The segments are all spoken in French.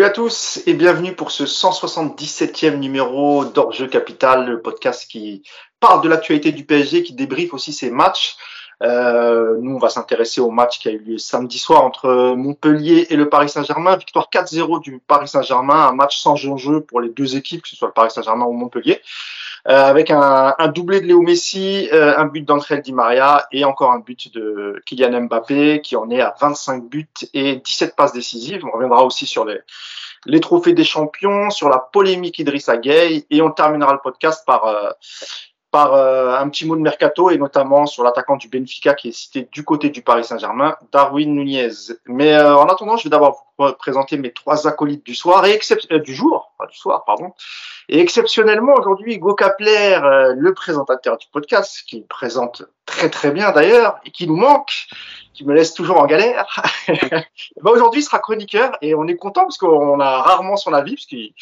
Salut à tous et bienvenue pour ce 177e numéro d'Orjeu Capital, le podcast qui parle de l'actualité du PSG, qui débriefe aussi ses matchs. Euh, nous, on va s'intéresser au match qui a eu lieu samedi soir entre Montpellier et le Paris Saint-Germain. Victoire 4-0 du Paris Saint-Germain, un match sans enjeu pour les deux équipes, que ce soit le Paris Saint-Germain ou Montpellier. Euh, avec un, un, doublé de Léo Messi, euh, un but d'André Di Maria et encore un but de Kylian Mbappé qui en est à 25 buts et 17 passes décisives. On reviendra aussi sur les, les trophées des champions, sur la polémique Idrissa Gueye et on terminera le podcast par euh, par euh, un petit mot de mercato et notamment sur l'attaquant du Benfica qui est cité du côté du Paris Saint-Germain, Darwin Nunez. Mais euh, en attendant, je vais d'abord vous présenter mes trois acolytes du soir et euh, du jour, du soir, pardon. Et exceptionnellement aujourd'hui, Hugo Kapler, le présentateur du podcast, qui présente très très bien d'ailleurs et qui nous manque, qui me laisse toujours en galère. bah, aujourd'hui, sera chroniqueur et on est content parce qu'on a rarement son avis parce qu'il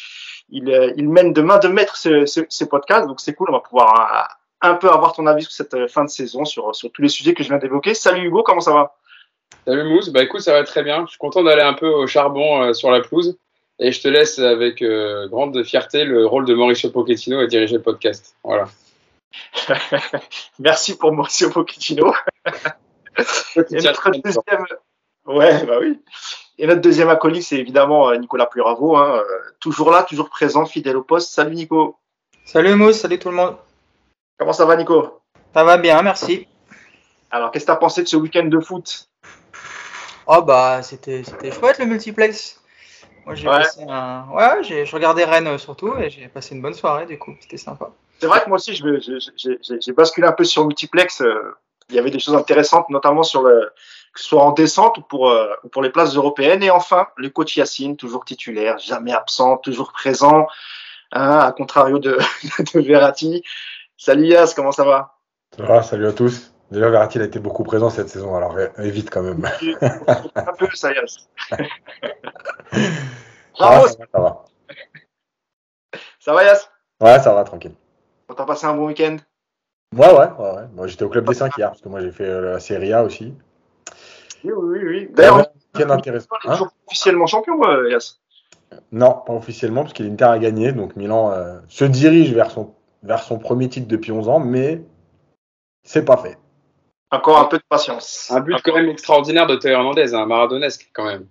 il, euh, il, mène de main de maître ce, ce, ce podcast, donc c'est cool, on va pouvoir euh, un, peu avoir ton avis sur cette euh, fin de saison, sur, tous les sujets que je viens d'évoquer. Salut Hugo, comment ça va? Salut Mousse, bah écoute, ça va très bien. Je suis content d'aller un peu au charbon euh, sur la pelouse et je te laisse avec euh, grande fierté le rôle de Mauricio Pochettino à diriger le podcast. Voilà. Merci pour Mauricio Pochettino. et notre deuxième... Ouais, bah oui. Et notre deuxième acolyte, c'est évidemment euh, Nicolas Pluravo, hein, euh, toujours là, toujours présent, fidèle au poste. Salut Nico. Salut Mousse, salut tout le monde. Comment ça va Nico? Ça va bien, merci. Alors, qu'est-ce que tu as pensé de ce week-end de foot? Oh bah, c'était chouette le multiplex. Moi, j'ai ouais. passé un... Ouais, je regardais Rennes surtout et j'ai passé une bonne soirée du coup, c'était sympa. C'est vrai que moi aussi, j'ai basculé un peu sur multiplex. Euh, il y avait des choses intéressantes, notamment sur le, que ce soit en descente ou pour, euh, pour les places européennes. Et enfin, le coach Yacine, toujours titulaire, jamais absent, toujours présent, hein, à contrario de, de Verratti. Salut Yass, comment ça va? Ça va, salut à tous. Déjà, Verratti il a été beaucoup présent cette saison, alors évite quand même. Un peu, ça Yass. Ramos ça, va, ça va. Ça va Yass Ouais, ça va, tranquille. On t'a passé un bon week-end? Ouais, ouais, ouais. ouais. Moi, j'étais au Club des 5 hier, parce que moi, j'ai fait euh, la Serie A aussi. Oui, oui, oui. D'ailleurs, quel intéressant. Hein? officiellement champion, euh, Yass Non, pas officiellement, parce que l'Inter a gagné. Donc Milan euh, se dirige vers son, vers son premier titre depuis 11 ans, mais c'est pas fait. Encore un peu de patience. Un but quand même extraordinaire de Théo Hernandez, un hein, maradonesque quand même.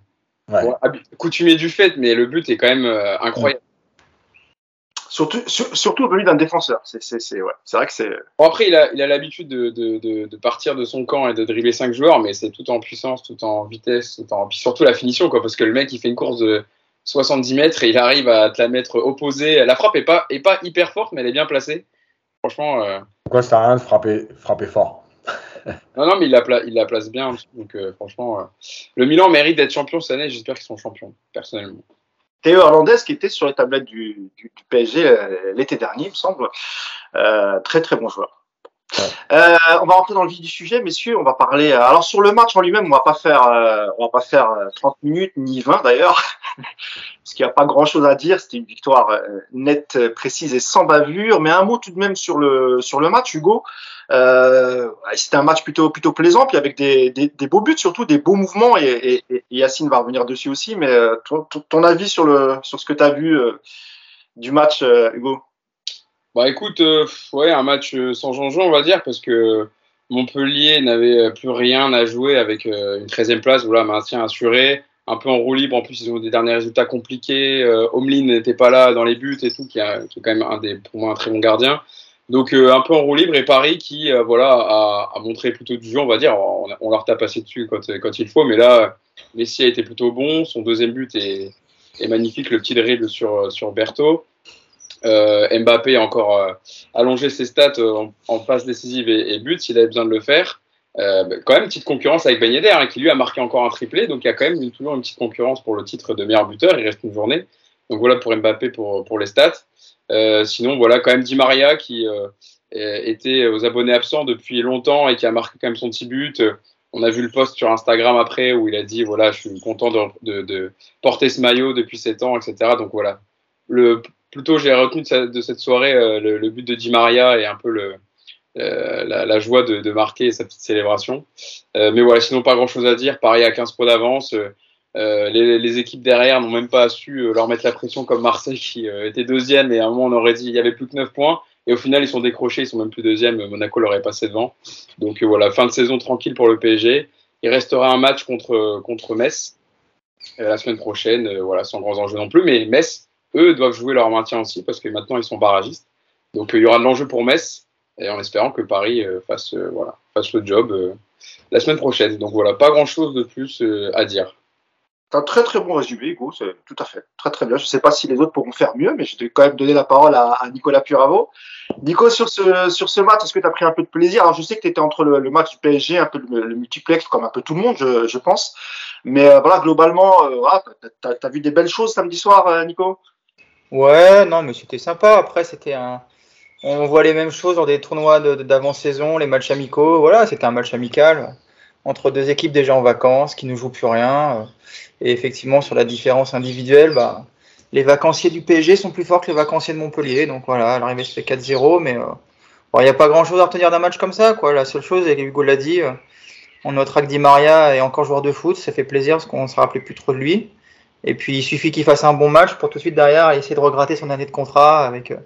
Ouais. Bon, coutumier du fait, mais le but est quand même euh, incroyable. Surtout, sur, surtout venu d'un défenseur. C'est ouais. vrai que c'est. Bon, après, il a, il a l'habitude de, de, de, de, partir de son camp et de dribbler cinq joueurs, mais c'est tout en puissance, tout en vitesse, tout en. Puis surtout la finition, quoi, parce que le mec, il fait une course de 70 mètres et il arrive à te la mettre opposée. La frappe est pas, est pas hyper forte, mais elle est bien placée. Franchement. Euh... Pourquoi ça sert à rien de frapper, frapper fort? Non, non, mais il la, pla il la place bien. Donc, euh, franchement, euh... le Milan mérite d'être champion cette année. J'espère qu'ils sont champions, personnellement. Théo Hernandez qui était sur les tablettes du, du, du PSG euh, l'été dernier, il me semble. Très très bon joueur. Ouais. Euh, on va rentrer dans le vif du sujet, messieurs. On va parler. Alors sur le match en lui-même, on va pas faire, euh, on va pas faire 30 minutes ni 20 d'ailleurs, parce qu'il n'y a pas grand-chose à dire. C'était une victoire nette, précise et sans bavure. Mais un mot tout de même sur le sur le match, Hugo. Euh, c'était un match plutôt plutôt plaisant, puis avec des, des, beaux buts, surtout des beaux mouvements. Et, et, Yacine va revenir dessus aussi. Mais ton, ton avis sur le sur ce que tu as vu euh, du match, euh, Hugo? Bah écoute, ouais, un match sans Jean-Jean, on va dire, parce que Montpellier n'avait plus rien à jouer avec une 13e place, voilà, maintien assuré. Un peu en roue libre, en plus ils ont des derniers résultats compliqués. Euh, Omlin n'était pas là dans les buts et tout, qui, qui est quand même un des, pour moi un très bon gardien. Donc euh, un peu en roue libre et Paris qui euh, voilà a, montré plutôt du jeu, on va dire. On, leur tape passé dessus quand, quand il faut, mais là Messi a été plutôt bon. Son deuxième but est, magnifique, le petit dribble sur sur Berthaud. Euh, Mbappé a encore allongé ses stats en, en passe décisive et, but s'il avait besoin de le faire. Euh, quand même petite concurrence avec Ben hein, qui lui a marqué encore un triplé, donc il y a quand même une, toujours une petite concurrence pour le titre de meilleur buteur. Il reste une journée, donc voilà pour Mbappé pour pour les stats. Euh, sinon, voilà, quand même Di Maria qui euh, était aux abonnés absents depuis longtemps et qui a marqué quand même son petit but. On a vu le post sur Instagram après où il a dit voilà, je suis content de, de, de porter ce maillot depuis 7 ans, etc. Donc voilà. Le, plutôt, j'ai retenu de, de, cette soirée euh, le, le, but de Di Maria et un peu le, euh, la, la, joie de, marquer sa petite célébration. Euh, mais voilà, sinon pas grand chose à dire. Paris à 15 points d'avance les, équipes derrière n'ont même pas su leur mettre la pression comme Marseille qui était deuxième et à un moment on aurait dit il y avait plus que 9 points et au final ils sont décrochés, ils sont même plus deuxième, Monaco leur est passé devant. Donc voilà, fin de saison tranquille pour le PSG. Il restera un match contre, contre Metz la semaine prochaine, voilà, sans grands enjeux non plus, mais Metz, eux, doivent jouer leur maintien aussi parce que maintenant ils sont barragistes. Donc il y aura de l'enjeu pour Metz et en espérant que Paris euh, fasse, euh, voilà, fasse le job euh, la semaine prochaine. Donc voilà, pas grand chose de plus à dire. C'est un très très bon résumé, Hugo, c'est tout à fait. Très très bien. Je ne sais pas si les autres pourront faire mieux, mais je vais quand même donner la parole à, Nicolas Puravo. Nico, sur ce, sur ce match, est-ce que tu as pris un peu de plaisir? Je sais que tu étais entre le, match du PSG, un peu le, multiplex, comme un peu tout le monde, je, pense. Mais voilà, globalement, voilà, tu as, vu des belles choses samedi soir, Nico? Ouais, non, mais c'était sympa. Après, c'était un on voit les mêmes choses dans des tournois d'avant-saison, les matchs amicaux. Voilà, c'était un match amical entre deux équipes déjà en vacances qui ne jouent plus rien. Et effectivement, sur la différence individuelle, bah, les vacanciers du PSG sont plus forts que les vacanciers de Montpellier. Donc voilà, à l'arrivée, c'était 4-0. Mais euh, il n'y a pas grand-chose à retenir d'un match comme ça. Quoi. La seule chose, et Hugo l'a dit, euh, on notera que Di Maria est encore joueur de foot. Ça fait plaisir parce qu'on ne se rappelait plus trop de lui. Et puis il suffit qu'il fasse un bon match pour tout de suite derrière essayer de regratter son année de contrat avec, euh,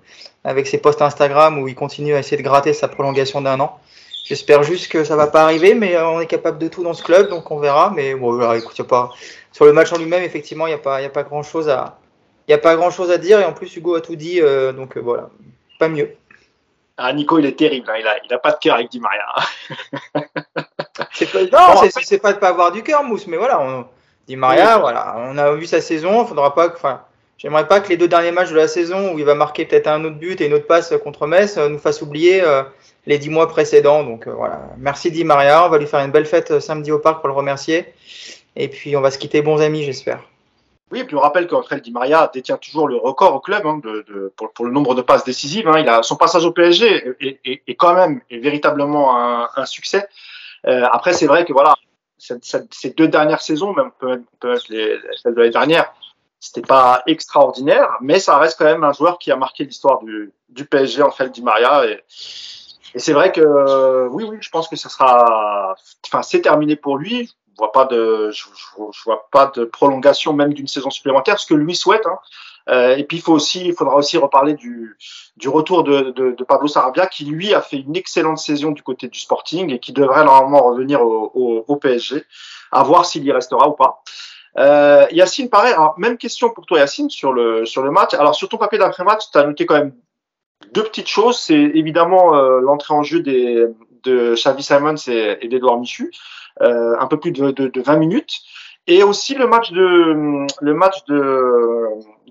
avec ses posts Instagram où il continue à essayer de gratter sa prolongation d'un an. J'espère juste que ça va pas arriver, mais euh, on est capable de tout dans ce club, donc on verra. Mais bon, écoute, y a pas sur le match en lui-même, effectivement, il n'y a pas, y a pas grand chose à, il a pas grand chose à dire. Et en plus, Hugo a tout dit, euh, donc voilà, pas mieux. Ah, Nico, il est terrible. Hein. Il a, il a pas de cœur avec Di Maria. c'est pas, non, c'est pas de pas avoir du cœur, Mousse, mais voilà. On, Di Maria, voilà, on a vu sa saison. Faudra pas, enfin, j'aimerais pas que les deux derniers matchs de la saison où il va marquer peut-être un autre but et une autre passe contre Metz euh, nous fassent oublier euh, les dix mois précédents. Donc euh, voilà, merci Di Maria. On va lui faire une belle fête samedi au parc pour le remercier. Et puis on va se quitter bons amis, j'espère. Oui, et puis on rappelle qu'André Di Maria détient toujours le record au club hein, de, pour, le nombre de passes décisives. Hein. Il a son passage au PSG est, quand même véritablement un, succès. après, c'est vrai que voilà, ces deux dernières saisons, même peut-être les, celles de l'année dernière, c'était pas extraordinaire, mais ça reste quand même un joueur qui a marqué l'histoire du, PSG fait, Di Maria. Et c'est vrai que oui, oui, je pense que ça sera, enfin, c'est terminé pour lui. Je vois pas de, je, je vois pas de prolongation même d'une saison supplémentaire, ce que lui souhaite. Hein. Euh, et puis il faut aussi, il faudra aussi reparler du, du retour de, de, de, Pablo Sarabia, qui lui a fait une excellente saison du côté du Sporting et qui devrait normalement revenir au, au, au PSG, à voir s'il y restera ou pas. Euh, Yacine, pareil, alors, même question pour toi Yacine sur le sur le match. Alors sur ton papier d'après-match, tu as noté quand même deux petites choses. C'est évidemment euh, l'entrée en jeu des, de Xavi Simons et, et d'Edouard Michu, euh, un peu plus de, de, de 20 minutes. Et aussi le match de le match de,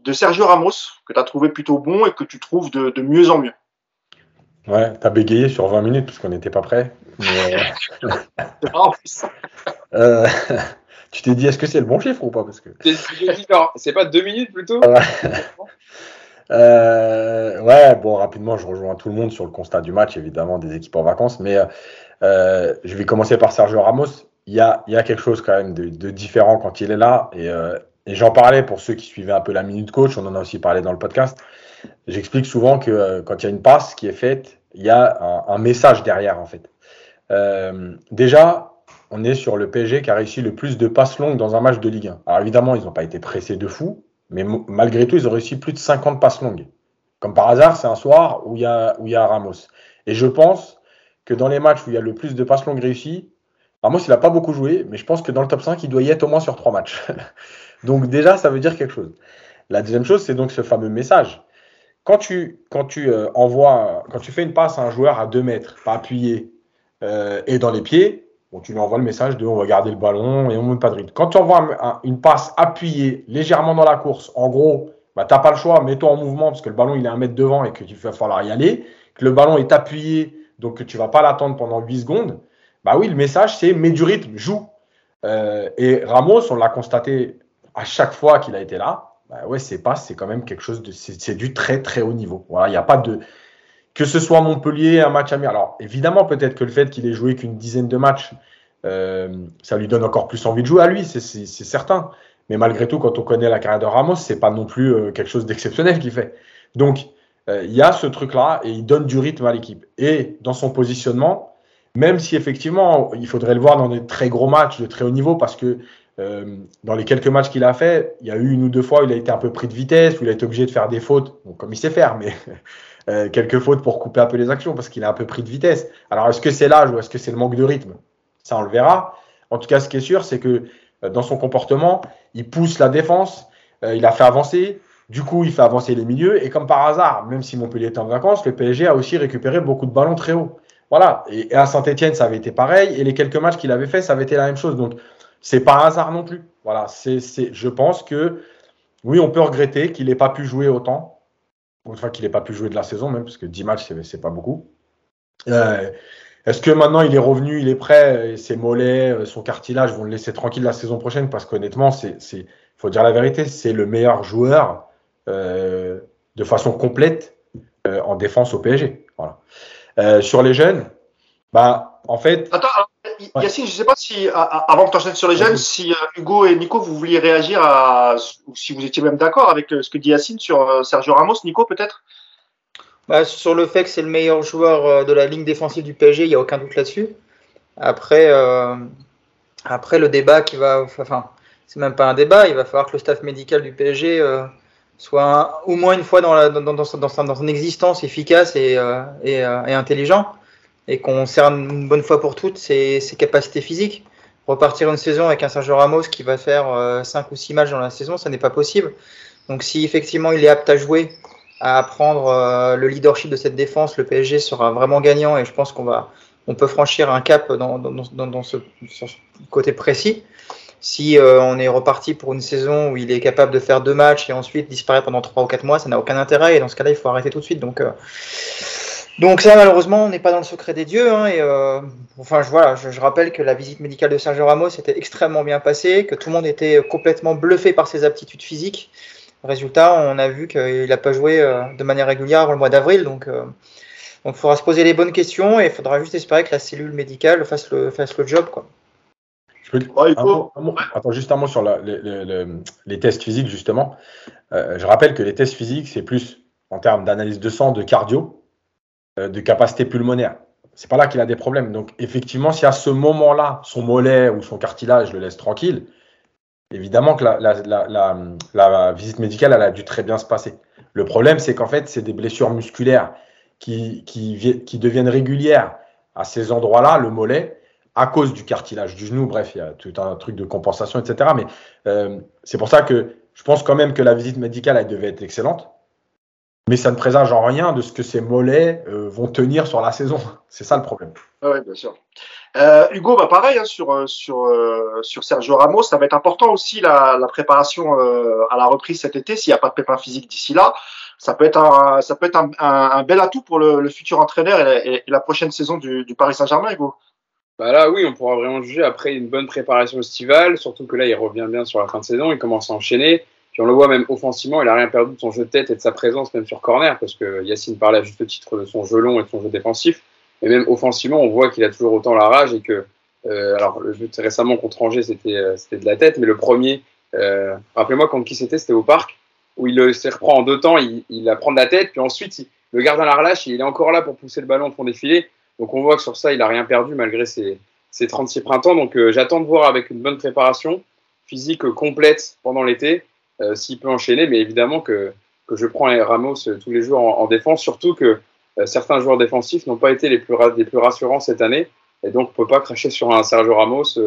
de Sergio Ramos que tu as trouvé plutôt bon et que tu trouves de, de mieux en mieux. Ouais, t'as bégayé sur 20 minutes parce qu'on n'était pas prêt. euh, tu t'es dit est-ce que c'est le bon chiffre ou pas? Parce que c'est pas deux minutes plutôt? euh, ouais, bon rapidement je rejoins tout le monde sur le constat du match évidemment des équipes en vacances, mais euh, je vais commencer par Sergio Ramos il y a, y a, quelque chose quand même de, de, différent quand il est là. Et, euh, et j'en parlais pour ceux qui suivaient un peu la minute coach, on en a aussi parlé dans le podcast. J'explique souvent que euh, quand il y a une passe qui est faite, il y a un, un message derrière en fait. Euh, déjà, on est sur le PSG qui a réussi le plus de passes longues dans un match de Ligue 1. Alors évidemment, ils n'ont pas été pressés de fou, mais malgré tout, ils ont réussi plus de 50 passes longues. Comme par hasard, c'est un soir où il y a, Ramos. Et je pense que dans les matchs où il y a le plus de passes longues réussies, Ramos, il n'a pas beaucoup joué, mais je pense que dans le top 5, il doit y être au moins sur trois matchs. donc déjà, ça veut dire quelque chose. La deuxième chose, c'est donc ce fameux message. Quand tu, quand tu euh, envoies, quand tu fais une passe à un joueur à 2 mètres, pas appuyé, euh, et dans les pieds, bon, tu lui envoies le message de on va garder le ballon et on ne met pas de rythme. Quand tu envoies une passe appuyée légèrement dans la course, en gros, bah, tu n'as pas le choix, mets-toi en mouvement parce que le ballon il est un mètre devant et que tu vas falloir y aller, que le ballon est appuyé, donc que tu vas pas l'attendre pendant 8 secondes. Bah oui, le message, c'est mets du rythme, joue. Euh, et Ramos, on l'a constaté à chaque fois qu'il a été là. Bah ouais, c'est pas, c'est quand même quelque chose de, c'est du très très haut niveau. Voilà, il n'y a pas de, que ce soit Montpellier, un match amical. Alors évidemment, peut-être que le fait qu'il ait joué qu'une dizaine de matchs, euh, ça lui donne encore plus envie de jouer à lui, c'est certain. Mais malgré tout, quand on connaît la carrière de Ramos, c'est pas non plus euh, quelque chose d'exceptionnel qu'il fait. Donc euh, il y a ce truc-là et il donne du rythme à l'équipe. Et dans son positionnement, même si effectivement, il faudrait le voir dans des très gros matchs de très haut niveau, parce que euh, dans les quelques matchs qu'il a fait, il y a eu une ou deux fois où il a été un peu pris de vitesse, où il a été obligé de faire des fautes, comme il sait faire, mais euh, quelques fautes pour couper un peu les actions parce qu'il a un peu pris de vitesse. Alors, est-ce que c'est l'âge ou est-ce que c'est le manque de rythme? Ça, on le verra. En tout cas, ce qui est sûr, c'est que euh, dans son comportement, il pousse la défense, il a fait avancer. Du coup, il fait avancer les milieux. Et comme par hasard, même si Montpellier était en vacances, le PSG a aussi récupéré beaucoup de ballons très hauts. Voilà. Et à Saint-Etienne, ça avait été pareil. Et les quelques matchs qu'il avait fait, ça avait été la même chose. Donc, c'est pas hasard non plus. Voilà, c'est, je pense que oui, on peut regretter qu'il n'ait pas pu jouer autant. Enfin, qu'il n'ait pas pu jouer de la saison même, parce que 10 matchs, c'est, pas beaucoup. Euh, est-ce que maintenant il est revenu, il est prêt, ses mollets, euh, son cartilage vont le laisser tranquille la saison prochaine? Parce qu'honnêtement, c'est, faut dire la vérité, c'est le meilleur joueur euh, de façon complète en défense au PSG. Voilà. sur les jeunes, bah, en fait. Attends, Yacine, je ne sais pas si, avant que tu enchaînes sur les jeunes, si euh, Hugo et Nico, vous vouliez réagir à, ou si vous étiez même d'accord avec euh, ce que dit Yacine sur euh, Sergio Ramos. Nico, peut-être? Bah, Sur le fait que c'est le meilleur joueur de la ligne défensive du PSG, il n'y a aucun doute là-dessus. Après, après, le débat qui va. Enfin, c'est même pas un débat, il va falloir que le staff médical du PSG soit au moins une fois dans, la, dans, dans, dans, son existence efficace et, et, et intelligent et qu'on cerne une bonne fois pour toutes ses, capacités physiques. Repartir une saison avec un Sergio Ramos qui va faire 5 euh, ou 6 matchs dans la saison, ça n'est pas possible. Donc si effectivement il est apte à jouer, à prendre euh, le leadership de cette défense, le PSG sera vraiment gagnant et je pense qu'on va, on peut franchir un cap dans, ce, côté précis. Si euh, on est reparti pour une saison où il est capable de faire deux matchs et ensuite disparaître pendant 3 ou 4 mois, ça n'a aucun intérêt et dans ce cas-là, il faut arrêter tout de suite. Donc donc ça, malheureusement, on n'est pas dans le secret des dieux. Hein, et euh, enfin, je, voilà, je, rappelle que la visite médicale de Sergio Ramos était extrêmement bien passée, que tout le monde était complètement bluffé par ses aptitudes physiques. Résultat, on a vu qu'il n'a pas joué euh, de manière régulière avant le mois d'avril. Donc, euh, donc, il faudra se poser les bonnes questions et il faudra juste espérer que la cellule médicale fasse le, fasse le job. Quoi. Je peux... Attends, juste un mot sur la, les, les, tests physiques, justement. je rappelle que les tests physiques, c'est plus en termes d'analyse de sang, de cardio, euh, de capacité pulmonaire. C'est pas là qu'il a des problèmes. Donc, effectivement, si à ce moment-là, son mollet ou son cartilage le laisse tranquille, évidemment que la, visite médicale, elle a dû très bien se passer. Le problème, c'est qu'en fait, c'est des blessures musculaires qui, qui, deviennent régulières à ces endroits-là, le mollet, à cause du cartilage du genou. Bref, il y a tout un truc de compensation, etc. Mais euh, c'est pour ça que je pense quand même que la visite médicale, elle devait être excellente mais ça ne présage en rien de ce que ces mollets euh, vont tenir sur la saison. C'est ça le problème. Oui, bien sûr. Euh, Hugo, bah pareil hein, sur euh, sur sur Sergio Ramos, ça va être important aussi la, préparation à la reprise cet été. S'il n'y a pas de pépin physique d'ici là, ça peut être un ça peut être un, bel atout pour le, futur entraîneur et la, prochaine saison du, du Paris Saint-Germain, Hugo. Bah là, oui, on pourra vraiment juger après une bonne préparation estivale, surtout que là, il revient bien sur la fin de saison, il commence à enchaîner. Puis on le voit même offensivement, il a rien perdu de son jeu de tête et de sa présence même sur corner, parce que Yacine parlait à juste titre de son jeu long et de son jeu défensif. Et même offensivement, on voit qu'il a toujours autant la rage et que, euh, alors le but récemment contre Angers, c'était euh, de la tête, mais le premier, euh, rappelez-moi contre qui c'était, c'était au parc, où il se reprend en deux temps, il, il la prend de la tête, puis ensuite le gardien la relâche, il est encore là pour pousser le ballon au fond des filets. Donc on voit que sur ça, il a rien perdu malgré ses, ses 36 printemps. Donc j'attends de voir avec une bonne préparation physique complète pendant l'été s'il peut enchaîner, mais évidemment que, que je prends Ramos euh, tous les jours en, défense, surtout que euh, certains joueurs défensifs n'ont pas été les plus, les plus rassurants cette année, et donc on ne peut pas cracher sur un Sergio Ramos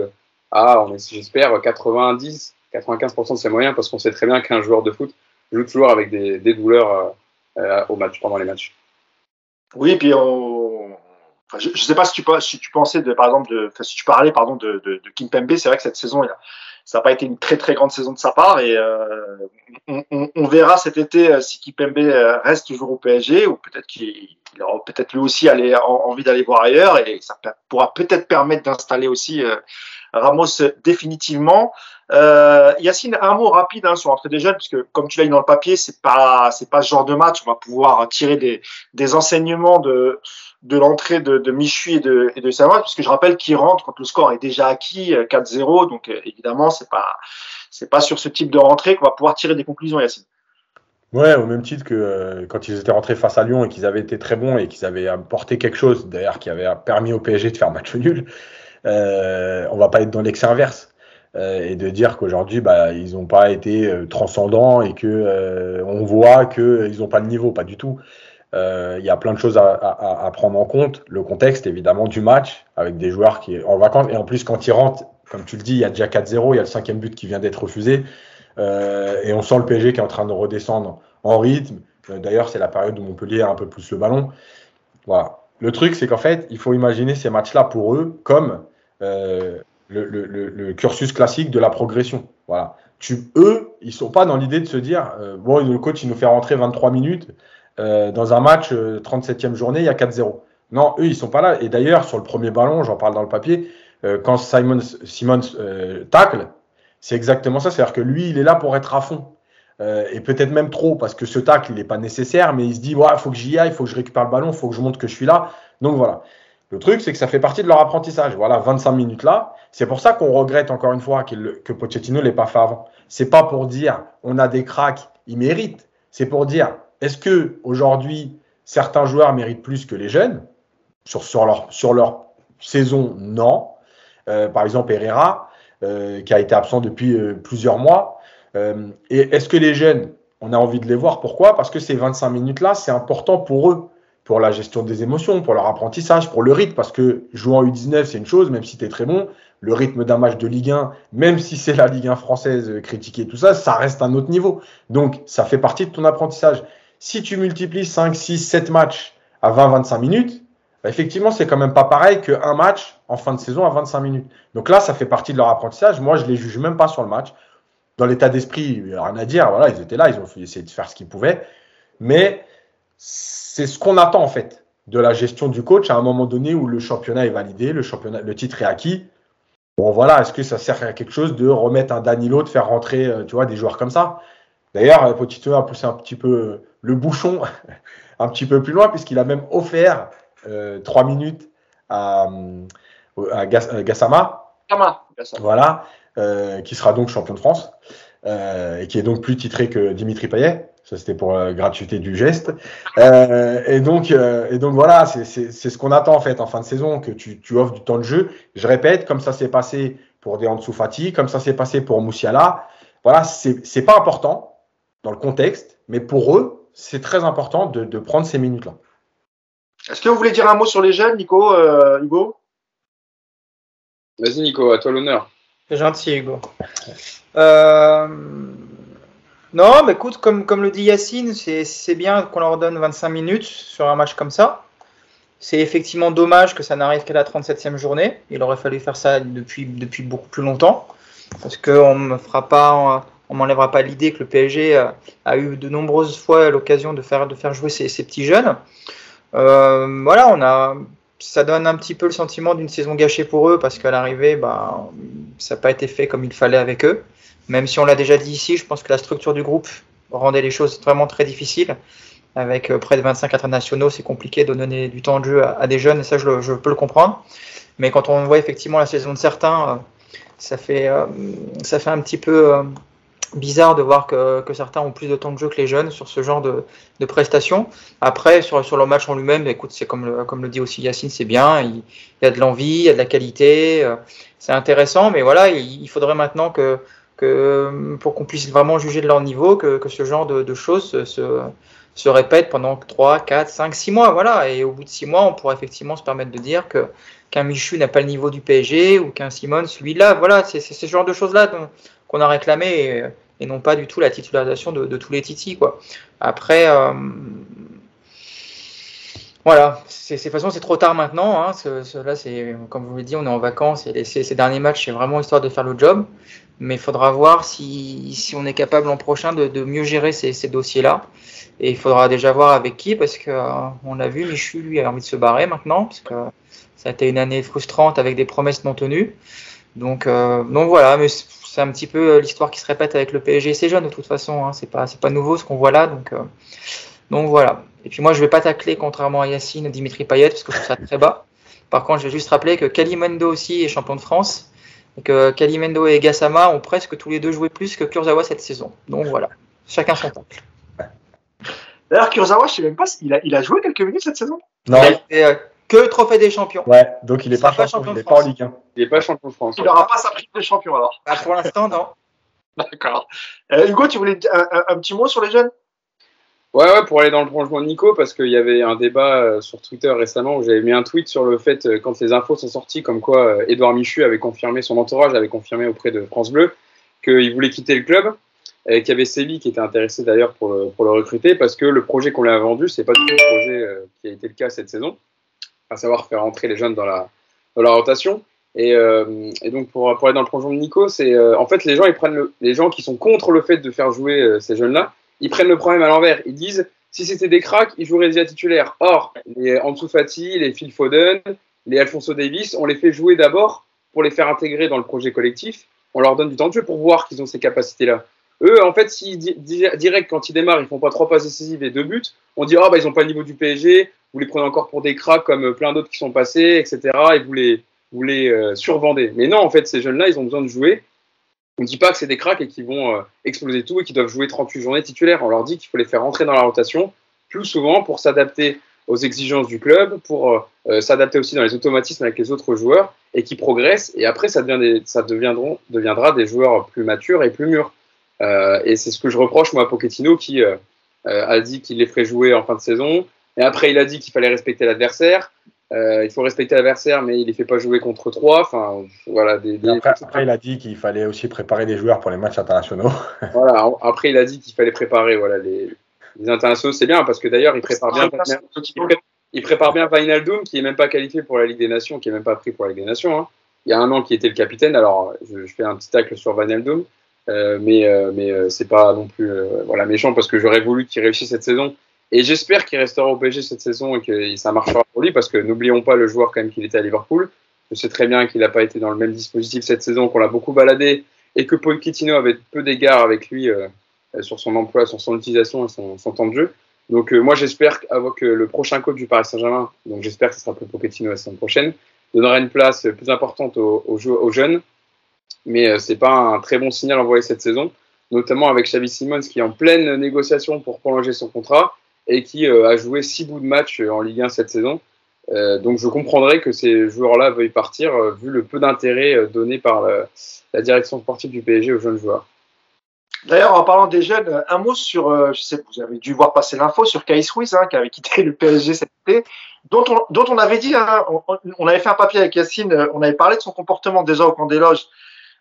à, j'espère, 90, 95% de ses moyens, parce qu'on sait très bien qu'un joueur de foot joue toujours avec des, des douleurs au match, pendant les matchs. Oui, puis je ne sais pas si tu, si tu pensais, de, par exemple, de, si tu parlais pardon, de, de, de Kim Pembe, c'est vrai que cette saison, il a, ça n'a pas été une très très grande saison de sa part et euh, on, verra cet été euh, si Kipembe euh, reste toujours au PSG ou peut-être qu'il aura peut-être lui aussi envie d'aller voir ailleurs et ça pourra peut-être permettre d'installer aussi Ramos définitivement. Yacine, un mot rapide hein, sur l'entrée des jeunes, parce que comme tu l'as dit dans le papier, c'est pas c'est pas ce genre de match. On va pouvoir tirer des, des enseignements de de l'entrée de, de Michu et de, et de puisque je rappelle qu'il rentre quand le score est déjà acquis, 4-0, euh, donc euh, évidemment, c'est pas, c'est pas sur ce type de rentrée qu'on va pouvoir tirer des conclusions, Yacine. Ouais, au même titre que euh, quand ils étaient rentrés face à Lyon et qu'ils avaient été très bons et qu'ils avaient apporté quelque chose, d'ailleurs, qui avait permis au PSG de faire match nul, euh, on va pas être dans l'excès inverse. et de dire qu'aujourd'hui, bah, ils n'ont pas été transcendants et que on voit qu'ils n'ont pas le niveau, pas du tout. Il y a plein de choses à, prendre en compte. Le contexte, évidemment, du match, avec des joueurs qui en vacances. Et en plus, quand ils rentrent, comme tu le dis, il y a déjà 4-0, il y a le cinquième but qui vient d'être refusé. et on sent le PSG qui est en train de redescendre en rythme. D'ailleurs, c'est la période où Montpellier a un peu plus le ballon. Voilà. Le truc, c'est qu'en fait, il faut imaginer ces matchs-là pour eux comme euh, le, cursus classique de la progression. Voilà. Eux, ils sont pas dans l'idée de se dire euh, bon, le coach, il nous fait rentrer 23 minutes euh, dans un match 37e journée, il y a 4-0. Non, eux, ils sont pas là. Et d'ailleurs, sur le premier ballon, j'en parle dans le papier, quand Simon, Simons tacle, c'est exactement ça. C'est-à-dire que lui, il est là pour être à fond. Et peut-être même trop, parce que ce tacle, il n'est pas nécessaire, mais il se dit, il faut que j'y aille, il faut que je récupère le ballon, il faut que je montre que je suis là. Donc voilà. Le truc, c'est que ça fait partie de leur apprentissage. Voilà, 25 minutes là. C'est pour ça qu'on regrette encore une fois que Pochettino l'ait pas fait avant. C'est pas pour dire, on a des cracks, ils méritent. C'est pour dire, est-ce que aujourd'hui certains joueurs méritent plus que les jeunes? Sur, leur, sur leur saison Non. Euh, par exemple, Herrera, euh, qui a été absent depuis plusieurs mois, euh, et est-ce que les jeunes, on a envie de les voir? Pourquoi? Parce que ces 25 minutes-là, c'est important pour eux, pour la gestion des émotions, pour leur apprentissage, pour le rythme. Parce que jouer en U19, c'est une chose, même si tu es très bon. Le rythme d'un match de Ligue 1, même si c'est la Ligue 1 française euh, critiquée, tout ça, ça reste un autre niveau. Donc, ça fait partie de ton apprentissage. Si tu multiplies 5, 6, 7 matchs à 20-25 minutes, bah, effectivement, c'est quand même pas pareil qu'un match en fin de saison à 25 minutes. Donc là, ça fait partie de leur apprentissage. Moi, je les juge même pas sur le match dans l'état d'esprit, rien à dire. Voilà, ils étaient là, ils ont essayé de faire ce qu'ils pouvaient. Mais c'est ce qu'on attend en fait de la gestion du coach à un moment donné où le championnat est validé, le championnat, le titre est acquis. Bon voilà, est-ce que ça sert à quelque chose de remettre un Danilo, de faire rentrer, euh, tu vois, des joueurs comme ça? D'ailleurs, euh, Pochettino a poussé un petit peu euh, le bouchon un petit peu plus loin puisqu'il a même offert trois minutes à, à Gassama. Voilà. Euh, qui sera donc champion de France euh, et qui est donc plus titré que Dimitri Payet. Ça, c'était pour la gratuité du geste. Euh, et, donc, et donc, voilà, c'est ce qu'on attend en fait en fin de saison, que tu, tu, offres du temps de jeu. Je répète, comme ça s'est passé pour Dean Fati, comme ça s'est passé pour Moussiala. Voilà, c'est pas important dans le contexte, mais pour eux, c'est très important de, de prendre ces minutes-là. Est-ce que vous voulez dire un mot sur les jeunes, Nico, Hugo? Vas-y, Nico, à toi l'honneur. C'est gentil, Hugo. Euh, non, mais écoute, comme, comme le dit Yacine, c'est bien qu'on leur donne 25 minutes sur un match comme ça. C'est effectivement dommage que ça n'arrive qu'à la 37e journée. Il aurait fallu faire ça depuis, depuis beaucoup plus longtemps. Parce qu'on ne fera pas, on m'enlèvera pas l'idée que le PSG a, eu de nombreuses fois l'occasion de faire, de faire jouer ces, petits jeunes. Euh, voilà, on a ça donne un petit peu le sentiment d'une saison gâchée pour eux parce qu'à l'arrivée, bah, ça n'a pas été fait comme il fallait avec eux. Même si on l'a déjà dit ici, je pense que la structure du groupe rendait les choses vraiment très difficiles. Avec euh, près de 25 internationaux, c'est compliqué de donner du temps de jeu à, des jeunes et ça, je, peux le comprendre. Mais quand on voit effectivement la saison de certains, euh, ça fait, euh, ça fait un petit peu bizarre de voir que, certains ont plus de temps de jeu que les jeunes sur ce genre de, prestations. Après, sur, sur le match en lui-même, écoute, c'est comme le, comme le dit aussi Yacine, c'est bien. Il, y a de l'envie, il y a de la qualité, c'est intéressant. Mais voilà, il, faudrait maintenant que, que pour qu'on puisse vraiment juger de leur niveau, que, ce genre de, choses se, se répète pendant 3, 4, 5, 6 mois. Voilà. Et au bout de 6 mois, on pourra effectivement se permettre de dire que qu'un Michu n'a pas le niveau du PSG ou qu'un Simon, celui-là. Voilà, c'est ce genre de choses-là qu'on a réclamé et, non pas du tout la titularisation de, tous les titis. Quoi. Après, euh, voilà, de toute façon, c'est trop tard maintenant. Hein. là, c'est, comme vous l'avez dit, on est en vacances et ces, derniers matchs, c'est vraiment histoire de faire le job. Mais il faudra voir si, si, on est capable l'an prochain de, de mieux gérer ces, ces dossiers-là. Et il faudra déjà voir avec qui, parce que euh, on l'a vu, Michu, lui, a envie de se barrer maintenant, parce que ça a été une année frustrante avec des promesses non tenues. Donc, euh, donc voilà, mais c'est un petit peu euh, l'histoire qui se répète avec le PSG et ses jeunes de toute façon. Hein. C'est pas c'est pas nouveau ce qu'on voit là, donc euh, donc voilà. Et puis moi je vais pas tacler contrairement à Yacine Dimitri Payet parce que je trouve ça très bas. Par contre, je vais juste rappeler que Kalimendo aussi est champion de France et que Kalimendo et Gassama ont presque tous les deux joué plus que Kurzawa cette saison. Donc voilà, chacun son tacle. D'ailleurs, Kurzawa, je sais même pas s'il a, il a joué quelques minutes cette saison. Non. Il a, été, que le trophée des champions. Ouais, donc il n'est pas champion, il de n'est pas en France. Ligue 1. Il n'est pas champion de France. Il n'aura pas sa prime de champion alors. Bah, pour l'instant, non. D'accord. Euh, Hugo, tu voulais un- un petit mot sur les jeunes? Ouais, ouais, pour aller dans le prolongement de Nico, parce qu'il y avait un débat euh, sur Twitter récemment où j'avais mis un tweet sur le fait, euh, quand les infos sont sorties, comme quoi euh, Édouard Michu avait confirmé, son entourage avait confirmé auprès de France Bleu qu'il voulait quitter le club, et qu'il y avait Séville qui était intéressé d'ailleurs pour le, recruter, parce que le projet qu'on lui a vendu, c'est pas du tout le projet qui a été le cas cette saison, à savoir faire entrer les jeunes dans la, rotation. Et, donc pour, aller dans le prolongement de Nico, c'est en fait les gens ils prennent le- les gens qui sont contre le fait de faire jouer ces jeunes-là, ils prennent le problème à l'envers. Ils disent si c'était des cracks, ils joueraient déjà titulaires. Or, les Ansu Fati, les Phil Foden, les Alfonso Davis, on les fait jouer d'abord pour les faire intégrer dans le projet collectif. On leur donne du temps de jeu pour voir qu'ils ont ces capacités-là. Eux, en fait, di- direct quand ils démarrent, ils font pas trois passes décisives et deux buts, on dit ah bah ils ont pas le niveau du PSG, vous les prenez encore pour des cracks comme plein d'autres qui sont passés, etc. Et vous les vous les euh, survendez. Mais non, en fait, ces jeunes-là, ils ont besoin de jouer. On ne dit pas que c'est des cracks et qu'ils vont euh, exploser tout et qu'ils doivent jouer 38 journées titulaires. On leur dit qu'il faut les faire rentrer dans la rotation plus souvent pour s'adapter aux exigences du club, pour euh, euh, s'adapter aussi dans les automatismes avec les autres joueurs et qui progressent. Et après, ça, deviendra des joueurs plus matures et plus mûrs. Et c'est ce que je reproche moi à Pochettino qui a dit qu'il les ferait jouer en fin de saison. Et après, il a dit qu'il fallait respecter l'adversaire. Euh, il faut respecter l'adversaire, mais il les fait pas jouer contre trois. Enfin, voilà. Des, Après, après, il a dit qu'il fallait aussi préparer des joueurs pour les matchs internationaux. voilà. Après, il a dit qu'il fallait préparer voilà les, les internationaux. C'est bien parce que d'ailleurs, il prépare bien. Il, pré- il prépare bien Wijnaldum, qui est même pas qualifié pour la Ligue des Nations, qui est même pas pris pour la Ligue des Nations. hein. Il y a un an, qui était le capitaine. Alors, je, je fais un petit tacle sur Wijnaldum, euh, mais euh, mais euh, c'est pas non plus euh, voilà méchant parce que j'aurais voulu qu'il réussisse cette saison. Et j'espère qu'il restera au PSG cette saison et que ça marchera pour lui parce que n'oublions pas le joueur quand même qu'il était à Liverpool. Je sais très bien qu'il n'a pas été dans le même dispositif cette saison, qu'on l'a beaucoup baladé et que Pochettino avait peu d'égards avec lui euh, euh, sur son emploi, sur son utilisation et son, temps de jeu. Donc euh, moi j'espère que le prochain coach du Paris Saint-Germain, donc j'espère que ce sera plus Pochettino la saison prochaine, donnera une place plus importante aux jeunes. Mais euh, c'est pas un très bon signal envoyé cette saison, notamment avec Xavi Simons qui est en pleine négociation pour prolonger son contrat et qui euh, a joué six bouts de match euh, en Ligue 1 cette saison. Euh, donc je comprendrais que ces joueurs-là veuillent partir vu le peu d'intérêt donné par la, direction sportive du PSG aux jeunes joueurs. D'ailleurs, en parlant des jeunes, un mot sur, je sais que vous avez dû voir passer l'info sur Kais Ruiz, hein, qui avait quitté le PSG cet été, dont on, avait dit, hein, on, on avait fait un papier avec Yacine, on avait parlé de son comportement déjà au camp des loges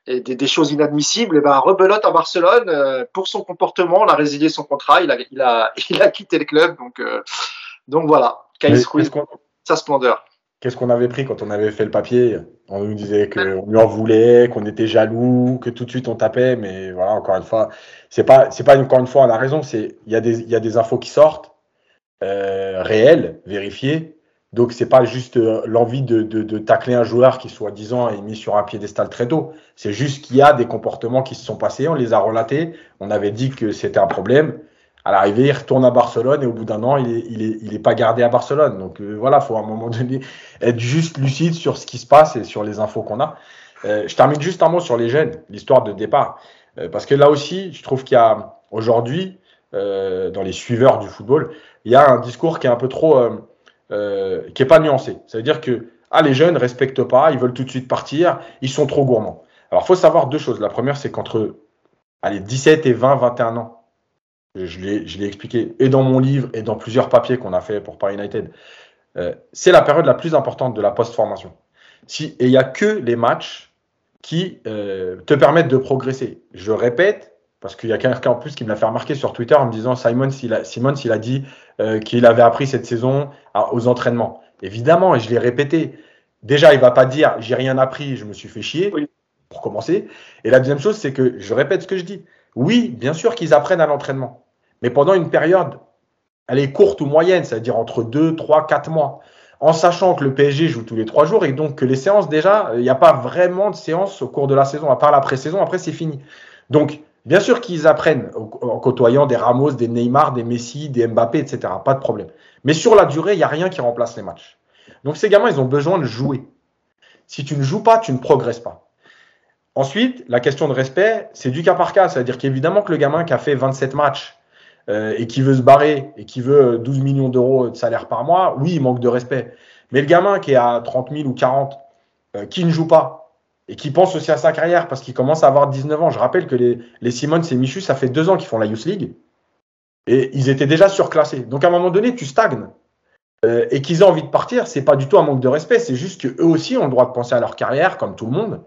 et des, des choses inadmissibles. Et ben, rebelote à Barcelone euh, pour son comportement, on a résilié son contrat, il a, il a, il a quitté le club, donc, euh, donc voilà, Kais Ruiz, sa splendeur. qu'est-ce qu'on avait pris quand on avait fait le papier? On nous disait qu'on lui en voulait, qu'on était jaloux, que tout de suite on tapait, mais voilà, encore une fois, c'est pas, c'est pas encore une fois, on a raison, c'est, il y a des, il y a des infos qui sortent, euh, réelles, vérifiées, donc c'est pas juste euh, l'envie de, de, de tacler un joueur qui soi-disant est mis sur un piédestal très tôt, c'est juste qu'il y a des comportements qui se sont passés, on les a relatés, on avait dit que c'était un problème, à l'arrivée, il retourne à Barcelone et au bout d'un an, il est, il est, il est pas gardé à Barcelone. Donc euh, voilà, faut à un moment donné être juste lucide sur ce qui se passe et sur les infos qu'on a. Euh, je termine juste un mot sur les jeunes, l'histoire de départ, Euh, parce que là aussi, je trouve qu'il y a aujourd'hui, euh, dans les suiveurs du football, il y a un discours qui est un peu trop, euh, qui est pas nuancé. Ça veut dire que ah les jeunes respectent pas, ils veulent tout de suite partir, ils sont trop gourmands. Alors faut savoir deux choses. La première, c'est qu'entre allez 17 et 20, 21 ans je l'ai, je l'ai expliqué et dans mon livre et dans plusieurs papiers qu'on a fait pour Paris United. Euh, c'est la période la plus importante de la post-formation. Si, et il n'y a que les matchs qui euh, te permettent de progresser. Je répète, parce qu'il y a quelqu'un en plus qui me l'a fait remarquer sur Twitter en me disant Simon, s'il a, Simon, s'il a dit euh, qu'il avait appris cette saison à- aux entraînements. Évidemment, et je l'ai répété. Déjà, il va pas dire j'ai rien appris, je me suis fait chier, Oui. pour commencer. Et la deuxième chose, c'est que je répète ce que je dis. Oui, bien sûr qu'ils apprennent à l'entraînement, mais pendant une période, elle est courte ou moyenne, c'est-à-dire entre 2, 3, 4 mois, en sachant que le PSG joue tous les 3 jours et donc que les séances, déjà, il n'y a pas vraiment de séances au cours de la saison, à part la pré-saison, après c'est fini. Donc, bien sûr qu'ils apprennent en côtoyant des Ramos, des Neymar, des Messi, des Mbappé, etc. Pas de problème. Mais sur la durée, il n'y a rien qui remplace les matchs. Donc ces gamins, ils ont besoin de jouer. Si tu ne joues pas, tu ne progresses pas. Ensuite, la question de respect, c'est du cas par cas. C'est-à-dire qu'évidemment que le gamin qui a fait 27 matchs euh, et qui veut se barrer et qui veut 12 millions d'euros de salaire par mois, oui, il manque de respect. Mais le gamin qui est à 30 000 ou 40, euh, qui ne joue pas et qui pense aussi à sa carrière parce qu'il commence à avoir 19 ans. Je rappelle que les, les Simons et Michu, ça fait deux ans qu'ils font la Youth League et ils étaient déjà surclassés. Donc à un moment donné, tu stagnes. Euh, et qu'ils aient envie de partir, c'est pas du tout un manque de respect, c'est juste qu'eux aussi ont le droit de penser à leur carrière, comme tout le monde,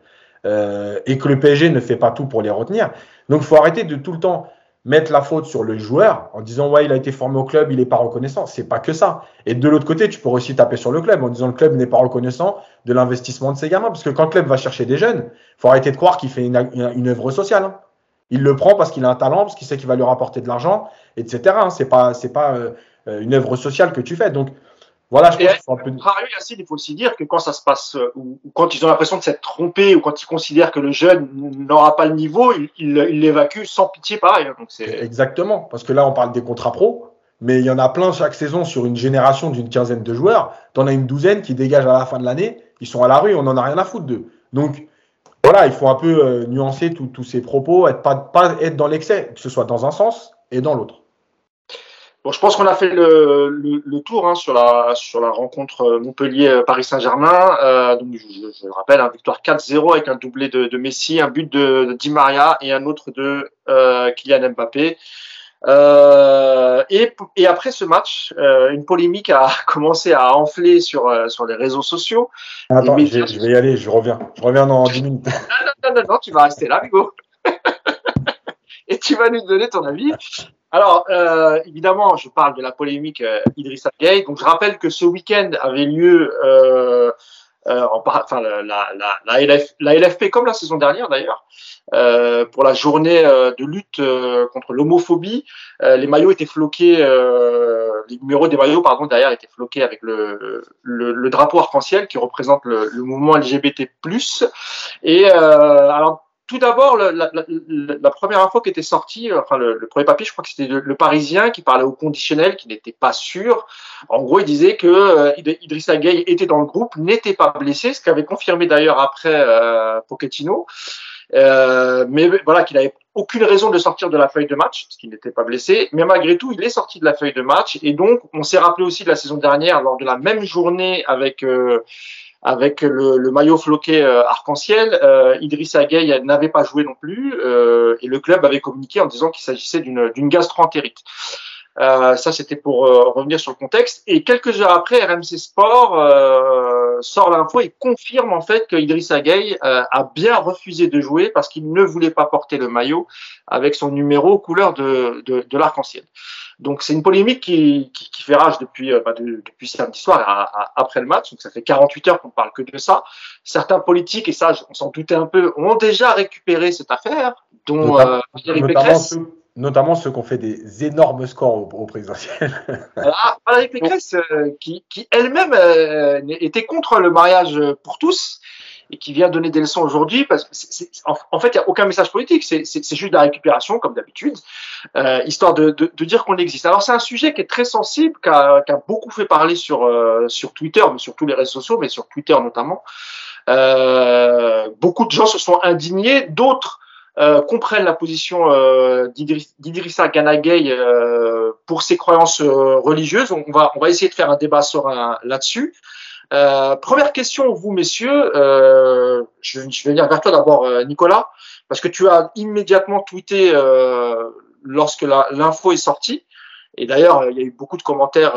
euh, et que le PSG ne fait pas tout pour les retenir. Donc il faut arrêter de tout le temps mettre la faute sur le joueur en disant ouais il a été formé au club, il n'est pas reconnaissant. C'est pas que ça. Et de l'autre côté, tu peux aussi taper sur le club en disant le club n'est pas reconnaissant de l'investissement de ses gamins, parce que quand le club va chercher des jeunes, faut arrêter de croire qu'il fait une, œuvre sociale. Hein. Il le prend parce qu'il a un talent, parce qu'il sait qu'il va lui rapporter de l'argent, etc. Hein. C'est pas pas euh, une œuvre sociale que tu fais. Donc voilà, je pense qu'il il faut aussi dire que quand ça se passe, euh, ou, quand ils ont l'impression de s'être trompés, ou quand ils considèrent que le jeune n'aura pas le niveau, ils l'évacuent sans pitié pareil. Donc Exactement, parce que là, on parle des contrats pro, mais il y en a plein chaque saison sur une génération d'une quinzaine de joueurs. Tu en as une douzaine qui dégagent à la fin de l'année, ils sont à la rue, on n'en a rien à foutre d'eux. Donc voilà, il faut un peu euh, nuancer tous ces propos, être, pas, pas être dans l'excès, que ce soit dans un sens et dans l'autre je pense qu'on a fait le, le, tour hein, sur, la, sur la rencontre euh, Montpellier-Paris Saint-Germain. Euh, donc, je, je, le rappelle, un victoire 4-0 avec un doublé de, de, Messi, un but de, Di Maria et un autre de euh, Kylian Mbappé. Euh, et, et, après ce match, euh, une polémique a commencé à enfler sur, euh, sur les réseaux sociaux. Attends, je vais y aller, je reviens. Je reviens dans 10 minutes. Non, non, non, non, tu vas rester là, Hugo. et tu vas nous donner ton avis. Alors, euh, évidemment, je parle de la polémique euh, Idrissa Gueye. Donc, je rappelle que ce week-end avait lieu, euh, euh enfin, la, la, la, LF, la, LFP, comme la saison dernière d'ailleurs, euh, pour la journée de lutte contre l'homophobie. les maillots étaient floqués, les numéros des maillots, pardon, derrière étaient floqués avec le, le, le drapeau arc-en-ciel qui représente le, le, mouvement LGBT+. Et alors, tout d'abord, la, première info qui était sortie, enfin le, premier papier, je crois que c'était le, Parisien qui parlait au conditionnel, qui n'était pas sûr. En gros, il disait que euh, Idrissa Gueye était dans le groupe, n'était pas blessé, ce qu'avait confirmé d'ailleurs après euh, Pochettino. Euh, mais voilà, qu'il avait aucune raison de sortir de la feuille de match, parce qu'il n'était pas blessé. Mais malgré tout, il est sorti de la feuille de match. Et donc, on s'est rappelé aussi de la saison dernière, lors de la même journée avec euh, avec le, le maillot floqué euh, arc-en-ciel. Euh, Idrissa Gueye n'avait pas joué non plus euh, et le club avait communiqué en disant qu'il s'agissait d'une gastroentérite. Euh, ça, c'était pour euh, revenir sur le contexte. Et quelques heures après, RMC Sport euh, sort l'info et confirme en fait que Idrissa Gueye a bien refusé de jouer parce qu'il ne voulait pas porter le maillot avec son numéro couleur de, de, de l'arc-en-ciel. Donc c'est une polémique qui, qui, qui, fait rage depuis, bah, depuis samedi soir après le match. Donc ça fait 48 heures qu'on parle que de ça. Certains politiques, et ça on s'en doutait un peu, ont déjà récupéré cette affaire, dont notamment, Pécresse notamment ceux qui ont fait des énormes scores au, au présidentiel. ah, Valérie Pécresse, euh, qui, qui elle-même euh, était contre le mariage pour tous et qui vient donner des leçons aujourd'hui, parce que en, fait, il n'y a aucun message politique, c'est juste de la récupération, comme d'habitude, euh, histoire de, de, de dire qu'on existe. Alors, c'est un sujet qui est très sensible, qui a, qui a beaucoup fait parler sur, euh, sur Twitter, mais sur tous les réseaux sociaux, mais sur Twitter notamment. Euh, beaucoup de gens se sont indignés, d'autres euh, comprennent la position euh, d'Idrissa Ganagay euh, pour ses croyances religieuses. On va, on va essayer de faire un débat là-dessus. Euh, première question, vous messieurs, je, je, vais venir vers toi d'abord, Nicolas, parce que tu as immédiatement tweeté lorsque l'info est sortie. Et d'ailleurs, il y a eu beaucoup de commentaires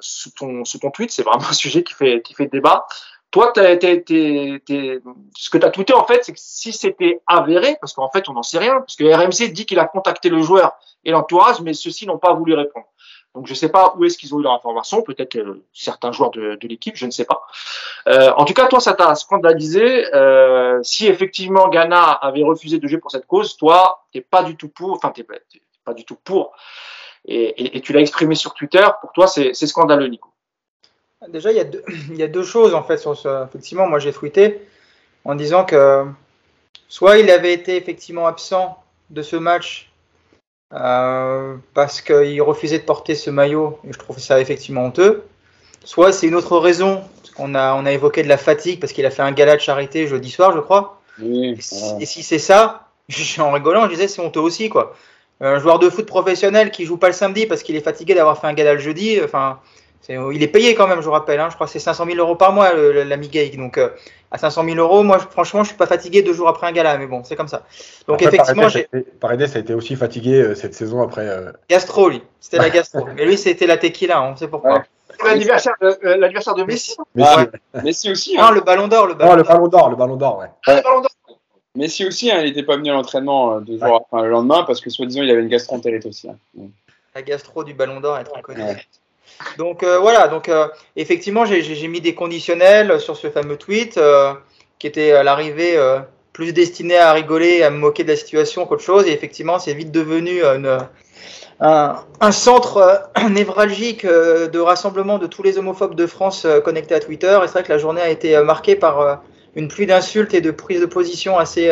sous, ton, sous ton tweet. C'est vraiment un sujet qui fait, qui fait débat. Toi, ce que tu as tweeté, en fait, c'est que si c'était avéré, parce qu'en fait, on n'en sait rien, parce que RMC dit qu'il a contacté le joueur et l'entourage, mais ceux-ci n'ont pas voulu répondre. Donc, je ne sais pas où est-ce qu'ils ont eu leur information, peut-être euh, certains joueurs de, l'équipe, je ne sais pas. Euh, en tout cas, toi, ça t'a scandalisé. Euh, si effectivement Ghana avait refusé de jouer pour cette cause, toi, t'es pas du tout pour, enfin, t'es pas du tout pour, et, tu l'as exprimé sur Twitter. Pour toi, c'est scandaleux, Nico. Déjà, il y, a deux, il y a deux choses en fait sur ce. Effectivement, moi j'ai tweeté en disant que soit il avait été effectivement absent de ce match euh, parce qu'il refusait de porter ce maillot et je trouve ça effectivement honteux. Soit c'est une autre raison, parce qu'on a, on a évoqué de la fatigue parce qu'il a fait un gala de charité jeudi soir, je crois. Oui, et, si, et si c'est ça, en rigolant, je disais c'est honteux aussi quoi. Un joueur de foot professionnel qui joue pas le samedi parce qu'il est fatigué d'avoir fait un gala le jeudi, enfin, il est payé quand même, je vous rappelle. Hein. je crois que c'est 500 000 euros par mois, l'ami Gay. Donc, euh, à 500 000 euros, moi, franchement, je suis pas fatigué deux jours après un gala, mais bon, c'est comme ça. Donc, effectivement, j'ai. Paredes a été aussi fatigué euh, cette saison après. Euh... Gastro, lui. C'était la gastro. mais lui, c'était la tequila, on sait pourquoi. L'anniversaire de, euh, Messi. Messi. aussi. Hein. le ballon d'or. Le ballon d'or, le ballon d'or, ouais. Ah, d'or. Messi aussi, hein, il n'était pas venu à l'entraînement deux jours après, le lendemain parce que soi-disant il avait une gastroentérite aussi. Hein. La gastro du ballon d'or est très connue. Donc euh, voilà, donc euh, effectivement, j'ai mis des conditionnels sur ce fameux tweet euh, qui était à l'arrivée plus destiné à rigoler, à me moquer de la situation qu'autre chose. Et effectivement, c'est vite devenu un, centre névralgique de rassemblement de tous les homophobes de France connectés à Twitter. Et c'est vrai que la journée a été marquée par une pluie d'insultes et de prises de position assez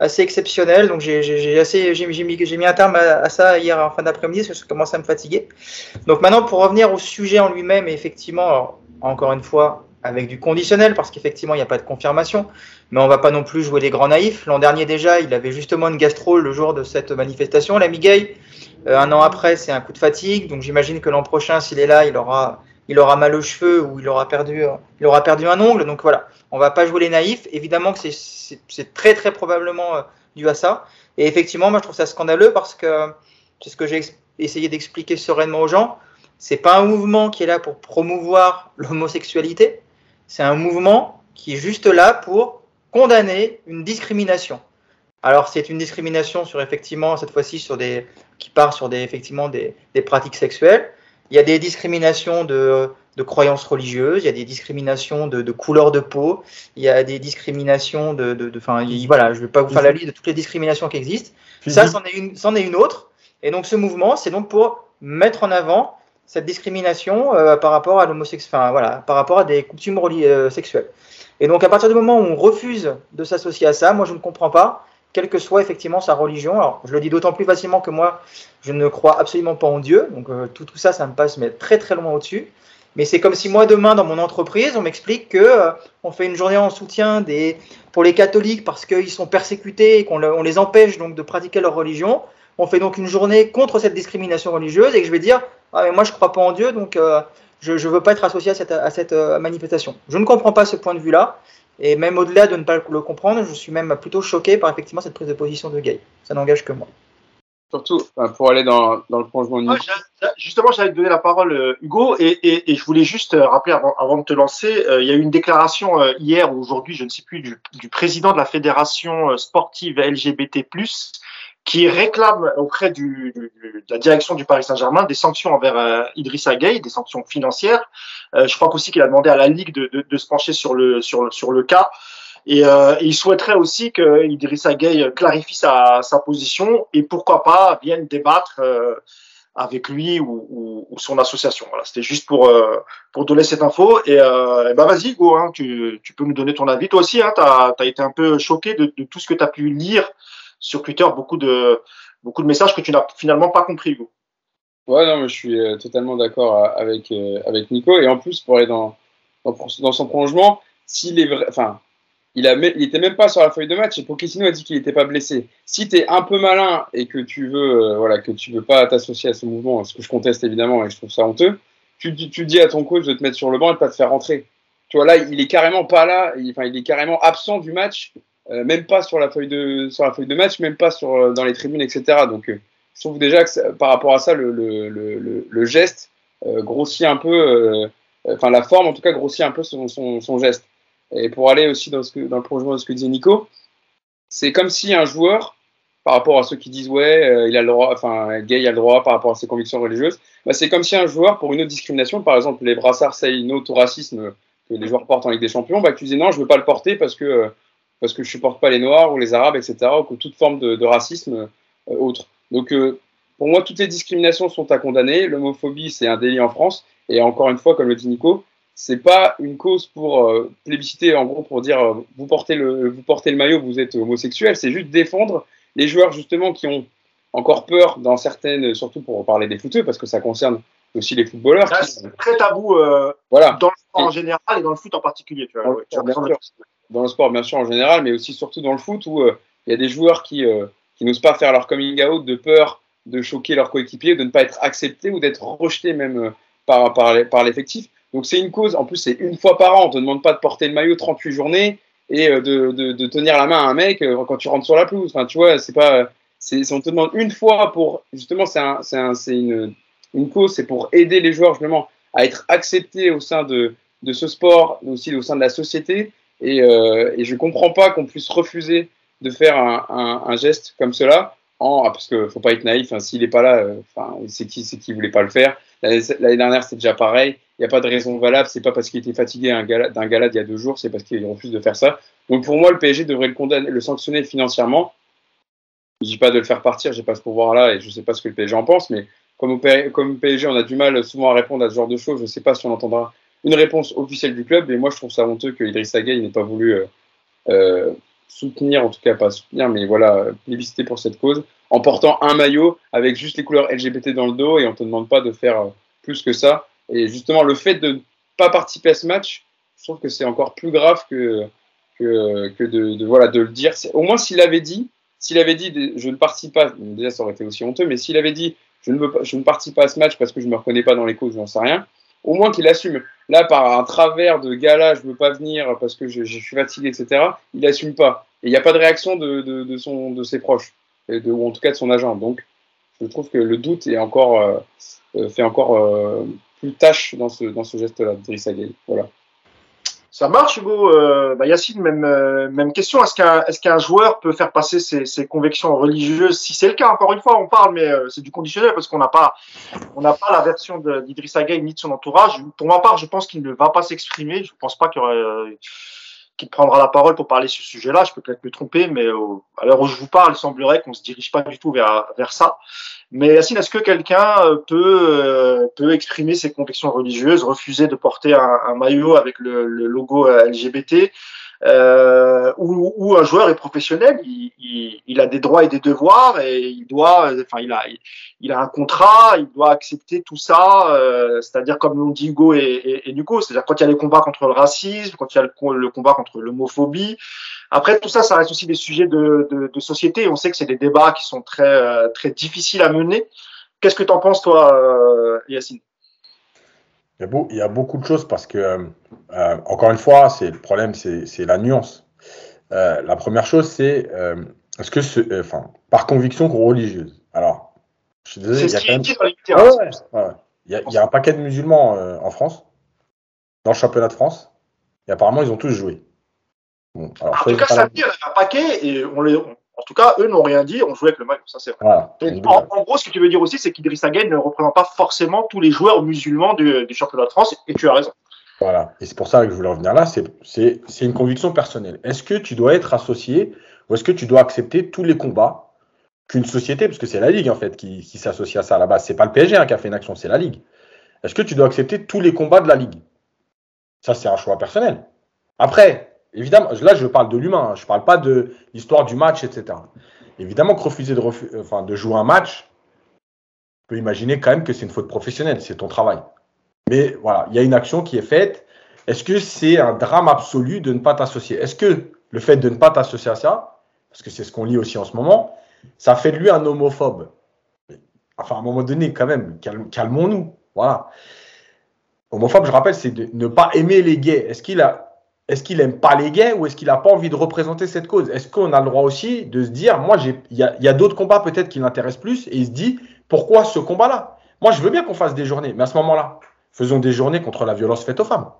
assez exceptionnel. Donc j'ai mis, mis un terme à, ça hier en fin d'après-midi parce que je commençais à me fatiguer. Donc maintenant pour revenir au sujet en lui-même, effectivement, encore une fois avec du conditionnel parce qu'effectivement il n'y a pas de confirmation, mais on va pas non plus jouer les grands naïfs. L'an dernier déjà, il avait justement une gastro le jour de cette manifestation, l'ami Gay. Euh, un an après, c'est un coup de fatigue. Donc j'imagine que l'an prochain, s'il est là, il aura il aura mal aux cheveux ou il aura perdu, il aura perdu un ongle. Donc voilà, on va pas jouer les naïfs. Évidemment que c'est très très probablement euh, dû à ça. Et effectivement, moi je trouve ça scandaleux parce que c'est ce que j'ai essayé d'expliquer sereinement aux gens. C'est pas un mouvement qui est là pour promouvoir l'homosexualité. C'est un mouvement qui est juste là pour condamner une discrimination. Alors c'est une discrimination sur effectivement cette fois-ci sur des qui part sur des effectivement des pratiques sexuelles. Il y a des discriminations de, croyances religieuses, il y a des discriminations de, couleur de peau, il y a des discriminations de. de, voilà, je ne vais pas vous faire la liste de toutes les discriminations qui existent. Ça, c'en est, une, est une autre. Et donc, ce mouvement, c'est donc pour mettre en avant cette discrimination euh, par rapport à l'homosexualité, voilà, par rapport à des coutumes euh, sexuelles. Et donc, à partir du moment où on refuse de s'associer à ça, moi, je ne comprends pas quelle que soit effectivement sa religion. Alors, je le dis d'autant plus facilement que moi, je ne crois absolument pas en Dieu. Donc, euh, tout, tout ça, ça me passe mais très très loin au-dessus. Mais c'est comme si moi, demain, dans mon entreprise, on m'explique que euh, on fait une journée en soutien des, pour les catholiques parce qu'ils sont persécutés et qu'on on les empêche donc de pratiquer leur religion. On fait donc une journée contre cette discrimination religieuse et que je vais dire, ah, mais moi, je crois pas en Dieu, donc euh, je ne veux pas être associé à cette, à cette manifestation. Je ne comprends pas ce point de vue-là. Et même au-delà de ne pas le comprendre, je suis même plutôt choqué par effectivement cette prise de position de Gay. Ça n'engage que moi. Surtout pour aller dans, le prolongement de Justement, j'allais te donner la parole, euh, Hugo, et, je voulais juste euh, rappeler avant, de te lancer, euh, il y a eu une déclaration hier ou aujourd'hui, je ne sais plus, du, du, président de la fédération sportive LGBT+, qui réclame auprès du, de la direction du Paris Saint-Germain des sanctions envers euh, Idrissa Gueye, des sanctions financières. Euh, je crois aussi qu'il a demandé à la Ligue de, de, de, se pencher sur le, sur, sur le cas. Et, euh, il souhaiterait aussi que Idrissa Gueye clarifie sa, position et pourquoi pas vienne débattre euh, avec lui ou, son association. Voilà, c'était juste pour euh, pour donner cette info. Et, euh, ben vas-y, Go, hein, tu, peux nous donner ton avis. Toi aussi, hein, tu as, été un peu choqué de, tout ce que tu as pu lire sur Twitter beaucoup de, messages que tu n'as finalement pas compris, vous. Ouais, non, mais je suis euh, totalement d'accord avec, Nico. Et en plus, pour aller dans, son prolongement, s'il est vrai, il, a, il était même pas sur la feuille de match et Pochettino a dit qu'il n'était pas blessé. Si tu es un peu malin et que tu veux, voilà, que tu veux pas t'associer à ce mouvement, ce que je conteste évidemment et je trouve ça honteux, tu, tu, dis à ton coach de te mettre sur le banc et de pas te faire rentrer. Tu vois, là, il est carrément pas là, enfin, il est carrément absent du match euh, même pas sur la feuille de sur la feuille de match, même pas sur euh, dans les tribunes, etc. Donc, euh, je trouve déjà que par rapport à ça, le, le, le, le geste grossit un peu, enfin la forme en tout cas grossit un peu son, son, son, geste. Et pour aller aussi dans, le prolongement de ce que disait Nico, c'est comme si un joueur, par rapport à ceux qui disent ouais, il a le droit, enfin gay a le droit par rapport à ses convictions religieuses, bah, c'est comme si un joueur pour une autre discrimination, par exemple les brassards say no au racisme que les joueurs portent en Ligue des Champions, bah, tu disais non, je veux pas le porter parce que parce que je supporte pas les Noirs ou les Arabes, etc., ou toute forme de, racisme euh, autre. Donc, euh, pour moi, toutes les discriminations sont à condamner. L'homophobie, c'est un délit en France. Et encore une fois, comme le dit Nico, c'est pas une cause pour euh, plébisciter, en gros, pour dire vous portez le, vous portez le maillot, vous êtes homosexuel. C'est juste défendre les joueurs justement qui ont encore peur dans certaines, surtout pour parler des footeux, parce que ça concerne aussi les footballeurs. C'est très tabou voilà. dans le sport en général et dans le foot en particulier. Tu vois, dans le sport, bien sûr, en général, mais aussi surtout dans le foot où euh, il y a des joueurs qui, euh, qui n'osent pas faire leur coming out de peur de choquer leurs coéquipiers, de ne pas être acceptés ou d'être rejetés même par, par l'effectif. Donc c'est une cause, en plus c'est une fois par an, on ne te demande pas de porter le maillot 38 journées et de, de, de, tenir la main à un mec quand tu rentres sur la pelouse. Enfin, tu vois, c'est pas, on te demande une fois pour, justement, c'est un, un, une, une cause, c'est pour aider les joueurs justement à être acceptés au sein de, de ce sport, aussi au sein de la société. Et, euh, et je ne comprends pas qu'on puisse refuser de faire un, un, un, geste comme cela. En, ah, parce qu'il ne faut pas être naïf, hein, s'il n'est pas là, euh, enfin, c'est qui c'est qui voulait pas le faire. L'année dernière, c'était déjà pareil. Il n'y a pas de raison valable. C'est pas parce qu'il était fatigué d'un gala, gala d'il y a deux jours, c'est parce qu'il refuse de faire ça. Donc pour moi, le PSG devrait le condamner, le sanctionner financièrement. Je dis pas de le faire partir, j'ai pas ce pouvoir-là et je sais pas ce que le PSG en pense, mais comme, PSG, on a du mal souvent à répondre à ce genre de choses. Je sais pas si on entendra une réponse officielle du club. Et moi, je trouve ça honteux que Idriss n'ait pas voulu euh, euh, soutenir, en tout cas pas soutenir, mais voilà, plébisciter pour cette cause, en portant un maillot avec juste les couleurs LGBT dans le dos et on te demande pas de faire euh, plus que ça. Et justement, le fait de ne pas participer à ce match, je trouve que c'est encore plus grave que, que, que de, voilà, de le dire. Au moins, s'il avait dit, s'il avait dit, je ne participe pas, déjà ça aurait été aussi honteux, mais s'il avait dit, je ne, veux je ne participe pas à ce match parce que je ne me reconnais pas dans les causes, j'en sais rien, au moins qu'il assume. Là, par un travers de gala, je veux pas venir parce que je, je suis fatigué, etc., il assume pas. Et il n'y a pas de réaction de, de, de, son, de ses proches, de, ou en tout cas de son agent. Donc, je trouve que le doute est encore, euh, euh fait encore euh, plus tâche dans ce, dans ce geste-là, Drissa Voilà. Ça marche, Hugo. Euh, bah Yacine, même, même question. Est-ce qu'un est joueur peut faire passer ses, convictions religieuses Si c'est le cas, encore une fois, on parle, mais c'est du conditionnel parce qu'on n'a pas, pas la version d'Idrissa Gueye ni de son entourage. Pour ma part, je pense qu'il ne va pas s'exprimer. Je ne pense pas qu'il aurait qui prendra la parole pour parler sur ce sujet-là. Je peux peut-être me tromper, mais à l'heure où je vous parle, il semblerait qu'on se dirige pas du tout vers, ça. Mais Yacine, est-ce que quelqu'un euh, peut, euh, peut exprimer ses convictions religieuses, refuser de porter un, maillot avec le logo LGBT euh, où, où, un joueur est professionnel, il, il, il, a des droits et des devoirs et il doit, enfin, il a, il a un contrat, il doit accepter tout ça, euh, c'est-à-dire comme l'ont dit Hugo et, et, et Nico, c'est-à-dire quand il y a les combats contre le racisme, quand il y a le, le combat contre l'homophobie. Après, tout ça, ça reste aussi des sujets de, de, de société. On sait que c'est des débats qui sont très, euh, très difficiles à mener. Qu'est-ce que tu en penses, toi, euh, Yacine? Il y, a beau, il y, a beaucoup de choses parce que, euh, encore une fois, c'est le problème, c'est la nuance. Euh, la première chose, c'est euh, est-ce que, ce, enfin, par conviction religieuse. Alors, je suis désolé, il y a quand même. Ah ouais, ouais. Il, y a, il y a un paquet de musulmans en France, dans le championnat de France, et apparemment, ils ont tous joué. Bon, alors, en tout cas, ça un paquet, et on les, en tout cas, eux n'ont rien dit, on jouait avec le maillot, ça c'est vrai. Donc, en, en, gros, ce que tu veux dire aussi, c'est qu'Idriss Gueye ne représente pas forcément tous les joueurs musulmans du, du, championnat de France, et tu as raison. Voilà, et c'est pour ça que je voulais revenir là, c'est une conviction personnelle. Est-ce que tu dois être associé, ou est-ce que tu dois accepter tous les combats qu'une société, parce que c'est la Ligue en fait qui, qui s'associe à ça à la base, c'est pas le PSG hein, qui a fait une action, c'est la Ligue. Est-ce que tu dois accepter tous les combats de la Ligue? Ça, c'est un choix personnel. Après, Évidemment, là, je parle de l'humain, hein. je ne parle pas de l'histoire du match, etc. Évidemment que refuser de, jouer un match, tu peux imaginer quand même que c'est une faute professionnelle, c'est ton travail. Mais voilà, il y a une action qui est faite. Est-ce que c'est un drame absolu de ne pas t'associer? Est-ce que le fait de ne pas t'associer à ça, parce que c'est ce qu'on lit aussi en ce moment, ça fait de lui un homophobe? Enfin, à un moment donné, quand même, calmons-nous. Voilà. Homophobe, je rappelle, c'est de ne pas aimer les gays. Est-ce qu'il a est-ce qu'il aime pas les gays ou est-ce qu'il n'a pas envie de représenter cette cause? Est-ce qu'on a le droit aussi de se dire, moi, il y a, y a d'autres combats peut-être qui l'intéressent plus et il se dit, pourquoi ce combat-là? Moi, je veux bien qu'on fasse des journées, mais à ce moment-là, faisons des journées contre la violence faite aux femmes.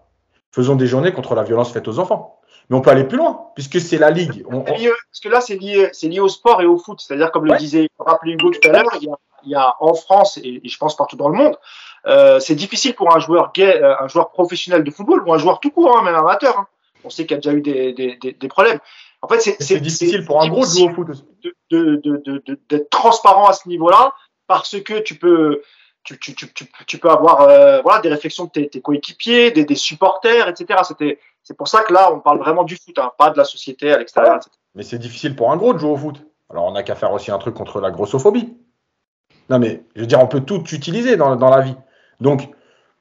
Faisons des journées contre la violence faite aux enfants. Mais on peut aller plus loin, puisque c'est la Ligue. On, parce que là, c'est lié, lié au sport et au foot. C'est-à-dire, comme le disait, rappelez Hugo tout à l'heure, il, il, y a en France et, et, je pense partout dans le monde, euh, c'est difficile pour un joueur gay, euh, un joueur professionnel de football ou un joueur tout court, hein, même amateur, hein, on sait qu'il y a déjà eu des, des, des, des problèmes. En fait, c'est difficile pour un gros de jouer au foot d'être de, de, de, transparent à ce niveau-là parce que tu peux, tu, tu, tu, tu peux avoir euh, voilà, des réflexions de tes, tes coéquipiers, des, des, supporters, etc. C'est pour ça que là, on parle vraiment du foot, hein, pas de la société à l'extérieur. Etc. Mais c'est difficile pour un gros de jouer au foot. Alors, on n'a qu'à faire aussi un truc contre la grossophobie. Non, mais je veux dire, on peut tout utiliser dans, dans la vie. Donc,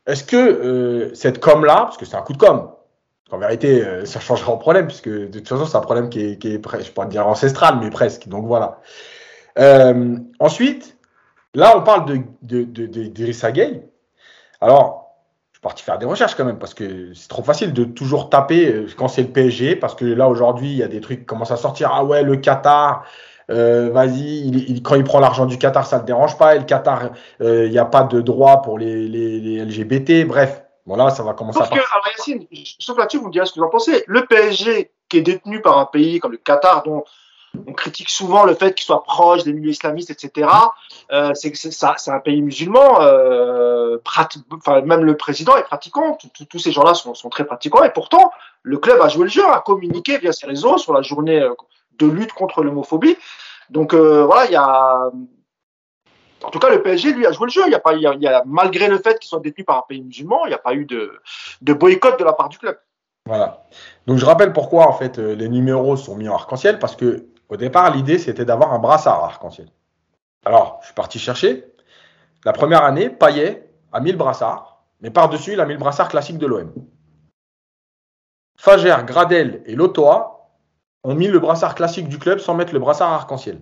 est-ce que euh, cette com-là, parce que c'est un coup de com', en vérité, euh, ça changera en problème, puisque de toute façon, c'est un problème qui est, qui est je pourrais dire ancestral, mais presque. Donc voilà. Euh, ensuite, Là, on parle de, de, de, d'Irissa Gueye. Alors, je suis parti faire des recherches quand même parce que c'est trop facile de toujours taper euh, quand c'est le PSG parce que là, aujourd'hui, il y a des trucs qui commencent à sortir. Ah ouais, le Qatar, euh, vas-y, il, quand il prend l'argent du Qatar, ça te dérange pas. Et le Qatar, euh, il n'y a pas de droit pour les, les, les LGBT. Bref, voilà, ça va commencer sauf à. Que, alors Yacine, sauf là-dessus, vous me direz ce que vous en pensez. Le PSG, qui est détenu par un pays comme le Qatar, dont on critique souvent le fait qu'il soit proche des milieux islamistes, etc. Euh, c'est que c'est un pays musulman. Euh, enfin, même le président est pratiquant. Tous ces gens-là sont, sont, très pratiquants. Et pourtant, le club a joué le jeu, a communiqué via ses réseaux sur la journée euh, de lutte contre l'homophobie. Donc euh, voilà, il y a. En tout cas, le PSG, lui, a joué le jeu. Il y a malgré le fait qu'il soit détenu par un pays musulman, il n'y a pas eu de, boycott de la part du club. Voilà. Donc je rappelle pourquoi en fait les numéros sont mis en arc-en-ciel parce que au départ, l'idée, c'était d'avoir un brassard arc-en-ciel. Alors, je suis parti chercher. La première année, Payet a mis le brassard, mais par-dessus, il a mis le brassard classique de l'OM. Fager, Gradel et Lotoa ont mis le brassard classique du club sans mettre le brassard arc-en-ciel.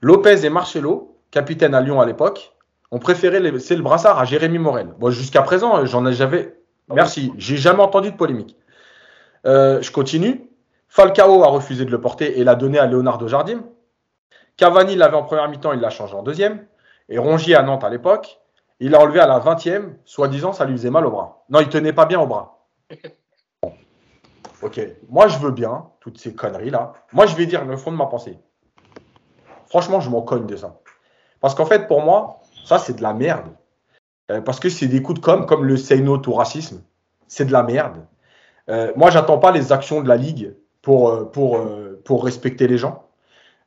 Lopez et Marcelo, capitaine à Lyon à l'époque, ont préféré laisser le brassard à Jérémy Morel. Bon, jusqu'à présent, j'en ai jamais. Merci, j'ai jamais entendu de polémique. Euh, je continue. Falcao a refusé de le porter et l'a donné à Leonardo Jardim. Cavani l'avait en première mi-temps, il l'a changé en deuxième. Et Rongier à Nantes à l'époque, il l'a enlevé à la 20e, soi-disant ça lui faisait mal au bras. Non, il tenait pas bien au bras. Bon. Ok, moi je veux bien toutes ces conneries là. Moi je vais dire le fond de ma pensée. Franchement, je m'en cogne de ça. Parce qu'en fait, pour moi, ça c'est de la merde. Euh, parce que c'est des coups de com, comme le say no tout racisme. C'est de la merde. Euh, moi, j'attends pas les actions de la Ligue pour, euh, pour, pour respecter les gens.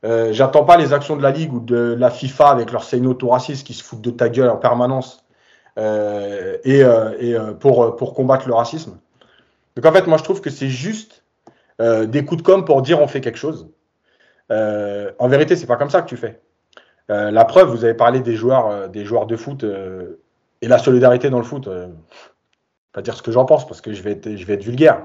J'attends pas les actions de la Ligue ou de la FIFA avec leurs signaux tout racistes qui se foutent de ta gueule en permanence et, et pour, pour combattre le racisme. Donc en fait, moi je trouve que c'est juste des coups de com pour dire on fait quelque chose. en vérité, c'est pas comme ça que tu fais. La preuve, vous avez parlé des joueurs, joueurs de foot et la solidarité dans le foot. pas dire ce que j'en pense parce que je vais être, vulgaire.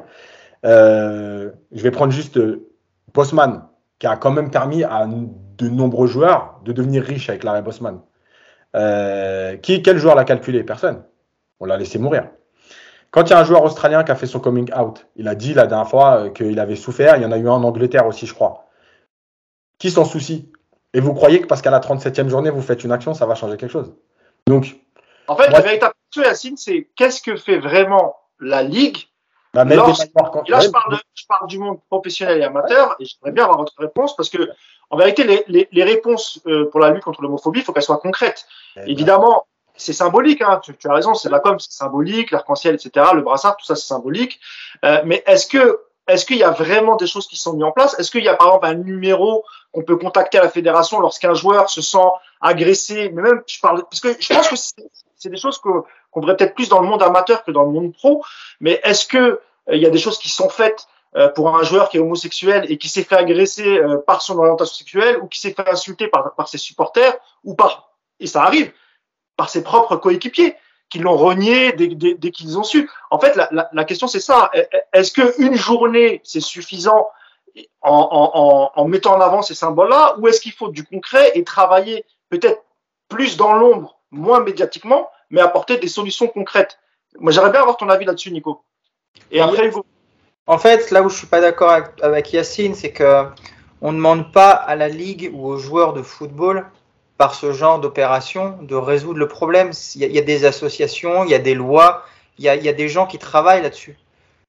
Euh, je vais prendre juste euh, Bosman, qui a quand même permis à de nombreux joueurs de devenir riches avec l'arrêt Bosman. Euh, qui, quel joueur l'a calculé? Personne. On l'a laissé mourir. Quand il y a un joueur australien qui a fait son coming out, il a dit la dernière fois qu'il avait souffert, il y en a eu un en Angleterre aussi, je crois. Qui s'en soucie? Et vous croyez que parce qu'à la 37e journée, vous faites une action, ça va changer quelque chose? Donc. En fait, la véritable question, Yacine, c'est qu'est-ce que fait vraiment la Ligue bah, là, je parle, je parle, du monde professionnel et amateur, et j'aimerais bien avoir votre réponse parce que, en vérité, les, les, les réponses euh, pour la lutte contre l'homophobie, il faut qu'elles soient concrètes. Eh ben. Évidemment, c'est symbolique, hein, tu, tu, as raison, c'est la com, c'est symbolique, l'arc-en-ciel, etc., le brassard, tout ça, c'est symbolique. Euh, mais est-ce que est-ce qu'il y a vraiment des choses qui sont mises en place? Est-ce qu'il y a par exemple un numéro qu'on peut contacter à la fédération lorsqu'un joueur se sent agressé? Mais même, je parle parce que je pense que c'est des choses qu'on qu verrait peut-être plus dans le monde amateur que dans le monde pro. Mais est-ce que euh, il y a des choses qui sont faites euh, pour un joueur qui est homosexuel et qui s'est fait agresser euh, par son orientation sexuelle ou qui s'est fait insulter par, par ses supporters ou par et ça arrive par ses propres coéquipiers? Qui l'ont renié dès, dès, dès qu'ils ont su. En fait, la, la, la question c'est ça. Est-ce qu'une journée c'est suffisant en, en, en, mettant en avant ces symboles-là, ou est-ce qu'il faut du concret et travailler peut-être plus dans l'ombre, moins médiatiquement, mais apporter des solutions concrètes? Moi, j'aimerais bien avoir ton avis là-dessus, Nico. Et après, Hugo. En fait, là où je suis pas d'accord avec, avec Yacine, c'est que on ne demande pas à la ligue ou aux joueurs de football par ce genre d'opération de résoudre le problème. Il y, a, des associations, il y a des lois, il y a, des gens qui travaillent là-dessus.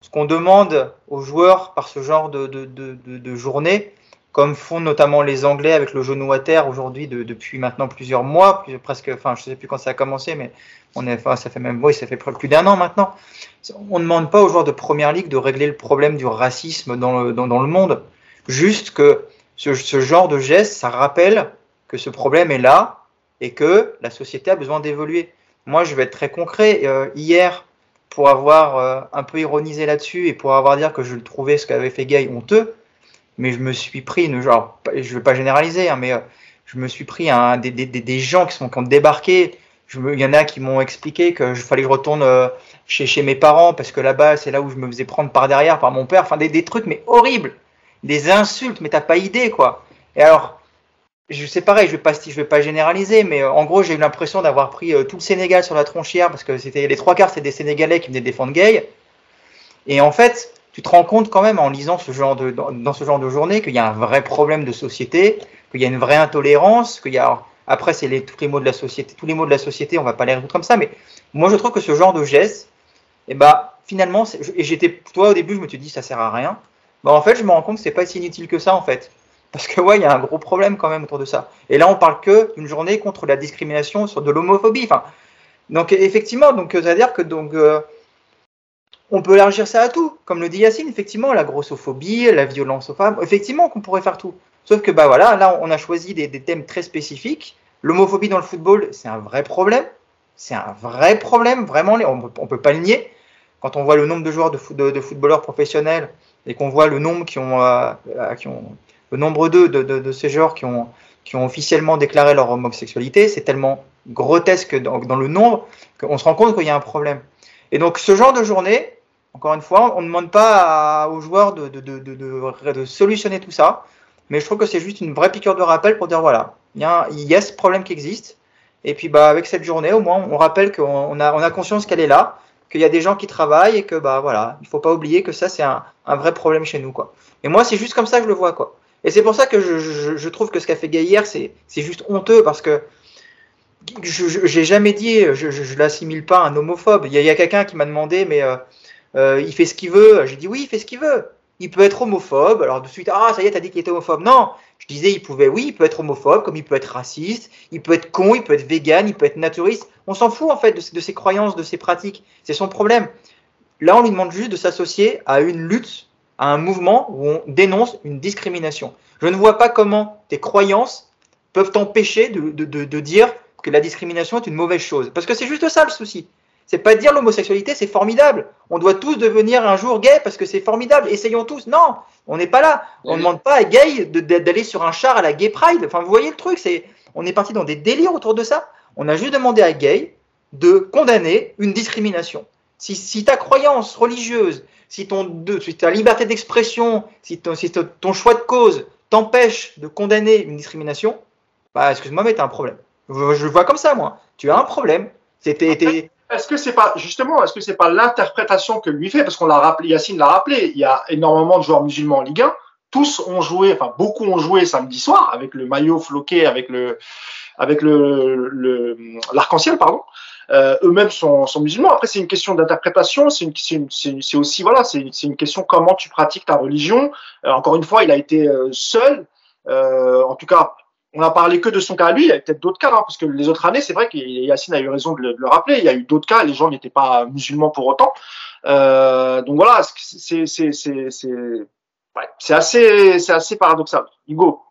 Ce qu'on demande aux joueurs par ce genre de, journée, comme font notamment les Anglais avec le genou à terre aujourd'hui de, depuis maintenant plusieurs mois, plus, presque, enfin je sais plus quand ça a commencé, mais on est, ça fait même, oui, ça fait plus d'un an maintenant. On ne demande pas aux joueurs de première ligue de régler le problème du racisme dans le, dans, dans le monde, juste que ce, ce genre de geste, ça rappelle que ce problème est là et que la société a besoin d'évoluer. Moi, je vais être très concret. Euh, hier, pour avoir euh, un peu ironisé là-dessus et pour avoir dire que je trouvais ce qu'avait fait Gay honteux, mais je me suis pris une genre, je ne veux pas généraliser, hein, mais euh, je me suis pris un, des, des, des, gens qui sont qui ont. Il y en a qui m'ont expliqué que je fallait que je retourne euh, chez, chez mes parents parce que là-bas c'est là où je me faisais prendre par derrière par mon père. Enfin des, des trucs mais horribles, des insultes, mais t'as pas idée quoi. Et alors je sais pareil, je vais pas, je vais pas généraliser, mais en gros, j'ai eu l'impression d'avoir pris tout le Sénégal sur la tronchière parce que c'était les trois quarts, c'était des Sénégalais qui venaient défendre Gay. Et en fait, tu te rends compte quand même en lisant ce genre de, dans, ce genre de journée qu'il y a un vrai problème de société, qu'il y a une vraie intolérance, qu'il y a après c'est les, tous les mots de la société, tous les mots de la société, on va pas les résoudre comme ça, mais moi je trouve que ce genre de geste, eh ben finalement, et j'étais toi au début je me suis dit ça sert à rien, bah en fait je me rends compte que c'est pas si inutile que ça en fait, parce que ouais il y a un gros problème quand même autour de ça. Et là on parle que d'une journée contre la discrimination sur de l'homophobie, enfin donc effectivement donc c'est à dire que donc euh, on peut élargir ça à tout. Comme le dit Yacine, effectivement, la grossophobie, la violence aux femmes, effectivement qu'on pourrait faire tout. Sauf que bah voilà, là on a choisi des, thèmes très spécifiques. L'homophobie dans le football, c'est un vrai problème. C'est un vrai problème, vraiment, on ne peut pas le nier. Quand on voit le nombre de joueurs de, footballeurs professionnels et qu'on voit le nombre qui ont, euh, qui ont le nombre de, de, ces joueurs qui ont, qui ont officiellement déclaré leur homosexualité, c'est tellement grotesque dans, le nombre qu'on se rend compte qu'il y a un problème. Et donc ce genre de journée, encore une fois, on ne demande pas aux joueurs de, de, solutionner tout ça, mais je trouve que c'est juste une vraie piqûre de rappel pour dire voilà, il y, a, y a ce problème qui existe. Et puis bah, avec cette journée, au moins, on rappelle qu'on a, on a conscience qu'elle est là, qu'il y a des gens qui travaillent et que bah voilà, il faut pas oublier que ça c'est un, un, vrai problème chez nous quoi. Et moi c'est juste comme ça que je le vois quoi. Et c'est pour ça que je, trouve que ce qu'a fait hier c'est juste honteux parce que je n'ai jamais dit, je, je, l'assimile pas à un homophobe. Il y a, y a quelqu'un qui m'a demandé mais euh, euh, il fait ce qu'il veut. J'ai dit oui, il fait ce qu'il veut. Il peut être homophobe. Alors de suite, ah ça y est, t'as dit qu'il était homophobe. Non, je disais il pouvait, oui, il peut être homophobe, comme il peut être raciste, il peut être con, il peut être vegan, il peut être naturiste. On s'en fout en fait de, ses croyances, de ses pratiques. C'est son problème. Là, on lui demande juste de s'associer à une lutte, à un mouvement où on dénonce une discrimination. Je ne vois pas comment tes croyances peuvent t'empêcher de, de dire que la discrimination est une mauvaise chose. Parce que c'est juste ça le souci. C'est pas dire l'homosexualité, c'est formidable. On doit tous devenir un jour gay parce que c'est formidable. Essayons tous. Non, on n'est pas là. On ne demande pas à gay d'aller sur un char à la gay pride. Enfin, vous voyez le truc, c'est on est parti dans des délires autour de ça. On a juste demandé à gay de condamner une discrimination. Si, si ta croyance religieuse, si, ton, si ta liberté d'expression, si, ton, si ton choix de cause t'empêche de condamner une discrimination, bah excuse-moi, mais tu as un problème. Je, je le vois comme ça, moi. Tu as un problème. C'était est-ce que c'est pas justement, est-ce que c'est pas l'interprétation que lui fait? Parce qu'on l'a rappelé, Yacine l'a rappelé, il y a énormément de joueurs musulmans en Ligue 1, tous ont joué, enfin beaucoup ont joué samedi soir avec le maillot floqué, avec le avec le l'arc-en-ciel pardon. Euh, eux-mêmes sont, sont, musulmans. Après, c'est une question d'interprétation. C'est aussi voilà, c'est une question comment tu pratiques ta religion. Euh, encore une fois, il a été euh, seul. Euh, en tout cas, on a parlé que de son cas à lui, il y a peut-être d'autres cas, hein, parce que les autres années, c'est vrai que Yacine a eu raison de le, rappeler, il y a eu d'autres cas, les gens n'étaient pas musulmans pour autant. Euh, donc voilà, c'est ouais, assez, assez paradoxal. Hugo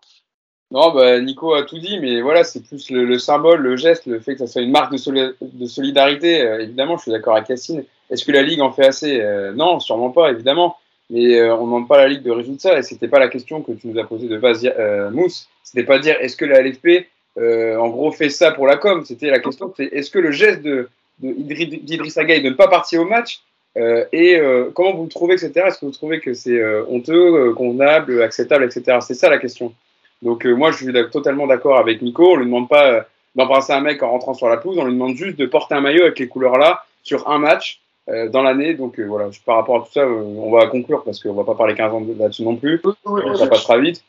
non, bah, Nico a tout dit, mais voilà, c'est plus le, symbole, le geste, le fait que ça soit une marque de, de solidarité. Euh, évidemment, je suis d'accord avec Yacine. Est-ce que la Ligue en fait assez? Euh, Non, sûrement pas, évidemment. Mais on ne demande pas à la Ligue de résoudre ça, et c'était pas la question que tu nous as posée de base, Mousse. C'était pas dire est-ce que la LFP, euh, en gros, fait ça pour la com? C'était la question, est-ce que le geste de, d'Idriss Agaï de ne pas partir au match euh, et euh, comment vous le trouvez, etc. Est-ce que vous trouvez que c'est honteux, convenable, acceptable, etc. C'est ça la question. Donc moi, je suis totalement d'accord avec Nico. On ne lui demande pas d'embrasser un mec en rentrant sur la pelouse. On lui demande juste de porter un maillot avec les couleurs là sur un match dans l'année. Donc voilà, par rapport à tout ça, on va conclure parce qu'on va pas parler 15 ans là-dessus non plus. ça passera vite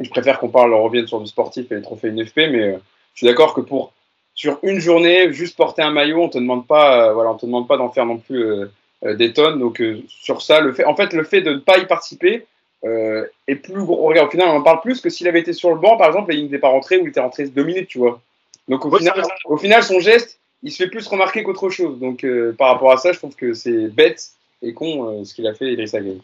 je préfère qu'on parle, on revienne sur du sportif et les trophées NFP, mais euh, je suis d'accord que pour sur une journée, juste porter un maillot, on te demande pas, euh, voilà, on te demande pas d'en faire non plus euh, des tonnes. Donc sur ça, le fait, en fait, le fait de ne pas y participer est plus gros. Regarde, au final, on en parle plus que s'il avait été sur le banc, par exemple, et il n'était pas rentré ou il était rentré deux minutes, tu vois. Donc au, final, au final, son geste, il se fait plus remarquer qu'autre chose. Donc par rapport à ça, je trouve que c'est bête et con ce qu'il a fait Idrissa Gueye.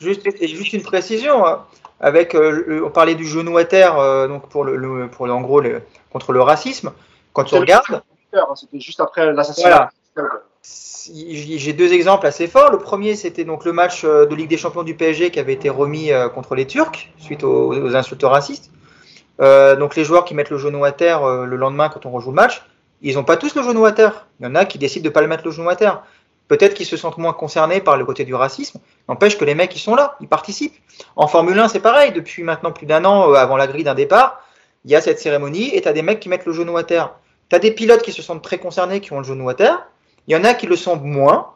Juste, juste une précision. Hein avec, euh, on parlait du genou à terre, euh, donc pour le, pour en gros contre le racisme. Quand tu regardes, hein, c'était juste après l'assassinat. J'ai deux exemples assez forts. Le premier, c'était donc le match euh, de Ligue des Champions du PSG qui avait été remis contre les Turcs suite aux, insultes racistes. donc les joueurs qui mettent le genou à terre le lendemain quand on rejoue le match, ils n'ont pas tous le genou à terre. Il y en a qui décident de ne pas le mettre le genou à terre. Peut-être qu'ils se sentent moins concernés par le côté du racisme. N'empêche que les mecs, ils sont là, ils participent. En Formule 1, c'est pareil. Depuis maintenant plus d'un an, euh, avant la grille d'un départ, il y a cette cérémonie et tu as des mecs qui mettent le genou à terre. Tu as des pilotes qui se sentent très concernés, qui ont le genou à terre. Il y en a qui le sont moins.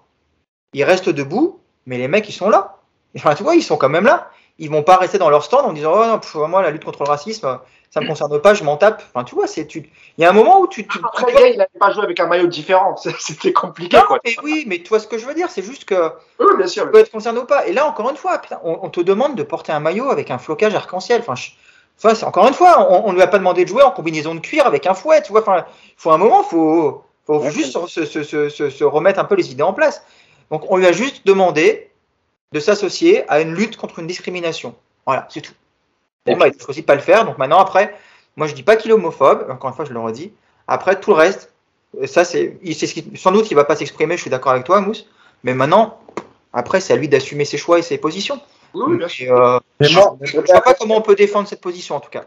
Ils restent debout, mais les mecs, ils sont là. Enfin, tu vois, ils sont quand même là. Ils vont pas rester dans leur stand en disant Oh non, pff, moi, la lutte contre le racisme, ça me concerne pas, je m'en tape. Enfin, tu vois, c'est tu. Il y a un moment où tu. tu Après, tu- il n'avait pas joué avec un maillot différent. C'était compliqué, Non, quoi. mais oui, mais tu vois ce que je veux dire, c'est juste que Oui, bien sûr. tu peux être concerné ou pas. Et là, encore une fois, putain, on, on te demande de porter un maillot avec un flocage arc-en-ciel. Enfin, je- enfin, encore une fois, on, on lui a pas demandé de jouer en combinaison de cuir avec un fouet. Tu vois, enfin, il faut un moment, faut, faut Ouais, juste se, se- se- se- se remettre un peu les idées en place. Donc, on lui a juste demandé de s'associer à une lutte contre une discrimination. Voilà, c'est tout. Bon, bah, il a choisi de pas le faire. Donc maintenant, après, moi, je dis pas qu'il est homophobe. Encore une fois, je le redis. Après, tout le reste, euh, ça, c'est, ce qui- sans doute, il va pas s'exprimer. Je suis d'accord avec toi, Mousse. Mais maintenant, après, c'est à lui d'assumer ses choix et ses positions. Oui, oui, bien sûr. Et, euh, Mais je vois pas comment on peut défendre cette position, en tout cas.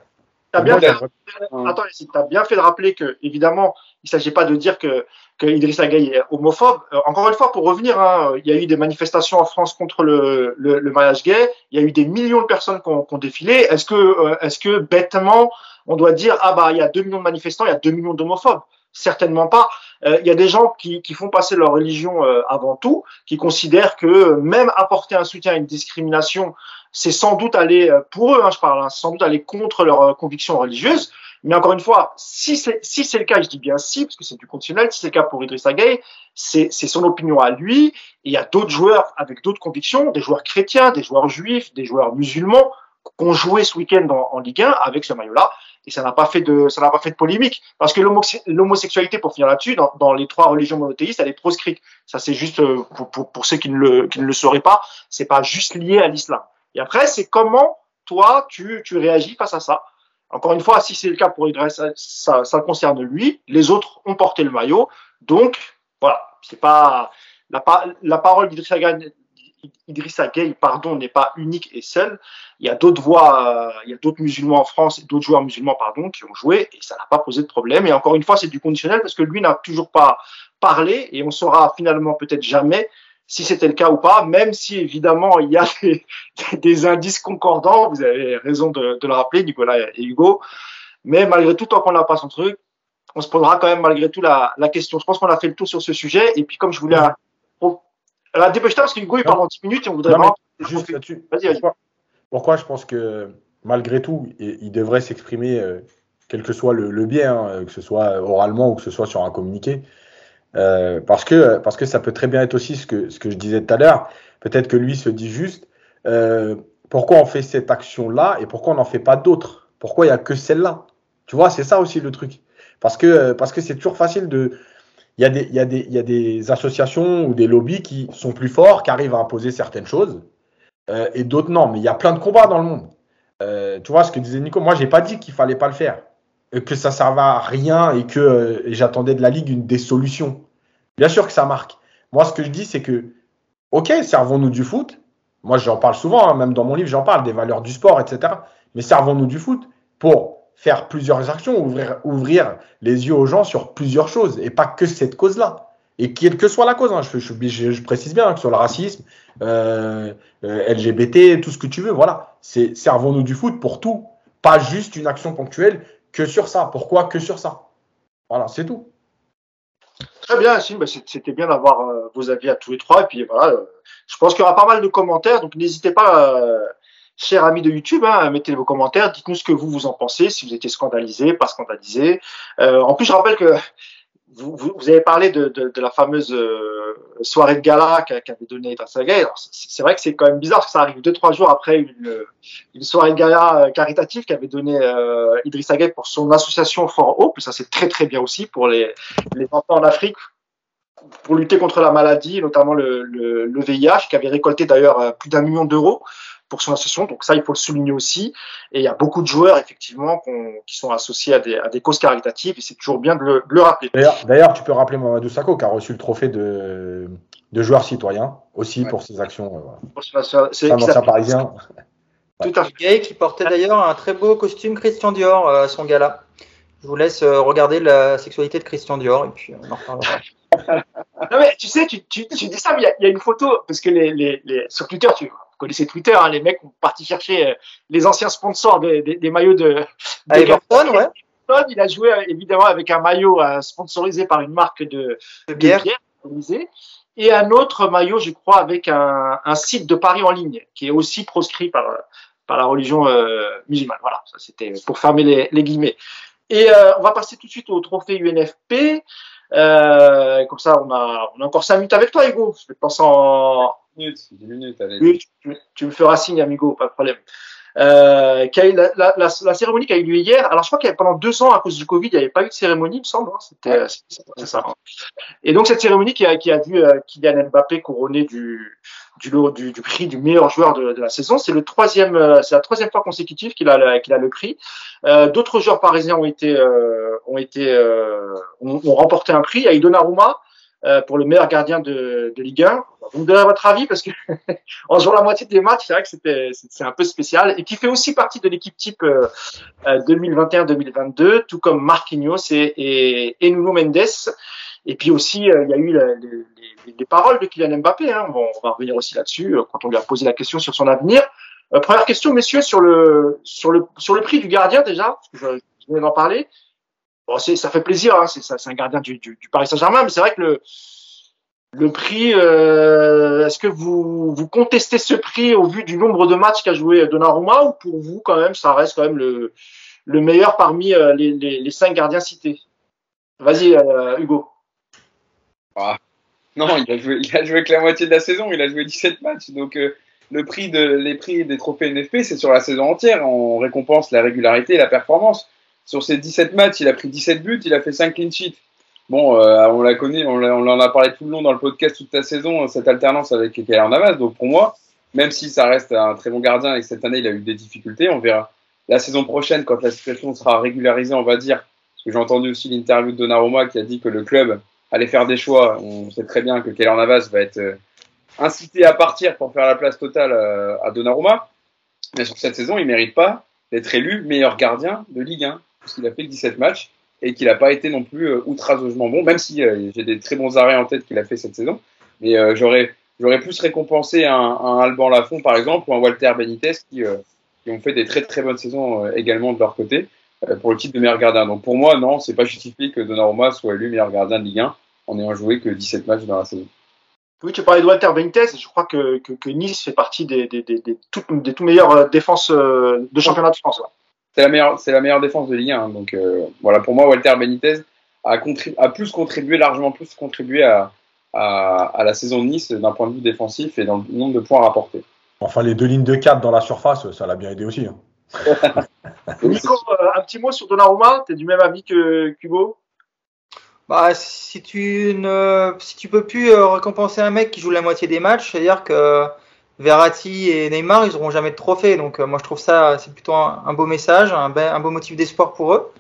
T'as bien fait, j'aimerais- attends, bien fait de rappeler que, évidemment, il s'agit pas de dire que, que Idrissa Gueye est homophobe. Euh, encore une fois, pour revenir, hein, il y a eu des manifestations en France contre le, le, le mariage gay. Il y a eu des millions de personnes qui ont, défilé. Est-ce que, euh, est-ce que bêtement, on doit dire ah bah il y a 2 millions de manifestants, il y a 2 millions d'homophobes? Certainement pas. Euh, il y a des gens qui, qui font passer leur religion euh, avant tout, qui considèrent que même apporter un soutien à une discrimination, c'est sans doute aller euh, pour eux, hein, je parle, hein, sans doute aller contre leurs euh, convictions religieuses. Mais encore une fois, si c'est si c'est le cas, je dis bien si, parce que c'est du conditionnel, si c'est le cas pour Idrissa Gueye, c'est son opinion à lui. Et il y a d'autres joueurs avec d'autres convictions, des joueurs chrétiens, des joueurs juifs, des joueurs musulmans, qui ont joué ce week-end en, Ligue 1 avec ce maillot-là. Et ça n'a pas fait de ça n'a pas fait de polémique, parce que l'homo- l'homosexualité, pour finir là-dessus, dans, dans les trois religions monothéistes, elle est proscrite. Ça c'est juste euh, pour, pour, pour ceux qui ne le qui ne le sauraient pas, c'est pas juste lié à l'islam. Et après, c'est comment toi tu tu réagis face à ça. Encore une fois, si c'est le cas pour Idriss, ça, ça concerne lui. Les autres ont porté le maillot. Donc, voilà, c'est pas la, la parole d'Idrissa Gueye, pardon, n'est pas unique et seule. Il y a d'autres voix, euh, il y a d'autres musulmans en France, d'autres joueurs musulmans, pardon, qui ont joué et ça n'a pas posé de problème. Et encore une fois, c'est du conditionnel parce que lui n'a toujours pas parlé et on saura finalement peut-être jamais si c'était le cas ou pas, même si évidemment il y a des, des indices concordants, vous avez raison de, de le rappeler, Nicolas et Hugo, mais malgré tout, tant qu'on n'a pas son truc, on se posera quand même malgré tout la, la question. Je pense qu'on a fait le tour sur ce sujet, et puis comme je voulais... Bon, la dépêche-toi parce que Hugo il parle en 10 minutes et on voudrait Non, mais vraiment... juste là-dessus. Vas-y, vas-y. Pourquoi, je pense que malgré tout, il, il devrait s'exprimer, euh, quel que soit le, le biais, hein, que ce soit oralement ou que ce soit sur un communiqué. Euh, parce, que, parce que ça peut très bien être aussi ce que, ce que je disais tout à l'heure. Peut-être que lui se dit juste euh, pourquoi on fait cette action-là et pourquoi on n'en fait pas d'autres? Pourquoi il n'y a que celle-là? Tu vois, c'est ça aussi le truc. Parce que parce que c'est toujours facile de. Il y, a des, il, y a des, il y a des associations ou des lobbies qui sont plus forts, qui arrivent à imposer certaines choses, euh, et d'autres non. Mais il y a plein de combats dans le monde. Euh, tu vois ce que disait Nico? Moi, j'ai pas dit qu'il fallait pas le faire, euh, que ça servait à rien et que euh, j'attendais de la ligue une des solutions. Bien sûr que ça marque. Moi, ce que je dis, c'est que, ok, servons-nous du foot. Moi, j'en parle souvent, hein, même dans mon livre, j'en parle des valeurs du sport, etc. Mais servons-nous du foot pour faire plusieurs actions, ouvrir, les yeux aux gens sur plusieurs choses et pas que cette cause-là. Et quelle que soit la cause, hein, je, précise bien que sur le racisme, euh, euh, LGBT, tout ce que tu veux, voilà. C'est servons-nous du foot pour tout, pas juste une action ponctuelle que sur ça. Pourquoi que sur ça? Voilà, c'est tout. Très bien, bah, c'était bien d'avoir euh, vos avis à tous les trois. Puis euh, je pense qu'il y aura pas mal de commentaires, donc n'hésitez pas, euh, chers amis de YouTube, hein, à mettre vos commentaires. Dites-nous ce que vous vous en pensez, si vous étiez scandalisé, pas scandalisé. En plus, je rappelle que vous, vous, vous avez parlé de, de, de la fameuse euh, soirée de gala qu'avait qu donné Idrissa Gueye. C'est vrai que c'est quand même bizarre que ça arrive deux trois jours après une, une soirée de gala euh, caritative qu'avait donné euh, Idrissa Gueye pour son association For Hope. Ça c'est très très bien aussi pour les, les enfants en Afrique pour lutter contre la maladie, notamment le, le, le VIH, qui avait récolté d'ailleurs plus d'un million d'euros pour son association. Donc ça, il faut le souligner aussi. Et il y a beaucoup de joueurs, effectivement, qu qui sont associés à des, à des causes caritatives. Et c'est toujours bien de le, de le rappeler. D'ailleurs, tu peux rappeler Mamadou Sakho, qui a reçu le trophée de, de joueur citoyen, aussi ouais. pour ses actions. Euh, voilà. C'est un ancien parisien. Tout à fait. Gay qui portait d'ailleurs un très beau costume Christian Dior à son gala. Je vous laisse euh, regarder la sexualité de Christian Dior et puis on en reparlera. non mais tu sais, tu, tu, tu dis ça, mais il y, y, a une photo, parce que les, les, les, sur Twitter, tu, connaissez Twitter, hein, les mecs ont parti chercher euh, les anciens sponsors des, des, des maillots de, de Everton, ouais. Il a joué euh, évidemment avec un maillot euh, sponsorisé par une marque de, De bière. et un autre maillot, je crois, avec un, un site de paris en ligne qui est aussi proscrit par, par la religion euh, musulmane. Voilà, ça c'était pour fermer les, les guillemets. Et euh, on va passer tout de suite au trophée UNFP. Euh, comme ça, on a, on a encore cinq minutes avec toi, Hugo. Je vais te passer en, 10 minutes, 10 minutes, allez. oui, tu, tu me feras signe, amigo, pas de problème. Euh, qui a eu la, la, la, la cérémonie qui a eu lieu hier. Alors, je crois qu'il y a pendant deux ans, à cause du Covid, il n'y avait pas eu de cérémonie, il me semble. hein. C'était, c'est ça. Et donc, cette cérémonie qui a, qui a vu euh, Kylian Mbappé couronné du, du lot du, du prix du meilleur joueur de, de la saison. C'est le troisième, euh, c'est la troisième fois consécutive qu'il a, le- qu'il a le prix. Euh, D'autres joueurs parisiens ont été, euh, ont été, euh, ont, ont remporté un prix. Il y a eu Donnarumma euh, pour le meilleur gardien de, de Ligue 1. Vous me donnez votre avis parce que en jouant la moitié des matchs, c'est vrai que c'était c'est un peu spécial et qui fait aussi partie de l'équipe type euh, euh, 2021-2022, tout comme Marquinhos et, et, et Nuno Mendes. Et puis aussi, euh, il y a eu les, les- les paroles de Kylian Mbappé. Hein. Bon, on va revenir aussi là-dessus euh, quand on lui a posé la question sur son avenir. Euh, première question, messieurs, sur le sur le sur le prix du gardien déjà, parce que je, je venais d'en parler. Bon, ça fait plaisir, hein, c'est un gardien du, Paris Saint-Germain, mais c'est vrai que le le prix, euh, est-ce que vous, vous contestez ce prix au vu du nombre de matchs qu'a joué Donnarumma ou pour vous quand même ça reste quand même le, le meilleur parmi euh, les, les, cinq gardiens cités? Vas-y euh, Hugo. Non, il a, joué, que la moitié de la saison, il a joué 17 matchs. Donc, le prix de, les prix des trophées NFP, c'est sur la saison entière. On récompense la régularité et la performance. Sur ces 17 matchs, il a pris 17 buts, il a fait 5 clean sheets. Bon, euh, on la connaît, on, en a parlé tout le long dans le podcast toute la saison, cette alternance avec Keller Navas. Donc, pour moi, même si ça reste un très bon gardien et que cette année, il a eu des difficultés, on verra la saison prochaine, quand la situation sera régularisée, on va dire. Parce que j'ai entendu aussi l'interview de Donnarumma qui a dit que le club allait faire des choix. On sait très bien que Keller Navas va être euh, incité à partir pour faire la place totale euh, à Donnarumma. Mais sur cette saison, il mérite pas d'être élu meilleur gardien de Ligue 1, parce qu'il a fait que 17 matchs et qu'il n'a pas été non plus euh, outrageusement bon, même si euh, j'ai des très bons arrêts en tête qu'il a fait cette saison. Mais euh, j'aurais j'aurais plus récompensé un, Alban Lafont, par exemple, ou un Walter Benitez qui, ont fait des très très bonnes saisons également de leur côté pour le titre de meilleur gardien. Donc pour moi, non, c'est pas justifié que Donnarumma soit élu meilleur gardien de Ligue 1 en n'ayant joué que 17 matchs dans la saison. Oui, tu parlais de Walter Benitez. Je crois que, Nice fait partie des, des, tout, meilleures défenses de championnat de France. C'est la meilleure, c'est la meilleure défense de Ligue 1. hein. Donc euh, voilà, pour moi, Walter Benitez a, contribu- a plus contribué, largement plus contribué à, à, à la saison de Nice d'un point de vue défensif et dans le nombre de points rapportés. Enfin, les deux lignes de 4 dans la surface, ça l'a bien aidé aussi. hein. Nico, euh, un petit mot sur Donnarumma. T'es du même avis que Hugo Bah, si tu ne, si tu peux plus euh, récompenser un mec qui joue la moitié des matchs, c'est-à-dire que Verratti et Neymar, ils auront jamais de trophée. Donc, euh, moi, je trouve ça, c'est plutôt un, beau message, un, un beau motif d'espoir pour eux.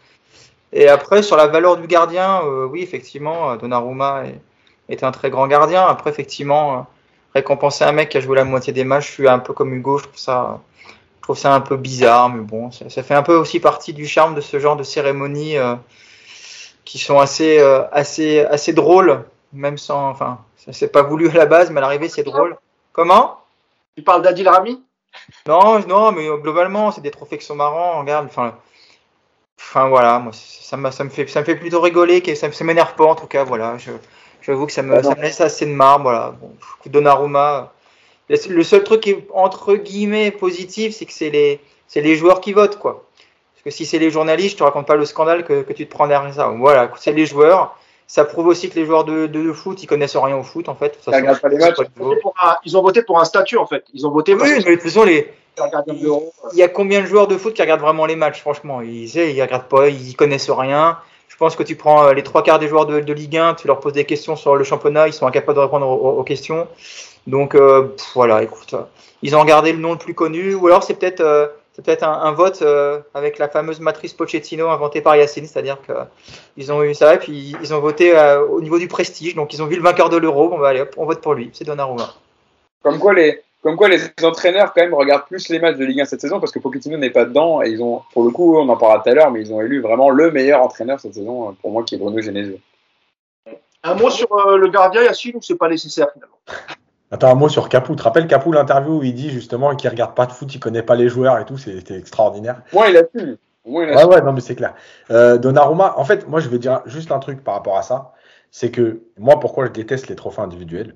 Et après, sur la valeur du gardien, euh, oui, effectivement, euh, Donnarumma est, est un très grand gardien. Après, effectivement, euh, récompenser un mec qui a joué la moitié des matchs, je suis un peu comme Hugo, je trouve ça, je trouve ça un peu bizarre, mais bon, ça, ça fait un peu aussi partie du charme de ce genre de cérémonie. euh, qui sont assez, euh, assez, assez drôles, même sans, enfin, c'est pas voulu à la base, mais à l'arrivée c'est drôle. Comment? Tu parles d'Adil Rami? Non, non, mais euh, globalement c'est des trophées qui sont marrants. Regarde, enfin, enfin voilà, moi ça, m'a- ça me fait, ça me fait plutôt rigoler, que ça, ça m'énerve pas en tout cas, voilà. Je, j'avoue que ça me, ça me laisse assez de marre, voilà. Bon, Donnarumma, le le seul truc qui est entre guillemets positif, c'est que c'est les, c'est les joueurs qui votent, quoi. Parce que si c'est les journalistes, je te raconte pas le scandale que, que tu te prends derrière ça. Voilà, c'est les joueurs. Ça prouve aussi que les joueurs de, de, de foot, ils connaissent rien au foot, en fait. Ils pas les ils ont matchs. pas de Ils ont niveau. voté pour un- Ils ont voté pour un statut en fait. Ils ont voté Oui, mais de toute façon, les, il y a combien de joueurs de foot qui regardent vraiment les matchs, franchement? Ils ne regardent pas, ils connaissent rien. Je pense que tu prends euh, les trois quarts des joueurs de, de Ligue 1, tu leur poses des questions sur le championnat, ils sont incapables de répondre aux, questions. Donc euh, voilà, écoute, euh, ils ont regardé le nom le plus connu, ou alors c'est peut-être euh, peut-être un, un vote euh, avec la fameuse matrice Pochettino inventée par Yacine, c'est-à-dire que ils ont eu ça et puis ils ont voté euh, au niveau du prestige, donc ils ont vu le vainqueur de l'Euro, bon bah allez hop, on vote pour lui, c'est Donnarumma. Comme quoi les, comme quoi les entraîneurs quand même regardent plus les matchs de Ligue 1 cette saison parce que Pochettino n'est pas dedans et ils ont, pour le coup, on en parlera tout à l'heure, mais ils ont élu vraiment le meilleur entraîneur cette saison pour moi qui est Bruno Genesio. Un mot sur euh, le gardien Yacine ou c'est pas nécessaire finalement? Attends, un mot sur Capou. Tu te rappelles Capou, l'interview où il dit justement qu'il regarde pas de foot, il connaît pas les joueurs et tout, c'était extraordinaire. Moi, il a pu. Moi, il a Ouais, su. ouais, non, mais c'est clair. Euh, Donnarumma, en fait, moi, je veux dire juste un truc par rapport à ça. C'est que moi, pourquoi je déteste les trophées individuels?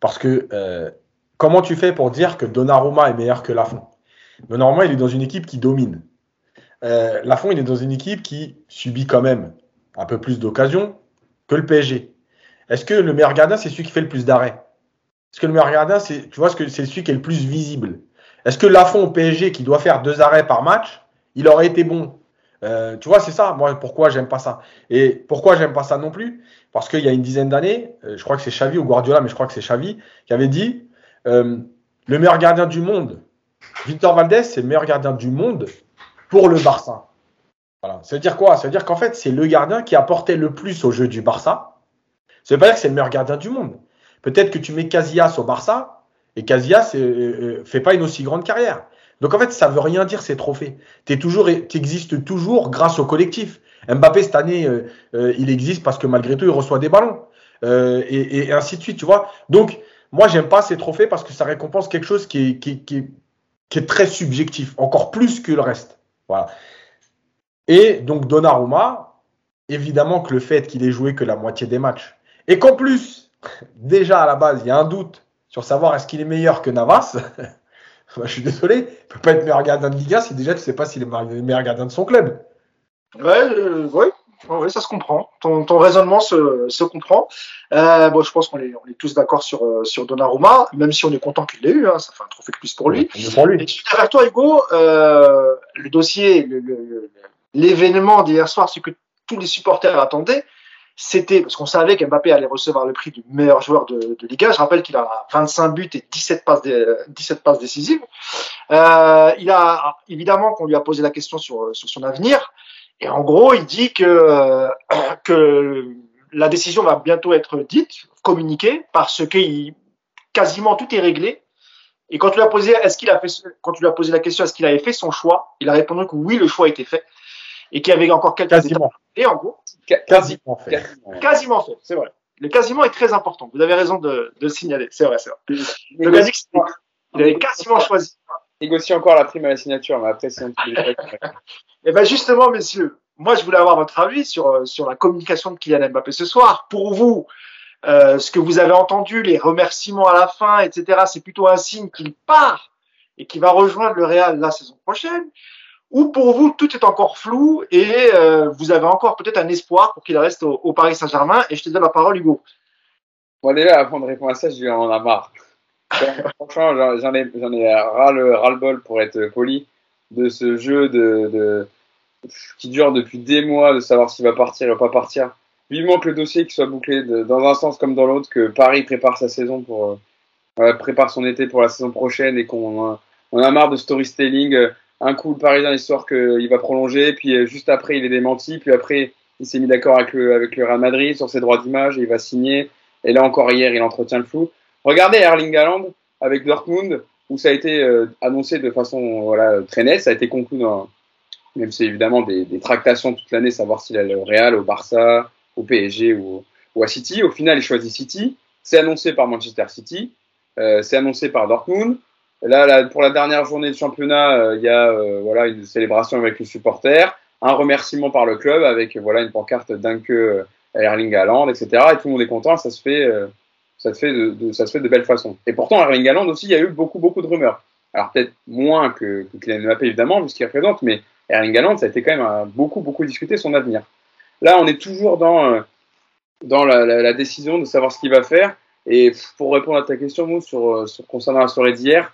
Parce que euh, comment tu fais pour dire que Donnarumma est meilleur que Lafont? Donnarumma, il est dans une équipe qui domine. Euh, Lafont, il est dans une équipe qui subit quand même un peu plus d'occasions que le PSG. Est-ce que le meilleur gardien, c'est celui qui fait le plus d'arrêts? Est-ce que le meilleur gardien, c'est, tu vois, ce c'est celui qui est le plus visible Est-ce que Lafont au PSG, qui doit faire deux arrêts par match, il aurait été bon? Euh, Tu vois, c'est ça. Moi, pourquoi j'aime pas ça? Et pourquoi j'aime pas ça non plus? Parce qu'il y a une dizaine d'années, euh, je crois que c'est Xavi ou Guardiola, mais je crois que c'est Xavi qui avait dit euh, le meilleur gardien du monde. Victor Valdez, c'est le meilleur gardien du monde pour le Barça. Voilà. Ça veut dire quoi? Ça veut dire qu'en fait, c'est le gardien qui apportait le plus au jeu du Barça. Ça veut pas dire que c'est le meilleur gardien du monde. Peut-être que tu mets Casillas au Barça et Casillas euh, euh, fait pas une aussi grande carrière. Donc en fait, ça veut rien dire ces trophées. Tu toujours, existes toujours grâce au collectif. Mbappé cette année, euh, euh, il existe parce que malgré tout, il reçoit des ballons Euh, et, et ainsi de suite, tu vois. Donc moi, j'aime pas ces trophées parce que ça récompense quelque chose qui est, qui, qui, qui est très subjectif, encore plus que le reste. Voilà. Et donc Donnarumma, évidemment que le fait qu'il ait joué que la moitié des matchs, et qu'en plus, déjà à la base, il y a un doute sur savoir est-ce qu'il est meilleur que Navas. Bah, je suis désolé, il peut pas être meilleur gardien de Liga si déjà tu sais pas s'il est le meilleur gardien de son club. Ouais, euh, ouais, ouais, ça se comprend. Ton, ton raisonnement se, se comprend. Euh, bon, je pense qu'on est, on est tous d'accord sur, euh, sur Donnarumma, même si on est content qu'il l'ait eu. Hein, ça fait un trophée de plus pour lui. Pour lui. Et je suis avec toi, Hugo. Euh, le dossier, l'événement d'hier soir, ce que tous les supporters attendaient, c'était parce qu'on savait qu'Mbappé allait recevoir le prix du meilleur joueur de, de Liga. Je rappelle qu'il a 25 buts et 17 passes, dé- 17 passes décisives. Euh, il a évidemment qu'on lui a posé la question sur, sur son avenir. Et en gros, il dit que, euh, que la décision va bientôt être dite, communiquée, parce que il- quasiment tout est réglé. Et quand tu lui as posé, est-ce qu'il a fait, quand tu lui as posé la question, est-ce qu'il avait fait son choix, il a répondu que oui, le choix a été fait, et qu'il y avait encore quelques étapes. Et en gros, Quasiment fait. quasiment. quasiment fait, c'est vrai. Le quasiment est très important. Vous avez raison de, de le signaler, c'est vrai, c'est vrai. Le il avait quasiment choisi. Négocie encore la prime à la signature, mais après, c'est un petit. Et ben justement, messieurs, moi je voulais avoir votre avis sur, euh, sur la communication de Kylian Mbappé ce soir. Pour vous, euh, ce que vous avez entendu, les remerciements à la fin, etc., c'est plutôt un signe qu'il part et qu'il va rejoindre le Real la saison prochaine Ou pour vous, tout est encore flou et euh, vous avez encore peut-être un espoir pour qu'il reste au, au Paris Saint-Germain Et je te donne la parole, Hugo. Bon, déjà, avant de répondre à ça, je en ai marre. Franchement, j'en- ai, j'en ai ras le, ras le bol pour être poli de ce jeu de, de, qui dure depuis des mois de savoir s'il va partir ou pas partir. Vivement que le dossier qui soit bouclé de- dans un sens comme dans l'autre, que Paris prépare sa saison pour, euh, prépare son été pour la saison prochaine et qu'on a- on a marre de storytelling. Un coup, le Parisien histoire qu'il va prolonger, puis euh, juste après, il est démenti, puis après, il s'est mis d'accord avec le, avec le Real Madrid sur ses droits d'image et il va signer. Et là encore hier, il entretient le flou. Regardez Erling Haaland avec Dortmund, où ça a été euh, annoncé de façon voilà, très nette, ça a été conclu dans, même si évidemment des, des tractations toute l'année, savoir s'il allait au Real, au Barça, au PSG ou, ou à City. Au final, il choisit City. C'est annoncé par Manchester City, euh, c'est annoncé par Dortmund. Là, là, pour la dernière journée de championnat, euh, il y a euh, voilà une célébration avec les supporters, un remerciement par le club avec euh, voilà une pancarte d'un que Erling Haaland, etc. Et tout le monde est content. Ça se fait, euh, ça se fait de, de- ça se fait de belle façon. Et pourtant, Erling Haaland aussi, il y a eu beaucoup, beaucoup de rumeurs. Alors peut-être moins que, que Kylian Mbappé évidemment, vu ce qu'il représente, mais Erling Haaland, ça a été quand même euh, beaucoup, beaucoup discuté son avenir. Là, on est toujours dans euh, dans la, la- décision de savoir ce qu'il va faire. Et pour répondre à ta question, Mousse, sur, euh, sur concernant la soirée d'hier,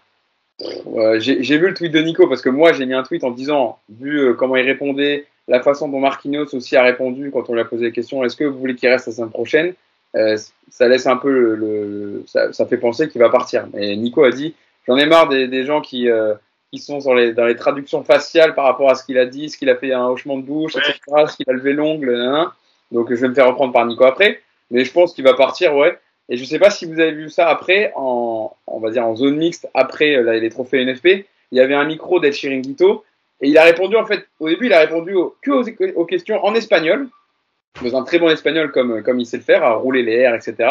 euh, j'ai vu le tweet de Nico parce que moi j'ai mis un tweet en disant, vu euh, comment il répondait, la façon dont Marquinhos aussi a répondu quand on lui a posé la question, est-ce que vous voulez qu'il reste la semaine prochaine? Euh, Ça laisse un peu le, le- ça, ça fait penser qu'il va partir. Et Nico a dit, j'en ai marre des, des gens qui euh, qui sont dans les, dans les traductions faciales par rapport à ce qu'il a dit, ce qu'il a fait un hochement de bouche, etc., ce qu'il a levé l'ongle, nan, nan. donc je vais me faire reprendre par Nico après, mais je pense qu'il va partir, ouais. Et je sais pas si vous avez vu ça après, en, on va dire en zone mixte, après euh, là, les trophées NFP, il y avait un micro d'El Chiringuito, et il a répondu, en fait, au début, il a répondu au- que aux, aux questions en espagnol, dans un très bon espagnol comme, comme il sait le faire, à rouler les airs, etc.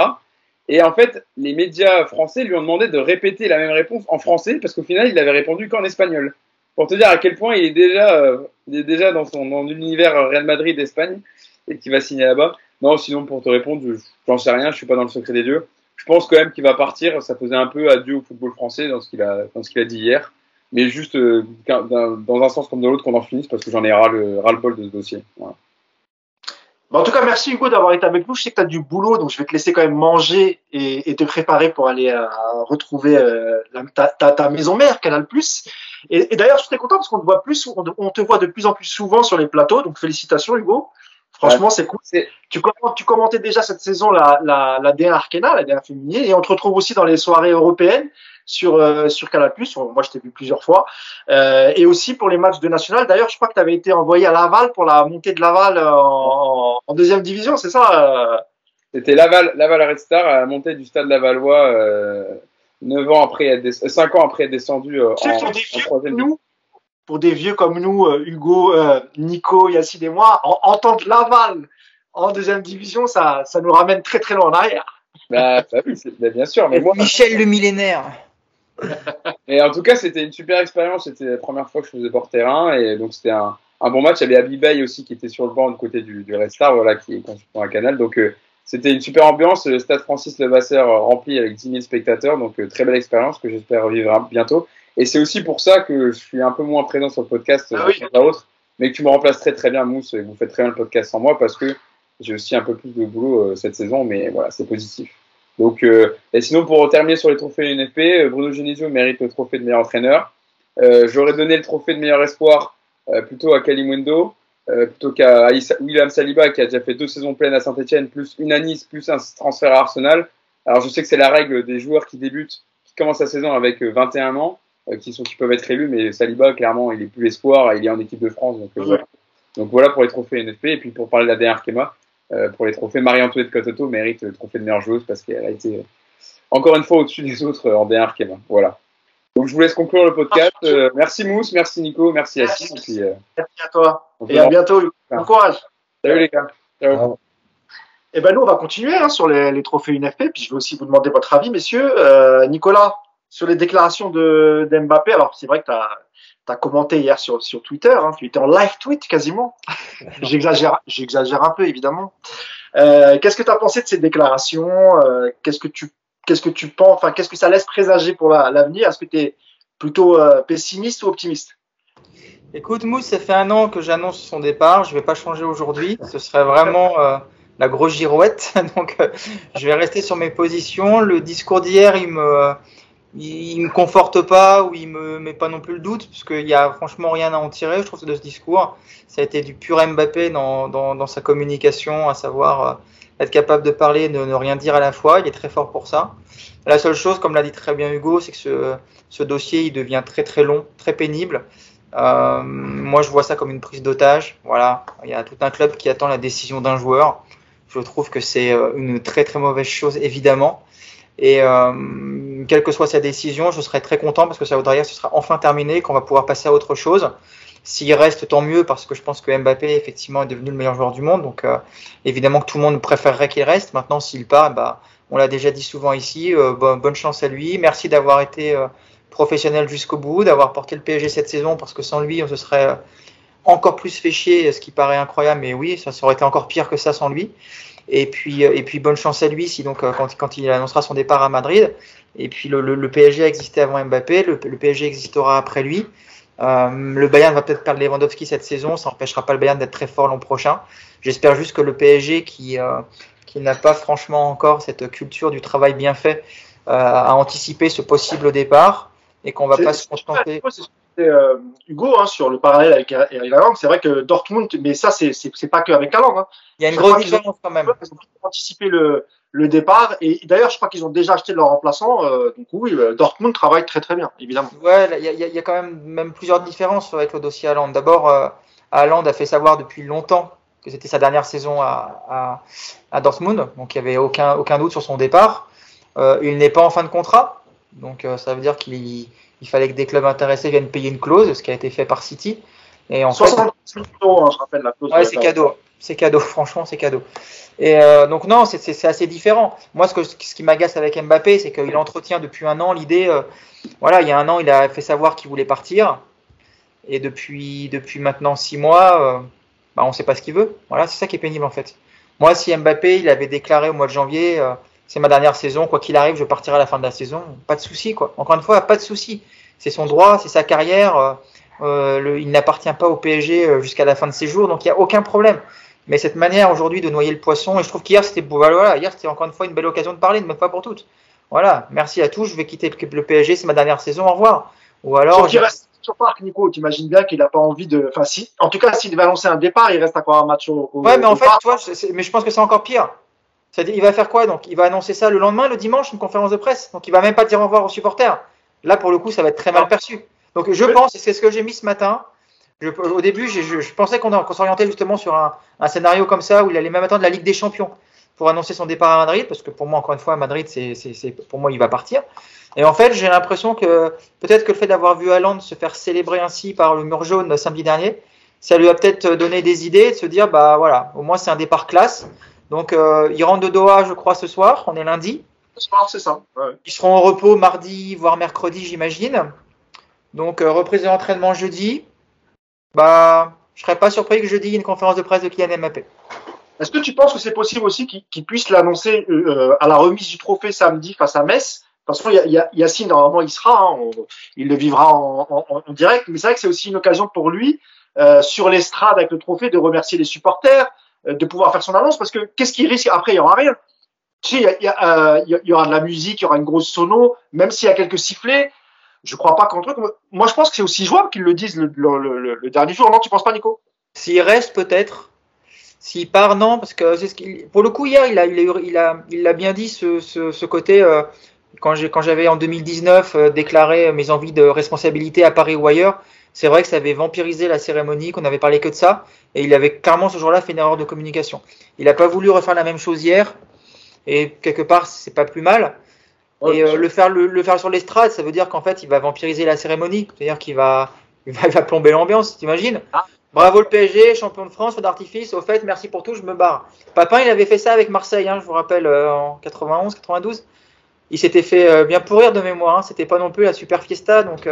Et en fait, les médias français lui ont demandé de répéter la même réponse en français parce qu'au final, il avait répondu qu'en espagnol. Pour te dire à quel point il est déjà, euh, il est déjà dans son dans l'univers Real Madrid Espagne et qu'il va signer là-bas. Non, sinon pour te répondre, j'en sais rien, je suis pas dans le secret des dieux. Je pense quand même qu'il va partir. Ça faisait un peu adieu au football français dans ce qu'il a dit hier, mais juste euh, dans un sens comme dans l'autre qu'on en finisse parce que j'en ai ras le, bol de ce dossier. Bon, en tout cas, merci Hugo d'avoir été avec nous. Je sais que tu as du boulot, donc je vais te laisser quand même manger et, te préparer pour aller euh, retrouver euh, ta, ta, ta, maison mère, Canal+. Et, et d'ailleurs, je suis très content parce qu'on te voit plus, on, on, te voit de plus en plus souvent sur les plateaux. Donc félicitations Hugo. Franchement, ouais. c'est cool. Tu, tu commentais déjà cette saison la, la, la D1 Arkena, la D1 féminine, et on te retrouve aussi dans les soirées européennes sur euh, sur Canal+. Moi, je t'ai vu plusieurs fois, euh, et aussi pour les matchs de national. D'ailleurs, je crois que tu avais été envoyé à Laval pour la montée de Laval en, en deuxième division, c'est ça euh? C'était Laval, Laval Red Star à la montée du stade Lavallois. Euh, 9 ans après être 5 ans après être descendu euh, en, en troisième nous, pour des vieux comme nous, euh, Hugo, euh, Nico, Yacine et moi, en, entendre Laval en deuxième division, ça, ça nous ramène très très loin en arrière. Bah, bah oui, bah, bien sûr. Mais moi, Michel le millénaire. et en tout cas, c'était une super expérience. C'était la première fois que je faisais port terrain et donc c'était un, un, bon match. Il y avait Abibay aussi qui était sur le banc du côté du, du Red Star, voilà, qui est consultant à Canal. Donc euh, c'était une super ambiance. Le stade Francis Levasseur rempli avec 10 000 spectateurs. Donc euh, très belle expérience que j'espère revivre bientôt. Et c'est aussi pour ça que je suis un peu moins présent sur le podcast ah oui. autre, mais que tu me remplaces très très bien, Mousse, et vous faites très bien le podcast sans moi parce que j'ai aussi un peu plus de boulot euh, cette saison, mais voilà, c'est positif. Donc, euh, et sinon, pour terminer sur les trophées UNFP, euh, Bruno Genesio mérite le trophée de meilleur entraîneur. Euh, J'aurais donné le trophée de meilleur espoir euh, plutôt à Kalimundo, euh, plutôt qu'à William Saliba qui a déjà fait deux saisons pleines à Saint-Etienne, plus une à Nice, plus un transfert à Arsenal. Alors, je sais que c'est la règle des joueurs qui débutent, qui commencent la saison avec 21 ans, qui, sont, qui peuvent être élus, mais Saliba, clairement, il est plus l'espoir, il est en équipe de France. Donc, ouais. voilà. donc voilà pour les trophées NFP. Et puis pour parler de la dernière Arkema, euh, pour les trophées, Marie-Antoinette Cototo mérite le trophée de meilleure joueuse parce qu'elle a été euh, encore une fois au-dessus des autres euh, en dernière Arkema. Voilà. Donc je vous laisse conclure le podcast. Euh, merci Mousse, merci Nico, merci Yacine. Merci. Puis, merci à toi. Et à bientôt. Bon courage. Salut les gars. Ciao. Et ben nous on va continuer hein, sur les, les, trophées UNFP. Puis je vais aussi vous demander votre avis, messieurs. Euh, Nicolas, sur les déclarations de d'Mbappé. Alors c'est vrai que tu as, as, commenté hier sur, sur Twitter, hein, tu étais en live tweet quasiment. j'exagère, j'exagère un peu évidemment. Euh, qu'est-ce que tu as pensé de ces déclarations euh, Qu'est-ce que tu qu'est-ce que tu penses Enfin, qu'est-ce que ça laisse présager pour l'avenir? La, Est-ce que tu es plutôt euh, pessimiste ou optimiste? Écoute, Mousse, ça fait un an que j'annonce son départ. Je vais pas changer aujourd'hui. Ce serait vraiment la grosse girouette. Donc, je vais rester sur mes positions. Le discours d'hier, il me il, me conforte pas ou il me met pas non plus le doute parce qu'il y a franchement rien à en tirer je trouve de ce discours. Ça a été du pur Mbappé dans, dans, dans sa communication à savoir euh, être capable de parler de ne rien dire à la fois. Il est très fort pour ça. La seule chose comme l'a dit très bien Hugo c'est que ce, ce dossier il devient très très long très pénible. Euh, moi je vois ça comme une prise d'otage. Voilà. Il y a tout un club qui attend la décision d'un joueur. Je trouve que c'est une très très mauvaise chose évidemment et euh, quelle que soit sa décision, je serai très content parce que ça voudrait dire que ce sera enfin terminé, qu'on va pouvoir passer à autre chose. S'il reste, tant mieux parce que je pense que Mbappé effectivement est devenu le meilleur joueur du monde. Donc euh, évidemment que tout le monde préférerait qu'il reste. Maintenant, s'il part, bah, on l'a déjà dit souvent ici. Euh, bon, bonne chance à lui. Merci d'avoir été euh, professionnel jusqu'au bout, d'avoir porté le PSG cette saison parce que sans lui, on se serait encore plus fait chier, ce qui paraît incroyable. Mais oui, ça aurait été encore pire que ça sans lui. Et puis, et puis bonne chance à lui si donc quand, quand il annoncera son départ à Madrid. Et puis le, le, le PSG a existé avant Mbappé, le, le, PSG existera après lui. Euh, le Bayern va peut-être perdre Lewandowski cette saison, ça n'empêchera pas le Bayern d'être très fort l'an prochain. J'espère juste que le PSG qui euh, qui n'a pas franchement encore cette culture du travail bien fait euh, a anticipé ce possible départ et qu'on va pas se contenter euh, Hugo hein, sur le parallèle avec Erling Haaland. C'est vrai que Dortmund, mais ça c'est c'est pas que avec. Hein. Il y a une grosse différence quand même. Ils ont anticipé le le départ et d'ailleurs je crois qu'ils ont déjà acheté leur remplaçant. Euh, donc oui, Dortmund travaille très très bien, évidemment. Ouais, il y a, y a, quand même même plusieurs différences avec le dossier Haaland. D'abord, euh, Haaland a fait savoir depuis longtemps que c'était sa dernière saison à, à, à, Dortmund, donc il n'y avait aucun aucun doute sur son départ. Euh, il n'est pas en fin de contrat, donc euh, ça veut dire qu'il il fallait que des clubs intéressés viennent payer une clause, ce qui a été fait par City. Et en 60 fait, euros, hein, je rappelle la clause. Ouais, c'est cadeau. c'est cadeau. Franchement, c'est cadeau. Et euh, donc non, c'est assez différent. Moi, ce, que, ce qui m'agace avec Mbappé, c'est qu'il entretient depuis un an l'idée. Euh, voilà, il y a un an, il a fait savoir qu'il voulait partir, et depuis depuis maintenant six mois, euh, bah, on ne sait pas ce qu'il veut. Voilà, c'est ça qui est pénible en fait. Moi, si Mbappé, il avait déclaré au mois de janvier, c'est ma dernière saison, quoi qu'il arrive, je partirai à la fin de la saison, pas de souci quoi. Encore une fois, pas de souci. C'est son droit, c'est sa carrière. Euh, le, il n'appartient pas au PSG jusqu'à la fin de ses jours, donc il n'y a aucun problème. Mais cette manière aujourd'hui de noyer le poisson, et je trouve qu'hier c'était voilà, hier c'était encore une fois une belle occasion de parler, une bonne fois pour toutes. Voilà, merci à tous, je vais quitter le PSG, c'est ma dernière saison, au revoir. Ou alors. il reste sur Parc, Nico, t'imagines bien qu'il n'a pas envie de. Enfin, si, en tout cas, s'il va annoncer un départ, il reste encore un match au. ouais, mais en fait, toi, mais je pense que c'est encore pire. C'est-à-dire, il va faire quoi donc? Il va annoncer ça le lendemain, le dimanche, une conférence de presse? Donc, il va même pas dire au revoir aux supporters. Là, pour le coup, ça va être très mal perçu. Donc, je pense, et c'est ce que j'ai mis ce matin, au début, je, pensais qu'on s'orientait justement sur un, scénario comme ça où il allait même attendre la Ligue des Champions pour annoncer son départ à Madrid, parce que pour moi, encore une fois, à Madrid, c'est, pour moi, il va partir. Et en fait, j'ai l'impression que peut-être que le fait d'avoir vu Haaland se faire célébrer ainsi par le mur jaune samedi dernier, ça lui a peut-être donné des idées de se dire, bah voilà, au moins c'est un départ classe. Donc, euh, il rentre de Doha, je crois, ce soir. On est lundi. Ce soir, c'est ça. Ils seront en repos mardi, voire mercredi, j'imagine. Donc, euh, reprise de l'entraînement jeudi bah, je serais pas surpris que jeudi, il y ait une conférence de presse de Kylian Mbappé. Est-ce que tu penses que c'est possible aussi qu'il puisse l'annoncer euh, à la remise du trophée samedi face à Metz? Y a, Yacine, normalement, il sera, hein, il le vivra en, en, en direct, mais c'est vrai que c'est aussi une occasion pour lui, euh, sur l'estrade avec le trophée, de remercier les supporters, de pouvoir faire son annonce, parce que qu'est-ce qu'il risque Après, il y aura rien. Tu sais, il y, euh, aura de la musique, il y aura une grosse sono, même s'il y a quelques sifflets, je crois pas qu'un truc. Moi, je pense que c'est aussi jouable qu'ils le disent le, dernier jour. Non, tu penses pas, Nico? S'il reste, peut-être. S'il part, non, parce que c'est ce. Pour le coup, hier, il a, il a, il a, bien dit ce côté. Euh, quand j'avais en 2019 euh, déclaré mes envies de responsabilité à Paris ou ailleurs, c'est vrai que ça avait vampirisé la cérémonie, qu'on avait parlé que de ça, et il avait clairement ce jour-là fait une erreur de communication. Il n'a pas voulu refaire la même chose hier, et quelque part, c'est pas plus mal et euh, le, faire, le, faire sur l'estrade, ça veut dire qu'en fait, il va vampiriser la cérémonie. C'est-à-dire qu'il va, il va, plomber l'ambiance, t'imagines? Ah. Bravo le PSG, champion de France, d'artifice. Au fait, merci pour tout, je me barre. Papin, il avait fait ça avec Marseille, hein, je vous rappelle, euh, en 91, 92. Il s'était fait euh, bien pourrir de mémoire. Hein. C'était pas non plus la super fiesta. Donc,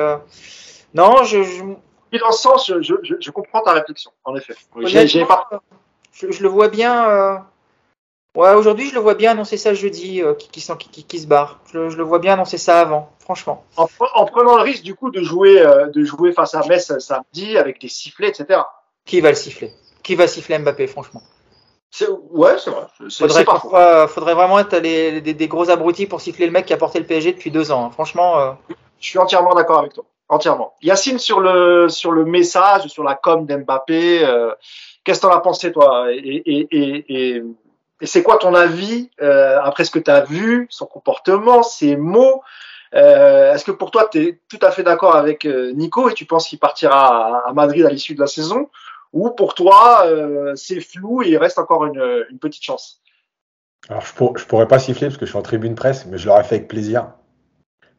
non, je. je... dans ce sens, je, je, je, comprends ta réflexion, en effet. Pas... Je, le vois bien Ouais, aujourd'hui, je le vois bien annoncer ça jeudi, euh, qui, qui, qui, se barre. Je, le vois bien annoncer ça avant, franchement. En, en, prenant le risque, du coup, de jouer, euh, de jouer face à Metz samedi avec des sifflets, etc. Qui va le siffler? Qui va siffler Mbappé, franchement? Ouais, c'est vrai. Faudrait, parfois, faudrait vraiment être des, des, gros abrutis pour siffler le mec qui a porté le PSG depuis deux ans. Hein. Franchement. Euh... Je suis entièrement d'accord avec toi. Entièrement. Yacine, sur le, sur le message, sur la com d'Mbappé, euh, qu'est-ce que t'en as pensé, toi? Et, et, et, et et c'est quoi ton avis euh, après ce que tu as vu, son comportement, ses mots? Euh, Est-ce que pour toi, tu es tout à fait d'accord avec Nico et tu penses qu'il partira à, Madrid à l'issue de la saison? Ou pour toi, c'est flou et il reste encore une, une petite chance? Alors, je, pour, je pourrais pas siffler parce que je suis en tribune presse, mais je l'aurais fait avec plaisir.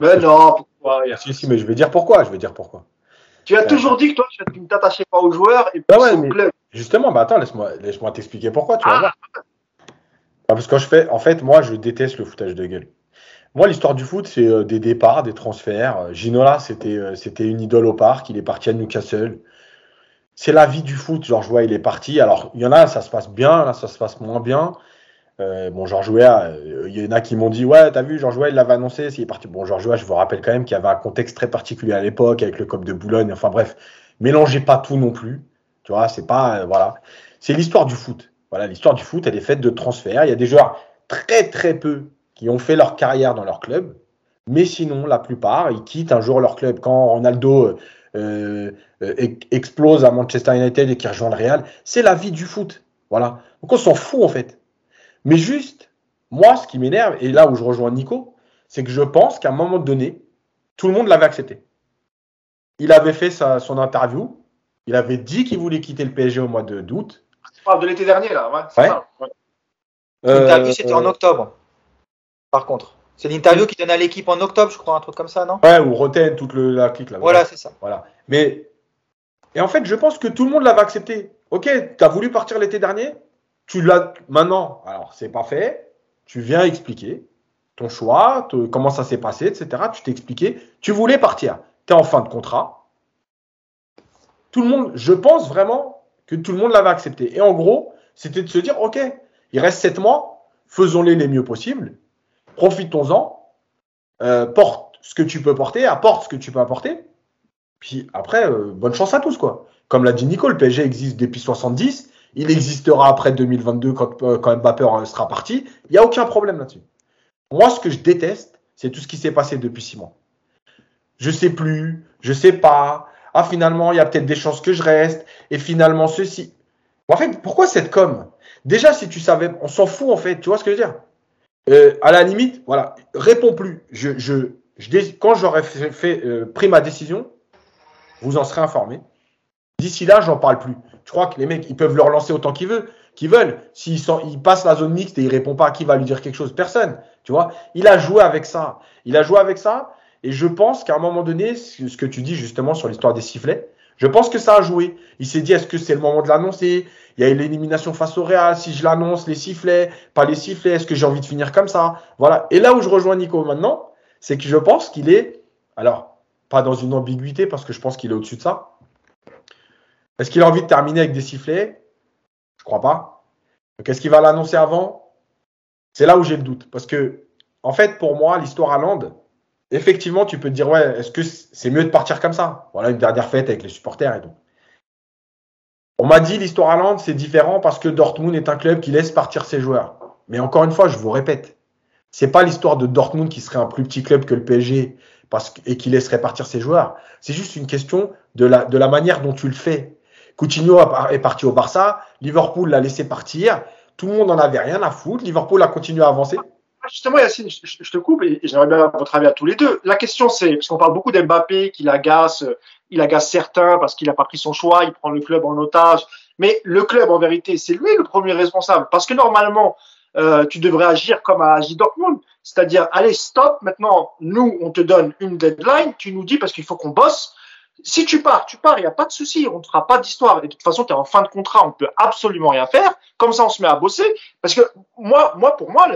Mais non, pourquoi Si, si, mais je vais dire pourquoi. Je vais dire pourquoi. Tu as toujours dit que toi, tu ne t'attachais pas aux joueurs et bah ouais, club. Justement, bah attends, laisse-moi laisse t'expliquer pourquoi. Tu vas ah. voir. Parce que je fais, en fait, moi, je déteste le foutage de gueule. Moi, l'histoire du foot, c'est euh, des départs, des transferts. Euh, Ginola, c'était euh, c'était une idole au parc. Il est parti à Newcastle. C'est la vie du foot. Georges Weah, il est parti. Alors, il y en a, ça se passe bien, là, ça se passe moins bien. Bon, Georges Weah, il y en a qui m'ont dit Ouais, t'as vu, Georges Weah, il l'avait annoncé, s'il est parti. Bon, Georges Weah, je vous rappelle quand même qu'il y avait un contexte très particulier à l'époque avec le COP de Boulogne. Enfin, bref, mélangez pas tout non plus. Tu vois, c'est pas. voilà. C'est l'histoire du foot. Voilà, l'histoire du foot, elle est faite de transferts. Il y a des joueurs très très peu qui ont fait leur carrière dans leur club, mais sinon, la plupart, ils quittent un jour leur club. Quand Ronaldo euh, euh, explose à Manchester United et qu'il rejoint le Real, c'est la vie du foot. Voilà. Donc on s'en fout en fait. Mais juste, moi, ce qui m'énerve, et là où je rejoins Nico, c'est que je pense qu'à un moment donné, tout le monde l'avait accepté. Il avait fait sa, son interview, il avait dit qu'il voulait quitter le PSG au mois d'août. Tu parles de l'été dernier, là. Ouais, L'interview, euh, c'était en octobre, par contre. C'est l'interview qui donne à l'équipe en octobre, je crois, un truc comme ça, non? Ouais, ou Roten, toute le, la clique là. Voilà, c'est ça. Voilà. Mais, et en fait, je pense que tout le monde l'avait accepté. Ok, tu as voulu partir l'été dernier tu l'as maintenant. Alors, c'est pas fait. Tu viens expliquer ton choix, comment ça s'est passé, etc. Tu t'es expliqué. Tu voulais partir. Tu es en fin de contrat. Tout le monde, je pense vraiment que tout le monde l'avait accepté. Et en gros, c'était de se dire, OK, il reste sept mois, faisons-les les mieux possible, profitons-en, euh, porte ce que tu peux porter, apporte ce que tu peux apporter. Puis après, euh, bonne chance à tous, quoi. Comme l'a dit Nico, le PSG existe depuis 70. Il existera après 2022 quand, euh, quand Mbappé sera parti. Il n'y a aucun problème là-dessus. Moi, ce que je déteste, c'est tout ce qui s'est passé depuis six mois. Je sais plus, je sais pas. Ah, finalement, il y a peut-être des chances que je reste. Et finalement, ceci. En fait, pourquoi cette com? Déjà, si tu savais, on s'en fout en fait. Tu vois ce que je veux dire? Euh, À la limite, voilà, réponds plus. Je, je, je quand j'aurai fait, euh, pris ma décision, vous en serez informé. D'ici là, j'en parle plus. Tu crois que les mecs, ils peuvent le relancer autant qu'ils veulent, qu'ils veulent. S'ils ils passent la zone mixte et ils répondent pas, qui va lui dire quelque chose? Personne. Tu vois? Il a joué avec ça. Il a joué avec ça. Et je pense qu'à un moment donné, ce que tu dis justement sur l'histoire des sifflets, je pense que ça a joué. Il s'est dit, est-ce que c'est le moment de l'annoncer? Il y a eu l'élimination face au Real. Si je l'annonce, les sifflets, pas les sifflets, est-ce que j'ai envie de finir comme ça? Voilà. Et là où je rejoins Nico maintenant, c'est que je pense qu'il est, alors, pas dans une ambiguïté parce que je pense qu'il est au-dessus de ça. Est-ce qu'il a envie de terminer avec des sifflets? Je crois pas. Qu'est-ce qu'il va l'annoncer avant? C'est là où j'ai le doute. Parce que, en fait, pour moi, l'histoire à Land, effectivement, tu peux te dire, ouais, est-ce que c'est mieux de partir comme ça? Voilà, une dernière fête avec les supporters et tout. On m'a dit, l'histoire à Land, c'est différent parce que Dortmund est un club qui laisse partir ses joueurs. Mais encore une fois, je vous répète, c'est pas l'histoire de Dortmund qui serait un plus petit club que le PSG parce, et qui laisserait partir ses joueurs. C'est juste une question de la manière dont tu le fais. Coutinho est parti au Barça, Liverpool l'a laissé partir, tout le monde n'en avait rien à foutre, Liverpool a continué à avancer. Justement, Yacine, je, te coupe et j'aimerais bien votre avis à tous les deux. La question, c'est, parce qu'on parle beaucoup d'Mbappé, qu'il agace, il agace certains parce qu'il n'a pas pris son choix, il prend le club en otage. Mais le club, en vérité, c'est lui le premier responsable. Parce que normalement, euh, tu devrais agir comme a agi Dortmund. C'est-à-dire, allez, stop, maintenant, nous, on te donne une deadline, tu nous dis parce qu'il faut qu'on bosse. Si tu pars, tu pars, il n'y a pas de souci, on ne fera pas d'histoire. Et de toute façon, tu es en fin de contrat, on ne peut absolument rien faire. Comme ça, on se met à bosser. Parce que moi, moi pour moi,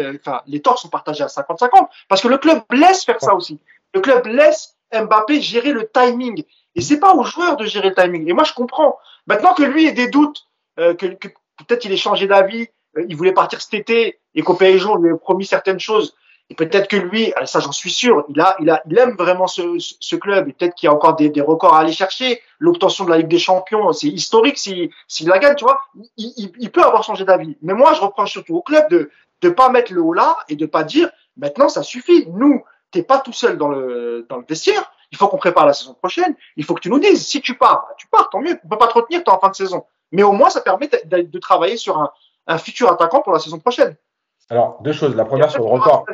les, torts sont partagés à 50-50. Parce que le club laisse faire ça aussi. Le club laisse Mbappé gérer le timing. Et c'est pas aux joueurs de gérer le timing. Et moi, je comprends. Maintenant que lui ait des doutes, euh, que, que peut-être il ait changé d'avis, euh, il voulait partir cet été et qu'au PSG, on lui a promis certaines choses. Et peut-être que lui, ah, ça j'en suis sûr, il a, il a, il aime vraiment ce, club. Et peut-être qu'il y a encore des, records à aller chercher. L'obtention de la Ligue des Champions, c'est historique s'il si, la gagne, tu vois. Il, peut avoir changé d'avis. Mais moi, je reproche surtout au club de de pas mettre le haut là et de pas dire maintenant ça suffit. Nous, t'es pas tout seul dans le dans le vestiaire. Il faut qu'on prépare la saison prochaine. Il faut que tu nous dises si tu pars, tu pars, tant mieux. On peut pas te retenir, t'es en fin de saison. Mais au moins, ça permet de, de travailler sur un, un futur attaquant pour la saison prochaine. Alors, deux choses. La première, sur le record.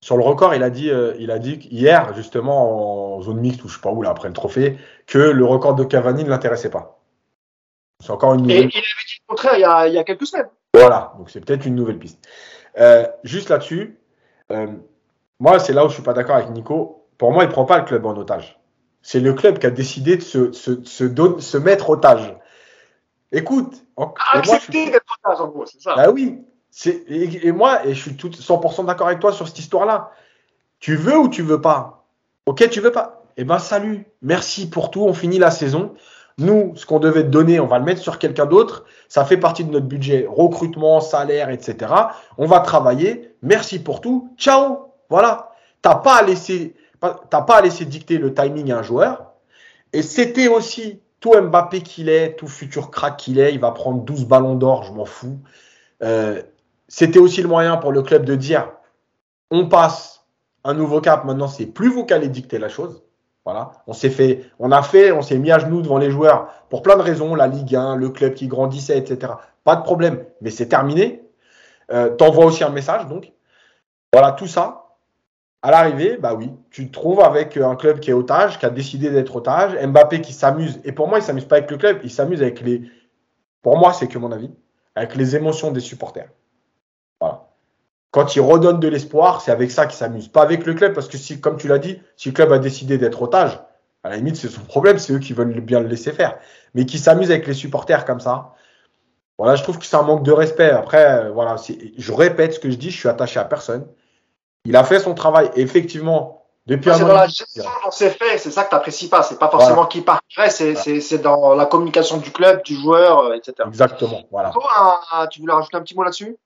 Sur le record, il a dit, euh, il a dit hier, justement, en zone mixte, ou je sais pas où, là, après le trophée, que le record de Cavani ne l'intéressait pas. C'est encore une nouvelle. Et il avait dit le contraire il y a, il y a quelques semaines. Voilà, donc c'est peut-être une nouvelle piste. Euh, juste là-dessus, euh, moi, c'est là où je suis pas d'accord avec Nico. Pour moi, il prend pas le club en otage. C'est le club qui a décidé de se, se, se, don- se mettre otage. Écoute, en- et moi, je suis- Accepter d'être otage, en gros, c'est ça. ah oui. Et, moi, et je suis tout 100% d'accord avec toi sur cette histoire-là. Tu veux ou tu veux pas? Ok, tu veux pas Eh ben, salut. Merci pour tout. On finit la saison. Nous, ce qu'on devait te donner, on va le mettre sur quelqu'un d'autre. Ça fait partie de notre budget recrutement, salaire, etc. On va travailler. Merci pour tout. Ciao. Voilà. T'as pas à laisser, t'as pas à laisser dicter le timing à un joueur. Et c'était aussi tout Mbappé qu'il est, tout futur crack qu'il est. Il va prendre 12 ballons d'or, je m'en fous. Euh, c'était aussi le moyen pour le club de dire on passe un nouveau cap. Maintenant, c'est plus vous qui allez dicter la chose. Voilà. On s'est fait, on a fait, on s'est mis à genoux devant les joueurs pour plein de raisons. La Ligue 1, le club qui grandissait, etc. Pas de problème. Mais c'est terminé. Euh, T'envoies aussi un message, donc. Voilà, tout ça. À l'arrivée, bah oui, tu te trouves avec un club qui est otage, qui a décidé d'être otage, Mbappé qui s'amuse. Et pour moi, il s'amuse pas avec le club, il s'amuse avec les. Pour moi, c'est que mon avis, avec les émotions des supporters. Voilà. Quand il redonne de l'espoir, c'est avec ça qu'il s'amuse, pas avec le club, parce que si, comme tu l'as dit, si le club a décidé d'être otage, à la limite, c'est son problème, c'est eux qui veulent bien le laisser faire. Mais qui s'amuse avec les supporters comme ça, Voilà, je trouve que c'est un manque de respect. Après, voilà, je répète ce que je dis, je suis attaché à personne. Il a fait son travail. effectivement, depuis un an. C'est fait, c'est ça que tu n'apprécies pas. C'est pas forcément qui partirait, c'est dans la communication du club, du joueur, euh, etc. Exactement. Voilà. tu voulais rajouter un petit mot là-dessus?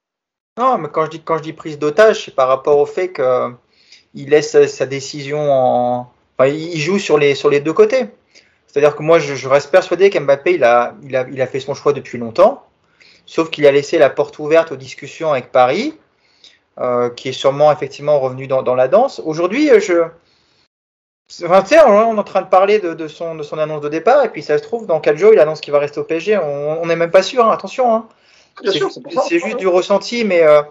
Non, mais quand je dis, quand je dis prise d'otage, c'est par rapport au fait qu'il laisse sa décision en. Il joue sur les, sur les deux côtés. C'est-à-dire que moi, je, reste persuadé qu'Mbappé, il a, il, a, il a fait son choix depuis longtemps, sauf qu'il a laissé la porte ouverte aux discussions avec Paris. Euh, qui est sûrement effectivement revenu dans, dans la danse. Aujourd'hui, euh, je. Tu sais, on est en train de parler de, de, son, de son annonce de départ, et puis ça se trouve, dans 4 jours, il annonce qu'il va rester au PSG. On n'est même pas sûr, hein, attention. Hein. C'est juste du ressenti, mais, euh,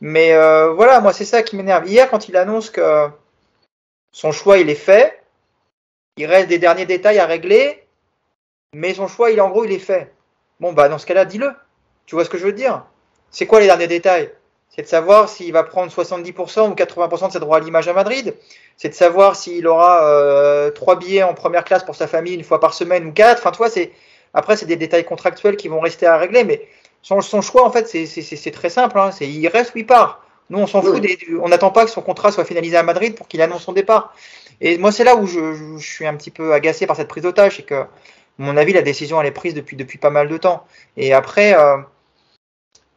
mais euh, voilà, moi, c'est ça qui m'énerve. Hier, quand il annonce que son choix, il est fait, il reste des derniers détails à régler, mais son choix, il en gros, il est fait. Bon, bah, dans ce cas-là, dis-le. Tu vois ce que je veux dire? C'est quoi les derniers détails? C'est de savoir s'il va prendre 70% ou 80% de ses droits à l'image à Madrid. C'est de savoir s'il aura euh, trois billets en première classe pour sa famille une fois par semaine ou quatre. Enfin, toi, c'est après c'est des détails contractuels qui vont rester à régler, mais son, son choix en fait c'est très simple. Hein. C'est il reste ou il part. Nous, on s'en fout. Des, on n'attend pas que son contrat soit finalisé à Madrid pour qu'il annonce son départ. Et moi, c'est là où je, je, suis un petit peu agacé par cette prise d'otage, c'est que, à mon avis, la décision elle est prise depuis depuis pas mal de temps. Et après. Euh,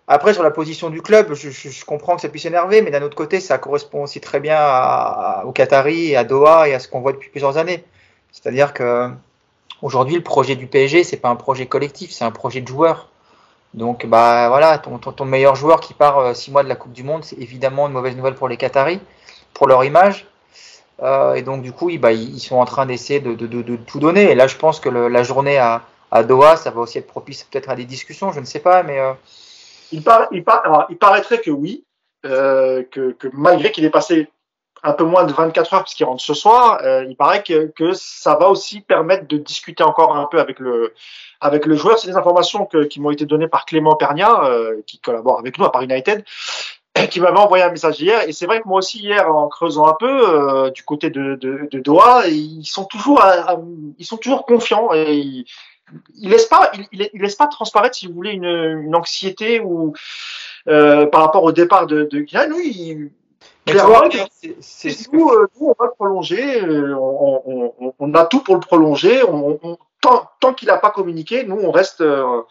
après, sur la position du club, je, comprends que ça puisse énerver, mais d'un autre côté, ça correspond aussi très bien à, au Qatari, à Doha et à ce qu'on voit depuis plusieurs années. C'est-à-dire que aujourd'hui, le projet du PSG, c'est pas un projet collectif, c'est un projet de joueurs. Donc, bah voilà, ton, ton, meilleur joueur qui part euh, six mois de la Coupe du Monde, c'est évidemment une mauvaise nouvelle pour les Qataris, pour leur image. Euh, et donc, du coup, ils, bah, ils sont en train d'essayer de, de, de, de, tout donner. Et là, je pense que le, la journée à, à Doha, ça va aussi être propice peut-être à des discussions, je ne sais pas, mais euh, il, par, il, par, il paraîtrait que oui, euh, que, que, malgré qu'il ait passé un peu moins de 24 heures puisqu'il rentre ce soir, euh, il paraît que, que, ça va aussi permettre de discuter encore un peu avec le, avec le joueur. C'est des informations que, qui m'ont été données par Clément Pernia, euh, qui collabore avec nous à Paris United, qui m'avait envoyé un message hier. Et c'est vrai que moi aussi hier, en creusant un peu euh, du côté de, de, de, Doha, ils sont toujours, ils sont toujours confiants et ils, il laisse pas, il, il, laisse pas transparaître, si vous voulez, une, une anxiété ou euh, par rapport au départ de, de. Lui, clairement, c'est nous, euh, nous, on va le prolonger. Euh, on, on, on, a tout pour le prolonger. On, tant, tant qu'il n'a pas communiqué, nous, on reste, euh,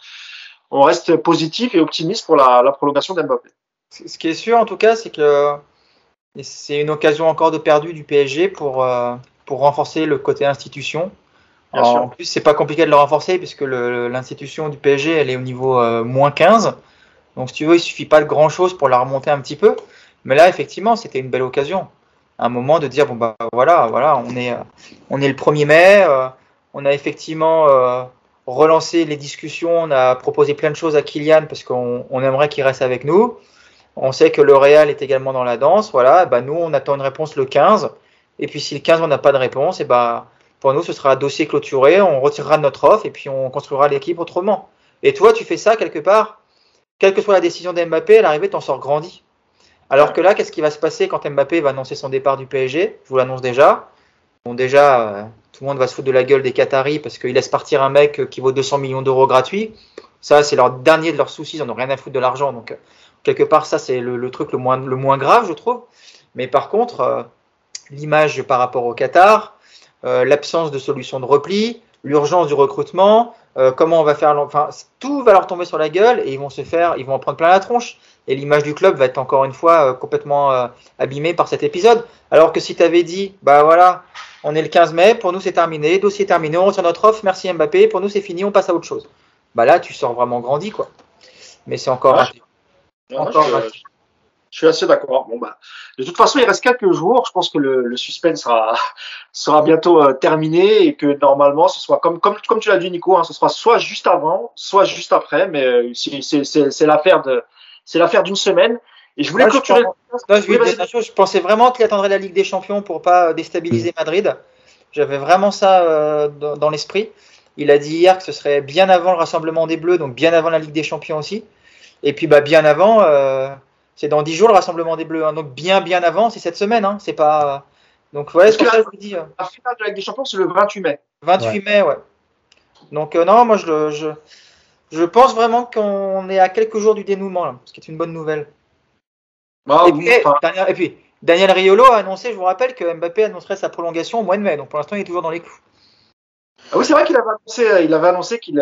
on reste positif et optimiste pour la, la prolongation d'Mbappé. Ce qui est sûr, en tout cas, c'est que c'est une occasion encore de perdu du PSG pour, pour renforcer le côté institution en plus, c'est pas compliqué de le renforcer puisque l'institution du PSG, elle est au niveau euh, moins 15. Donc, si tu veux, il suffit pas de grand chose pour la remonter un petit peu. Mais là, effectivement, c'était une belle occasion. Un moment de dire, bon, bah voilà, voilà, on est, euh, on est le 1er mai. Euh, on a effectivement relancé les discussions. On a proposé plein de choses à Kylian parce qu'on aimerait qu'il reste avec nous. On sait que le Real est également dans la danse. Voilà, bah, nous, on attend une réponse le 15. Et puis, si le 15, on n'a pas de réponse, et bah pour nous, ce sera un dossier clôturé, on retirera notre offre et puis on construira l'équipe autrement. Et toi, tu fais ça quelque part, quelle que soit la décision d'Mbappé, à l'arrivée, t'en sors grandi. Alors que là, qu'est-ce qui va se passer quand Mbappé va annoncer son départ du PSG Je vous l'annonce déjà. Bon, déjà, euh, tout le monde va se foutre de la gueule des Qataris parce qu'ils laissent partir un mec qui vaut 200 millions d'euros gratuits. Ça, c'est leur dernier de leurs soucis. Ils n'en ont rien à foutre de l'argent. Donc, euh, quelque part, ça, c'est le, truc le moins, grave, je trouve. Mais par contre, euh, l'image par rapport au Qatar, l'absence de solution de repli, l'urgence du recrutement, comment on va faire, enfin tout va leur tomber sur la gueule et ils vont se faire, ils vont en prendre plein la tronche. Et l'image du club va être encore une fois euh, complètement abîmée par cet épisode. Alors que si tu avais dit, bah voilà, on est le 15 mai, pour nous c'est terminé, dossier terminé, on retire notre offre, merci Mbappé, pour nous c'est fini, on passe à autre chose. Bah là, tu sors vraiment grandi quoi. Mais c'est encore raté. encore je suis assez d'accord. Bon bah, de toute façon, il reste quelques jours. Je pense que le, le suspense sera sera bientôt euh, terminé et que normalement, ce soit comme comme comme tu l'as dit, Nico, hein, ce sera soit juste avant, soit juste après. Mais euh, c'est l'affaire de c'est l'affaire d'une semaine. Et je voulais clôturer. Je, je, pensais vraiment qu'il attendrait la Ligue des Champions pour pas déstabiliser Madrid. J'avais vraiment ça euh, dans, dans l'esprit. Il a dit hier que ce serait bien avant le rassemblement des Bleus, donc bien avant la Ligue des Champions aussi. Et puis bah bien avant. Euh, c'est dans 10 jours le rassemblement des Bleus. Hein. Donc bien bien avant, c'est cette semaine. Hein. C'est pas. Donc c'est ça que je dis. Euh. La finale de la Ligue des Champions, c'est le 28 mai. 28 mai, ouais. Donc euh, non, moi je, je, Je pense vraiment qu'on est à quelques jours du dénouement, là, ce qui est une bonne nouvelle. Bah, et, oui, puis, enfin, dernière- et puis, Daniel Riolo a annoncé, je vous rappelle, que Mbappé annoncerait sa prolongation au mois de mai. Donc pour l'instant, il est toujours dans les clous. Ah oui, c'est vrai qu'il avait annoncé, il avait annoncé qu'il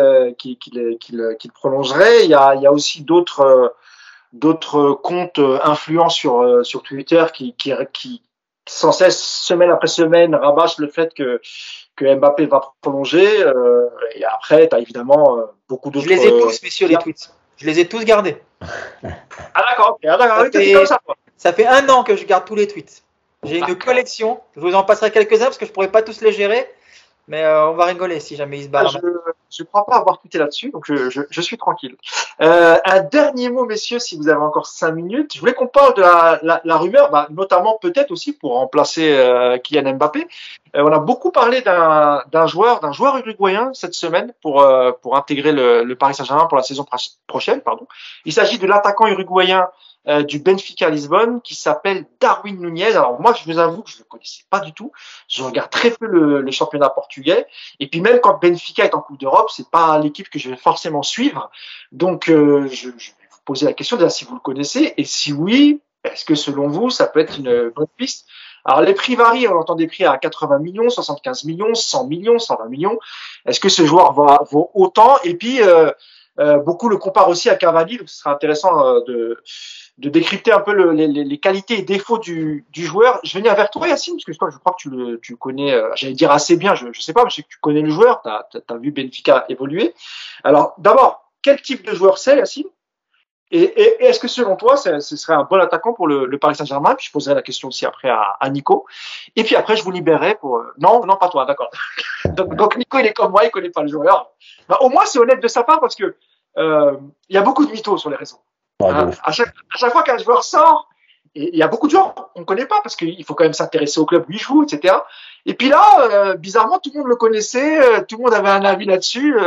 prolongerait. Il y a, il y a aussi d'autres euh, d'autres comptes euh, influents sur euh, sur Twitter qui, qui qui sans cesse semaine après semaine rabâchent le fait que que Mbappé va prolonger. euh, et après, tu as évidemment euh, beaucoup d'autres. Je les ai euh, tous, messieurs, les tweets. Je les ai tous gardés. Ah d'accord, ok, ah. Ça oui, fait- comme ça. quoi. Ça fait un an que je garde tous les tweets. J'ai une collection. Je vous en passerai quelques-uns parce que je pourrais pas tous les gérer. Mais euh, on va rigoler si jamais ils se Ah, barrent. Je ne crois pas avoir tweeté là-dessus, donc je, je, je suis tranquille. Euh, un dernier mot, messieurs, si vous avez encore cinq minutes. Je voulais qu'on parle de la, la, la rumeur, bah, notamment peut-être aussi pour remplacer euh, Kylian Mbappé. Euh, on a beaucoup parlé d'un joueur, d'un joueur uruguayen cette semaine pour euh, pour intégrer le, le Paris Saint-Germain pour la saison pro- prochaine. Pardon. Il s'agit de l'attaquant uruguayen euh, du Benfica Lisbonne qui s'appelle Darwin Nunez. Alors moi, je vous avoue que je ne le connaissais pas du tout. Je regarde très peu le, le championnat portugais. Et puis même quand Benfica est en Coupe d'Europe, c'est pas l'équipe que je vais forcément suivre. Donc euh, je, je vais vous poser la question déjà si vous le connaissez et si oui, est-ce que selon vous ça peut être une bonne piste? Alors les prix varient, on entend des prix à 80 millions, 75 millions, 100 millions, 120 millions. Est-ce que ce joueur va vaut autant? Et puis euh, euh, beaucoup le comparent aussi à Cavani, donc ce sera intéressant euh, de de décrypter un peu le- les, les- qualités et défauts du, du joueur. Je venais vers toi, Yacine, parce que je crois que tu le, tu connais, euh, j'allais dire assez bien, je, je sais pas, mais je sais que tu connais le joueur, tu as, vu Benfica évoluer. Alors, d'abord, quel type de joueur c'est, Yacine? Et, et- et est-ce que selon toi, ce ce serait un bon attaquant pour le, le Paris Saint-Germain? Puis je poserai la question aussi après à, à Nico. Et puis après, je vous libérerai pour... euh, Non, non, pas toi, d'accord. donc, donc Nico, il est comme moi, il connaît pas le joueur. Bah, au moins, c'est honnête de sa part parce que euh, il y a beaucoup de mythos sur les réseaux. Hein, à, chaque, à chaque fois qu'un joueur sort, il y a beaucoup de joueurs qu'on ne connaît pas parce qu'il faut quand même s'intéresser au club où il joue, etc. Et puis là, euh, bizarrement, tout le monde le connaissait, euh, tout le monde avait un avis là-dessus.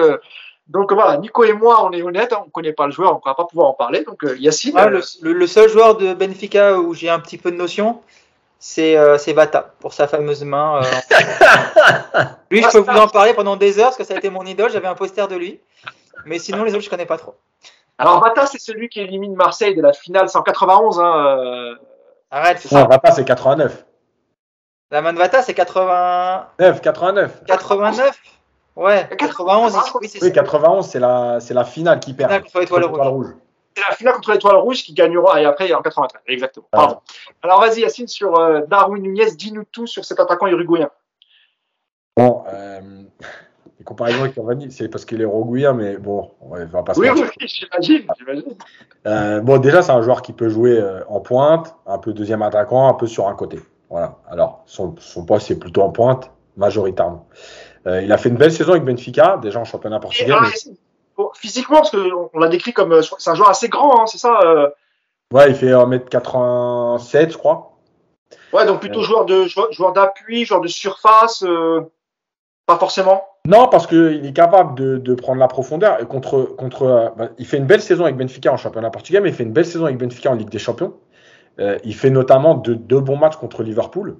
Donc voilà, Nico et moi, on est honnête, hein, on ne connaît pas le joueur, on ne va pas pouvoir en parler. Donc euh, Yacine, Ah, euh, le, le- le seul joueur de Benfica où j'ai un petit peu de notion, c'est euh, c'est Vata pour sa fameuse main. euh. lui, je peux vous en parler pendant des heures parce que ça a été mon idole. J'avais un poster de lui. Mais sinon, les autres, je connais pas trop. alors Bata, c'est celui qui élimine Marseille de la finale 191. Hein, euh, Arrête. C'est ça. Non, Vata, c'est 89. La main de Vata, c'est 80... 9, 89. 89 Ouais, 91. ici. Oui, c'est Oui, ça. 91, c'est la, c'est la finale qui perd. Finale contre l'Étoile rouge. c'est la finale contre l'Étoile Rouge qui gagnera, et après en 93, exactement. Pardon. Alors vas-y Yacine, sur euh, Darwin Nunez, dis-nous tout sur cet attaquant uruguayen. Bon, euh, les comparaisons avec Cavani, c'est parce qu'il est uruguayen, mais bon, on va pas se Oui, oui, oui, j'imagine, j'imagine. Euh, bon, déjà, c'est un joueur qui peut jouer euh, en pointe, un peu deuxième attaquant, un peu sur un côté. Voilà. Alors, son, son poste, c'est plutôt en pointe, majoritairement. Euh, il a fait une belle saison avec Benfica, déjà en championnat portugais. mais- Yacine, bon, physiquement, parce qu'on on l'a décrit comme euh, c'est un joueur assez grand, hein, c'est ça euh, Ouais, il fait 1m87, je crois. Ouais, donc plutôt joueur de joueur, d'appui, joueur de surface, euh, pas forcément? Non, parce qu'il est capable de, de prendre la profondeur. Et contre, contre, euh, bah, il fait une belle saison avec Benfica en championnat portugais, mais il fait une belle saison avec Benfica en Ligue des Champions. Euh, il fait notamment deux bons matchs contre Liverpool,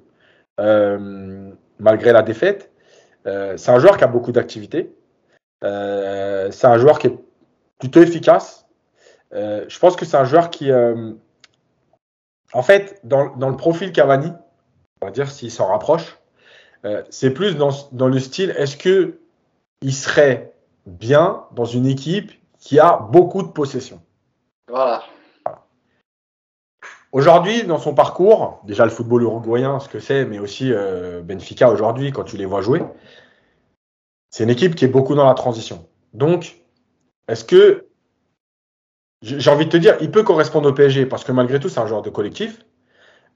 malgré la défaite. Euh, c'est un joueur qui a beaucoup d'activité. Euh, c'est un joueur qui est plutôt efficace. Euh, je pense que c'est un joueur qui, en fait, dans, le profil Cavani, on va dire s'il s'en rapproche, c'est plus dans, dans le style est-ce que il serait bien dans une équipe qui a beaucoup de possession. Voilà. Aujourd'hui, dans son parcours, déjà le football uruguayen, ce que c'est, mais aussi euh, Benfica aujourd'hui, quand tu les vois jouer, c'est une équipe qui est beaucoup dans la transition. Donc, est-ce que, j'ai envie de te dire, il peut correspondre au PSG, parce que malgré tout, c'est un joueur de collectif.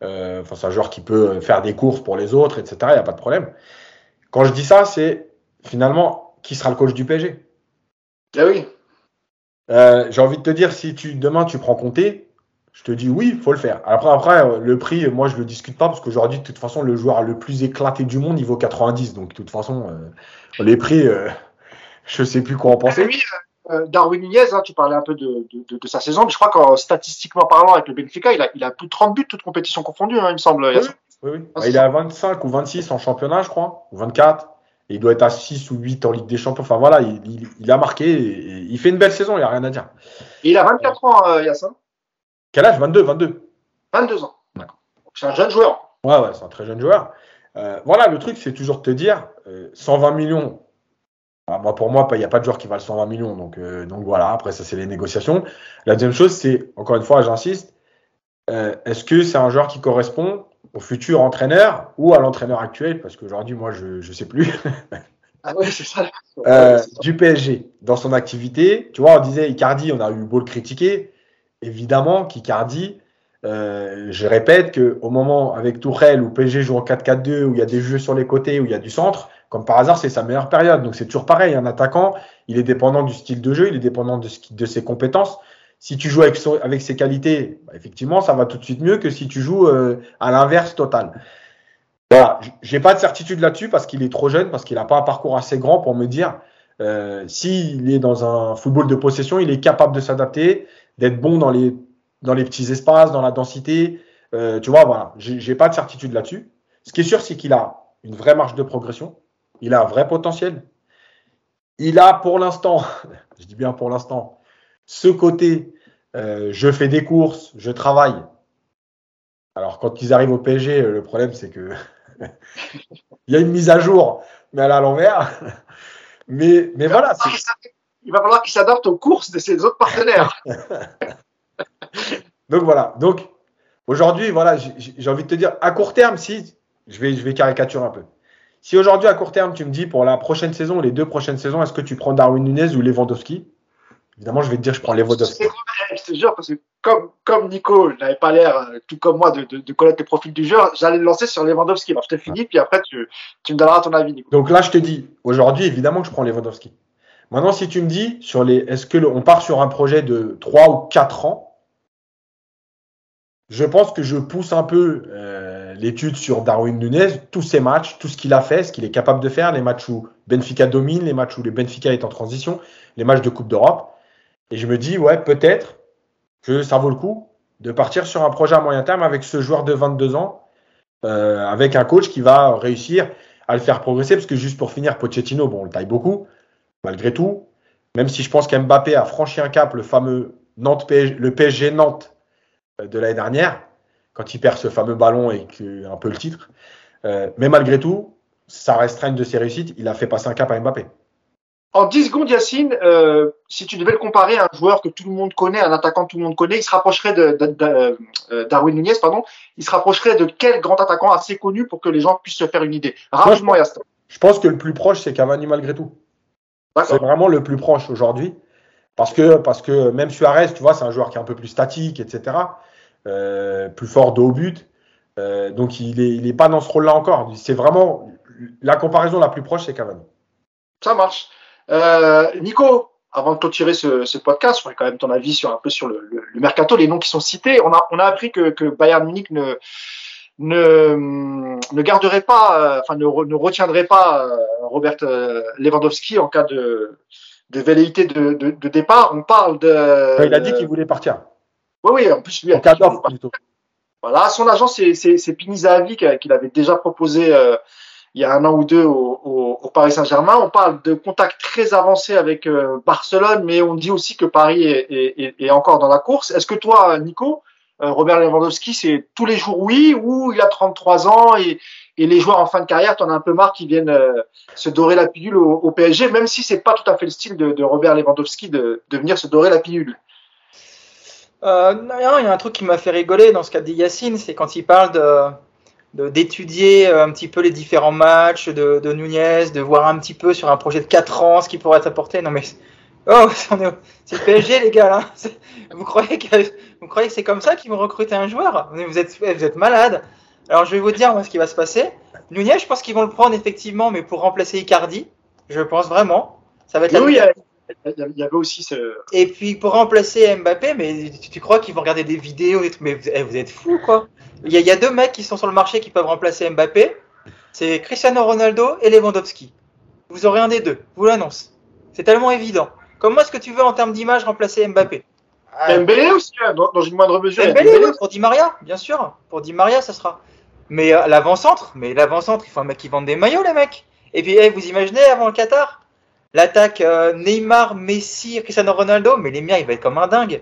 Euh, Enfin, c'est un joueur qui peut faire des courses pour les autres, etc. Il n'y a pas de problème. Quand je dis ça, c'est finalement qui sera le coach du PSG. Ah oui. Euh, j'ai envie de te dire, si tu demain tu prends Comté, je te dis oui, il faut le faire. Après, après euh, le prix, moi je le discute pas parce qu'aujourd'hui, de toute façon, le joueur le plus éclaté du monde, il vaut 90. Donc, de toute façon, euh, les prix, euh, je sais plus quoi en penser. oui, euh, Darwin Nunez, hein, tu parlais un peu de, de, de, de sa saison, mais je crois qu'en statistiquement parlant avec le Benfica, il a, il a plus de 30 buts, toutes compétitions confondues, hein, il me semble. Oui, oui, oui. Ah, il est à 25 ou 26 en championnat, je crois, ou 24. il doit être à 6 ou 8 en Ligue des Champions. Enfin voilà, il, a marqué. il fait une belle saison, il n'y a rien à dire. il a 24 ans, euh, Yassin. Quel âge? 22, 22. 22 ans. C'est un jeune joueur. Ouais, ouais, c'est un très jeune joueur. Euh, voilà, le truc, c'est toujours de te dire 120 euh, millions. Ah, moi, pour moi, il n'y a pas de joueur qui valent 120 millions. Donc, donc voilà, après, ça, c'est les négociations. La deuxième chose, c'est, encore une fois, j'insiste, est-ce que c'est un joueur qui correspond au futur entraîneur ou à l'entraîneur actuel, parce qu'aujourd'hui, moi, je ne sais plus. ah ouais, c'est ça. Euh, du PSG, dans son activité. Tu vois, on disait Icardi, on a eu beau le critiquer. Évidemment qu'Icardi, euh, je répète qu'au moment avec Tourelle où PSG joue en 4-4-2, où il y a des jeux sur les côtés, où il y a du centre, comme par hasard, c'est sa meilleure période. Donc c'est toujours pareil. Un attaquant, il est dépendant du style de jeu, il est dépendant de, ses compétences si tu joues avec, avec ses qualités, bah, effectivement, ça va tout de suite mieux que si tu joues euh, à l'inverse total. Voilà, j'ai pas de certitude là-dessus parce qu'il est trop jeune, parce qu'il n'a pas un parcours assez grand pour me dire euh, s'il est dans un football de possession, il est capable de s'adapter, d'être bon dans les, dans les petits espaces, dans la densité. Euh, tu vois, voilà, j'ai pas de certitude là-dessus. Ce qui est sûr, c'est qu'il a une vraie marge de progression, il a un vrai potentiel. Il a pour l'instant, je dis bien pour l'instant, ce côté, euh, je fais des courses, je travaille. Alors quand ils arrivent au PSG, euh, le problème c'est que il y a une mise à jour, mais elle est à l'envers. mais, mais voilà. Il va falloir qu'il s'adapte aux courses de ses autres partenaires. Donc voilà. Donc aujourd'hui, voilà, j'ai envie de te dire, à court terme, si je vais, je vais caricaturer un peu. Si aujourd'hui, à court terme, tu me dis pour la prochaine saison, les deux prochaines saisons, est-ce que tu prends Darwin Nunez ou Lewandowski? Évidemment, je vais te dire, je prends Lewandowski. Je te jure, parce que comme, comme Nico n'avait pas l'air, euh, tout comme moi, de, de, connaître les profils du joueur, j'allais le lancer sur Lewandowski. Alors, je te finis, puis après, tu, tu me donneras ton avis, Nico. Donc là, je te dis, aujourd'hui, évidemment que je prends Lewandowski. Maintenant, si tu me dis, sur les, est-ce que on part sur un projet de 3 ou 4 ans, je pense que je pousse un peu euh, l'étude sur Darwin Nunez, tous ses matchs, tout ce qu'il a fait, ce qu'il est capable de faire, les matchs où Benfica domine, les matchs où le Benfica est en transition, les matchs de Coupe d'Europe. Et je me dis, ouais, peut-être que ça vaut le coup de partir sur un projet à moyen terme avec ce joueur de 22 ans, euh, avec un coach qui va réussir à le faire progresser. Parce que juste pour finir, Pochettino, bon, on le taille beaucoup, malgré tout. Même si je pense qu'Mbappé a franchi un cap, le fameux Nantes PSG, le PSG Nantes euh, de l'année dernière, quand il perd ce fameux ballon et que, un peu le titre. Euh, mais malgré tout, ça restera une de ses réussites. Il a fait passer un cap à Mbappé. En 10 secondes, Yacine, euh, si tu devais le comparer à un joueur que tout le monde connaît, un attaquant que tout le monde connaît, il se rapprocherait de, euh, Darwin Nunez, pardon. Il se rapprocherait de quel grand attaquant assez connu pour que les gens puissent se faire une idée? Rapidement, Yacine. Je pense que le plus proche, c'est Cavani malgré tout. C'est vraiment le plus proche aujourd'hui. Parce que, parce que même Suarez, tu vois, c'est un joueur qui est un peu plus statique, etc. Euh, plus fort de haut but. donc il n'est il est pas dans ce rôle-là encore. C'est vraiment la comparaison la plus proche, c'est Cavani. Ça marche. Euh, Nico, avant de clôturer ce, ce podcast, je voudrais quand même ton avis sur un peu sur le, le, mercato, les noms qui sont cités. On a, on a appris que, que Bayern Munich ne, ne, ne garderait pas, euh, enfin ne, ne retiendrait pas euh, Robert Lewandowski en cas de, de velléité de, de, de départ. On parle de. il a dit qu'il voulait partir. Oui, oui, en plus lui. En cas d'offre plutôt. Voilà, son agent c'est Pinizavi qu'il avait déjà proposé euh, il y a un an ou deux au, au, au Paris Saint-Germain. On parle de contacts très avancés avec euh, Barcelone, mais on dit aussi que Paris est, est, est encore dans la course. Est-ce que toi, Nico, euh, Robert Lewandowski, c'est tous les jours oui, ou il a 33 ans et, les joueurs en fin de carrière, t'en as un peu marre qu'ils viennent euh, se dorer la pilule au, PSG, même si c'est pas tout à fait le style de, Robert Lewandowski de, venir se dorer la pilule. Euh, il y a un truc qui m'a fait rigoler dans ce qu'a dit Yacine, c'est quand il parle d'étudier un petit peu les différents matchs de, de, Nunez, de voir un petit peu sur un projet de 4 ans ce qui pourrait être apporté. Non mais oh, c'est le PSG les gars là. Vous croyez que vous croyez que c'est comme ça qu'ils vont recruter un joueur? Vous êtes vous êtes malade. Alors je vais vous dire moi, ce qui va se passer. Nunez, je pense qu'ils vont le prendre effectivement, mais pour remplacer Icardi, je pense vraiment. Ça va être oui, il y avait aussi ce... Et puis pour remplacer Mbappé, mais tu, tu crois qu'ils vont regarder des vidéos Mais vous, vous êtes fous quoi il y, a, deux mecs qui sont sur le marché qui peuvent remplacer Mbappé. C'est Cristiano Ronaldo et Lewandowski. Vous aurez un des deux, vous l'annonce. C'est tellement évident. Comment est-ce que tu veux en termes d'image remplacer Mbappé? Ah, Mbélé aussi, hein, dans, une moindre mesure. Mbélé, pour Di Maria, bien sûr. Pour Di Maria, ça sera. Mais euh, l'avant-centre, mais l'avant-centre, il faut un mec qui vende des maillots, les mecs. Et puis, eh, vous imaginez avant le Qatar L'attaque euh, Neymar, Messi, Cristiano Ronaldo, mais les miens, il va être comme un dingue.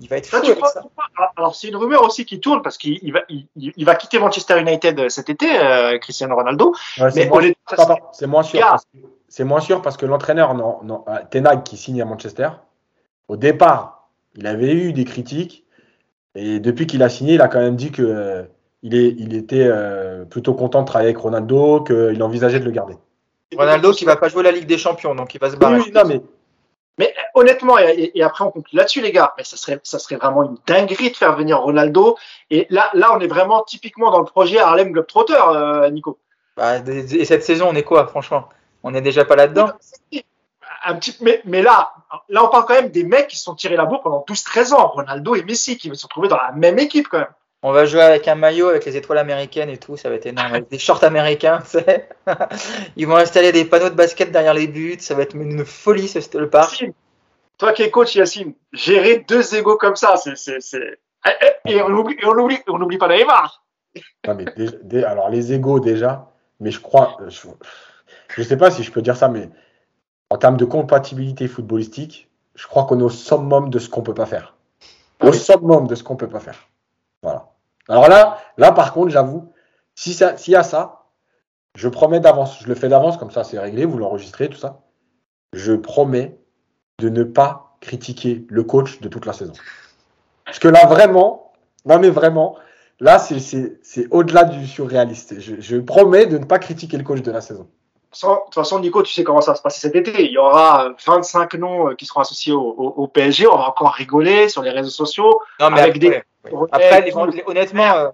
Il va être fou Là, tu avec crois- ça. tu crois- Alors, c'est une rumeur aussi qui tourne parce qu'il il va, il, il va quitter Manchester United cet été, euh, Cristiano Ronaldo. Ouais, c'est moins, sûr. Gars. parce que- C'est moins sûr parce que l'entraîneur, non, non, euh, Ten Hag, qui signe à Manchester, au départ, il avait eu des critiques. Et depuis qu'il a signé, il a quand même dit que euh, il, est, il était euh, plutôt content de travailler avec Ronaldo, qu'il envisageait de le garder. Ronaldo qui va pas jouer la Ligue des Champions, donc il va se barrer. oui, non, mais Mais honnêtement, et, et- et après on conclut là-dessus, les gars, mais ça serait, ça serait vraiment une dinguerie de faire venir Ronaldo. Et là, là, on est vraiment typiquement dans le projet Harlem Globetrotter, euh, Nico. Bah, et cette saison, on est quoi, franchement? On est déjà pas là-dedans Un petit, mais, mais là, là, on parle quand même des mecs qui se sont tirés la bourre pendant 12-13 ans, Ronaldo et Messi, qui se sont retrouvés dans la même équipe quand même. On va jouer avec un maillot avec les étoiles américaines et tout, ça va être énorme. Avec des shorts américains, tu sais. Ils vont installer des panneaux de basket derrière les buts, ça va être une folie ce le parc. Toi qui es coach, Yacine, gérer deux égos comme ça, c'est, c'est, c'est... Et, on oublie, on oublie, on n'oublie pas Neymar. Non, mais déjà- alors les égaux déjà, mais je crois, euh, je, je sais pas si je peux dire ça, mais en termes de compatibilité footballistique, je crois qu'on est au summum de ce qu'on peut pas faire. Au summum de ce qu'on peut pas faire. Voilà. Alors là, là par contre, j'avoue, si ça, s'il y a ça, je promets d'avance, je le fais d'avance comme ça, c'est réglé, vous l'enregistrez tout ça. Je promets de ne pas critiquer le coach de toute la saison. Parce que là vraiment, non mais vraiment, Là, c'est- c'est c'est au-delà du surréaliste. Je, je promets de ne pas critiquer le coach de la saison. De toute façon, Nico, tu sais comment ça va se passer cet été. Il y aura 25 noms euh, qui seront associés au, au- au PSG. On va encore rigoler sur les réseaux sociaux. Non, mais Avec après, des- après, Ouais, les- les- honnêtement, euh,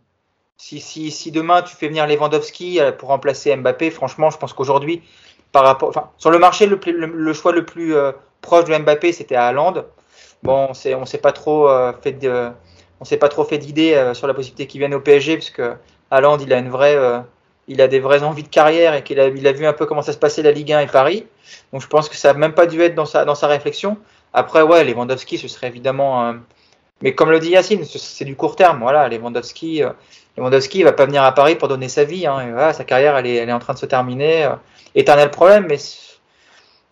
si, si, si demain tu fais venir Lewandowski euh, pour remplacer Mbappé, franchement, je pense qu'aujourd'hui, par rapport, enfin, sur le marché, le, plus- le, le choix le plus euh, proche de Mbappé, c'était à Haaland. Bon, on on s'est pas trop euh, fait de, on s'est pas trop fait d'idées euh, sur la possibilité qu'il vienne au PSG, parce que Haaland, il a une vraie, euh, il a des vraies envies de carrière et qu'il a, il a vu un peu comment ça se passait la Ligue 1 et Paris. Donc je pense que ça n'a même pas dû être dans sa, dans sa réflexion. Après, ouais, Lewandowski, ce serait évidemment. mais comme le dit Yacine, ce- c'est du court terme. Voilà, Lewandowski, euh, Lewandowski, il va pas venir à Paris pour donner sa vie. Hein, et sa carrière, elle est, elle est en train de se terminer. euh, éternel problème, mais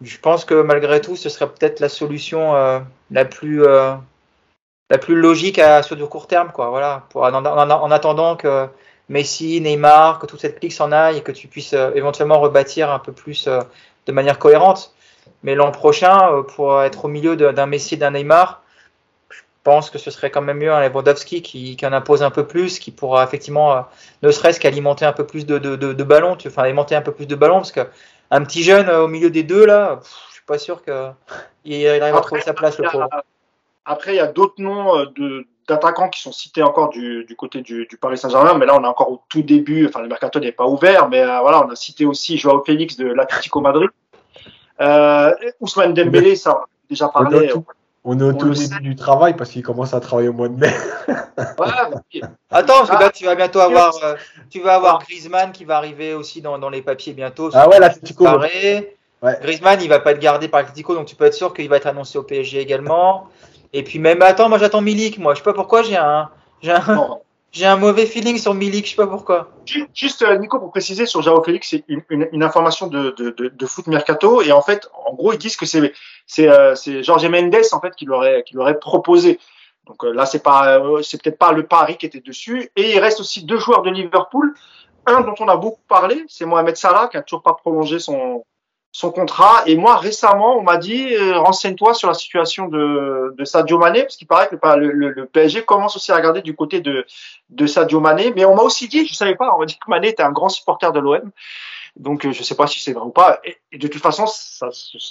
je pense que malgré tout, ce serait peut-être la solution euh, la plus euh, la plus logique à sur du court terme, quoi. Voilà, en attendant que Messi, Neymar, que toute cette clique s'en aille et que tu puisses euh, éventuellement rebâtir un peu plus euh, de manière cohérente. Mais l'an prochain, euh, pour être au milieu d'un Messi, et d'un Neymar, je pense que ce serait quand même mieux un Lewandowski qui, qui en impose un peu plus, qui pourra effectivement, euh, ne serait-ce qu'alimenter un peu plus de, de, de, de ballons, tu- enfin alimenter un peu plus de ballons, parce que un petit jeune au milieu des deux là, pff, je suis pas sûr que il il arrive à trouver sa place le pauvre. Après, il y a d'autres noms de d'attaquants qui sont cités encore du, du côté du, du Paris Saint-Germain, mais là on est encore au tout début, enfin le mercato n'est pas ouvert, mais euh, voilà, on a cité aussi Joao Félix de l'Atlético Madrid. Euh, Ousmane Dembélé, ça on a déjà On est parlé. au tout, on est au on tout le début sait. du travail parce qu'il commence à travailler au mois de mai. Ouais, bah, Attends, parce que Ah. là, tu vas bientôt avoir, euh, tu vas avoir Griezmann qui va arriver aussi dans, dans les papiers bientôt. Ah ouais, l'Atlético. Ouais. Griezmann, il va pas être gardé par Atletico, donc tu peux être sûr qu'il va être annoncé au PSG également. Et puis même, attends, moi j'attends Milik, moi, je sais pas pourquoi j'ai un, j'ai un, j'ai un mauvais feeling sur Milik, je sais pas pourquoi. Ju- Juste, euh, Nico, pour préciser sur Joao Félix, c'est une, une, une information de, de, de, de foot mercato. Et en fait, en gros, ils disent que c'est c'est euh, c'est Jorge Mendes en fait qui l'aurait qui l'aurait proposé. Donc euh, là, c'est pas euh, c'est peut-être pas le pari qui était dessus. Et il reste aussi deux joueurs de Liverpool. Un dont on a beaucoup parlé, c'est Mohamed Salah qui a toujours pas prolongé son son contrat. Et moi, récemment, on m'a dit euh, renseigne-toi sur la situation de, de Sadio Mané, parce qu'il paraît que le, le, le PSG commence aussi à regarder du côté de de Sadio Mané. Mais on m'a aussi dit, je savais pas, on m'a dit que Mané était un grand supporter de l'OM. Donc euh, je sais pas si c'est vrai ou pas. Et, et de toute façon, ça,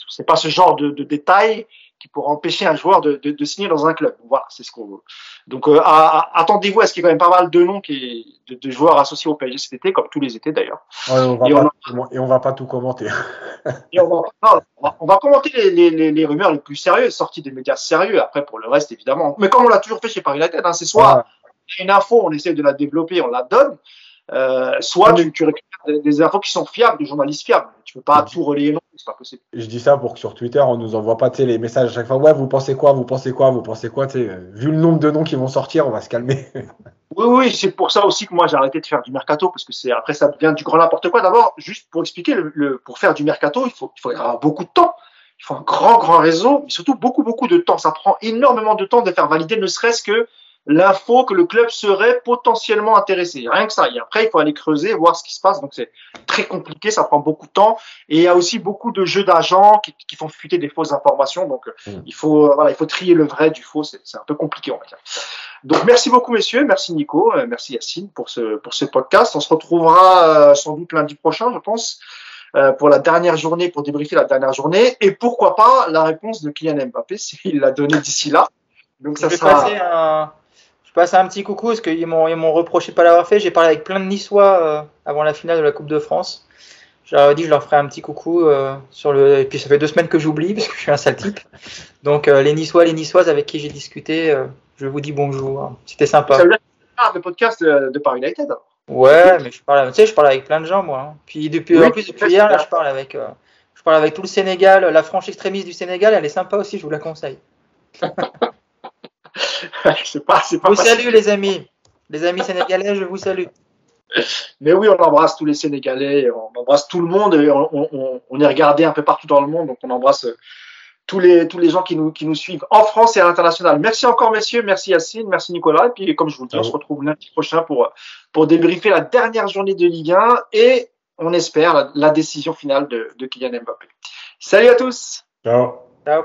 c'est pas ce genre de, de détail qui pourra empêcher un joueur de, de, de signer dans un club. Voilà, c'est ce qu'on veut. Donc euh, attendez-vous à ce qu'il y ait quand même pas mal de noms qui, de, de joueurs associés au PSG cet été, comme tous les étés d'ailleurs. Ouais, Et on et on va pas tout commenter. Et on va, non, on va, on va commenter les, les, les, les rumeurs les plus sérieuses, sorties des médias sérieux. Après, pour le reste, évidemment. Mais comme on l'a toujours fait chez Paris United, hein, c'est soit une info, on essaie de la développer, on la donne. Euh, soit tu, tu récupères des, infos qui sont fiables, des journalistes fiables. Tu peux pas tout relayer non, c'est pas possible. Je dis ça pour que sur Twitter, on nous envoie pas les messages à chaque fois. Ouais, vous pensez quoi Vous pensez quoi Vous pensez quoi Vu le nombre de noms qui vont sortir, on va se calmer. oui, oui, c'est pour ça aussi que moi j'ai arrêté de faire du mercato parce que c'est après ça devient du grand n'importe quoi. D'abord, juste pour expliquer, le, pour faire du mercato, il faut, il faut avoir beaucoup de temps. Il faut un grand, grand réseau, mais surtout beaucoup, beaucoup de temps. Ça prend énormément de temps de faire valider, ne serait-ce que l'info que le club serait potentiellement intéressé. Rien que ça. Et après, il faut aller creuser, voir ce qui se passe. Donc, c'est très compliqué, ça prend beaucoup de temps. Et il y a aussi beaucoup de jeux d'agents qui, qui, font fuiter des fausses informations. Donc, mmh. il faut, euh, voilà, il faut trier le vrai du faux. C'est un peu compliqué, on va dire. Donc, merci beaucoup, messieurs. Merci, Nico. Euh, merci, Yacine, pour ce, pour ce podcast. On se retrouvera euh, sans doute lundi prochain, je pense. pour la dernière journée, pour débriefer la dernière journée, et pourquoi pas la réponse de Kylian Mbappé s'il l'a donné d'ici là. Donc ça sera. Un je passe un petit coucou parce qu'ils m'ont, ils m'ont reproché de pas l'avoir fait. J'ai parlé avec plein de Niçois euh, avant la finale de la Coupe de France. J'aurais dit que je leur ferai un petit coucou euh, sur le. Et puis ça fait deux semaines que j'oublie parce que je suis un sale type. Donc euh, les Niçois, les Niçoises avec qui j'ai discuté, je vous dis bonjour. C'était sympa. Ça le podcast de Paris United. Ouais, mais je parle, tu sais, je parle avec plein de gens moi. Hein. Puis depuis, en plus depuis hier, là, je parle avec, je parle avec tout le Sénégal, la franche extrémiste du Sénégal, elle est sympa aussi, je vous la conseille. c'est pas, c'est pas vous salue les amis. Les amis sénégalais, je vous salue. Mais oui, on embrasse tous les Sénégalais, on embrasse tout le monde, et on, est regardé un peu partout dans le monde, donc on embrasse euh, tous les, tous les gens qui nous, qui nous suivent en France et à l'international. Merci encore, messieurs, merci Yacine, merci Nicolas, et puis comme je vous le dis, on se retrouve lundi prochain pour, pour débriefer la dernière journée de Ligue 1 et on espère la, la décision finale de, de Kylian Mbappé. Salut à tous. Ciao. Ciao.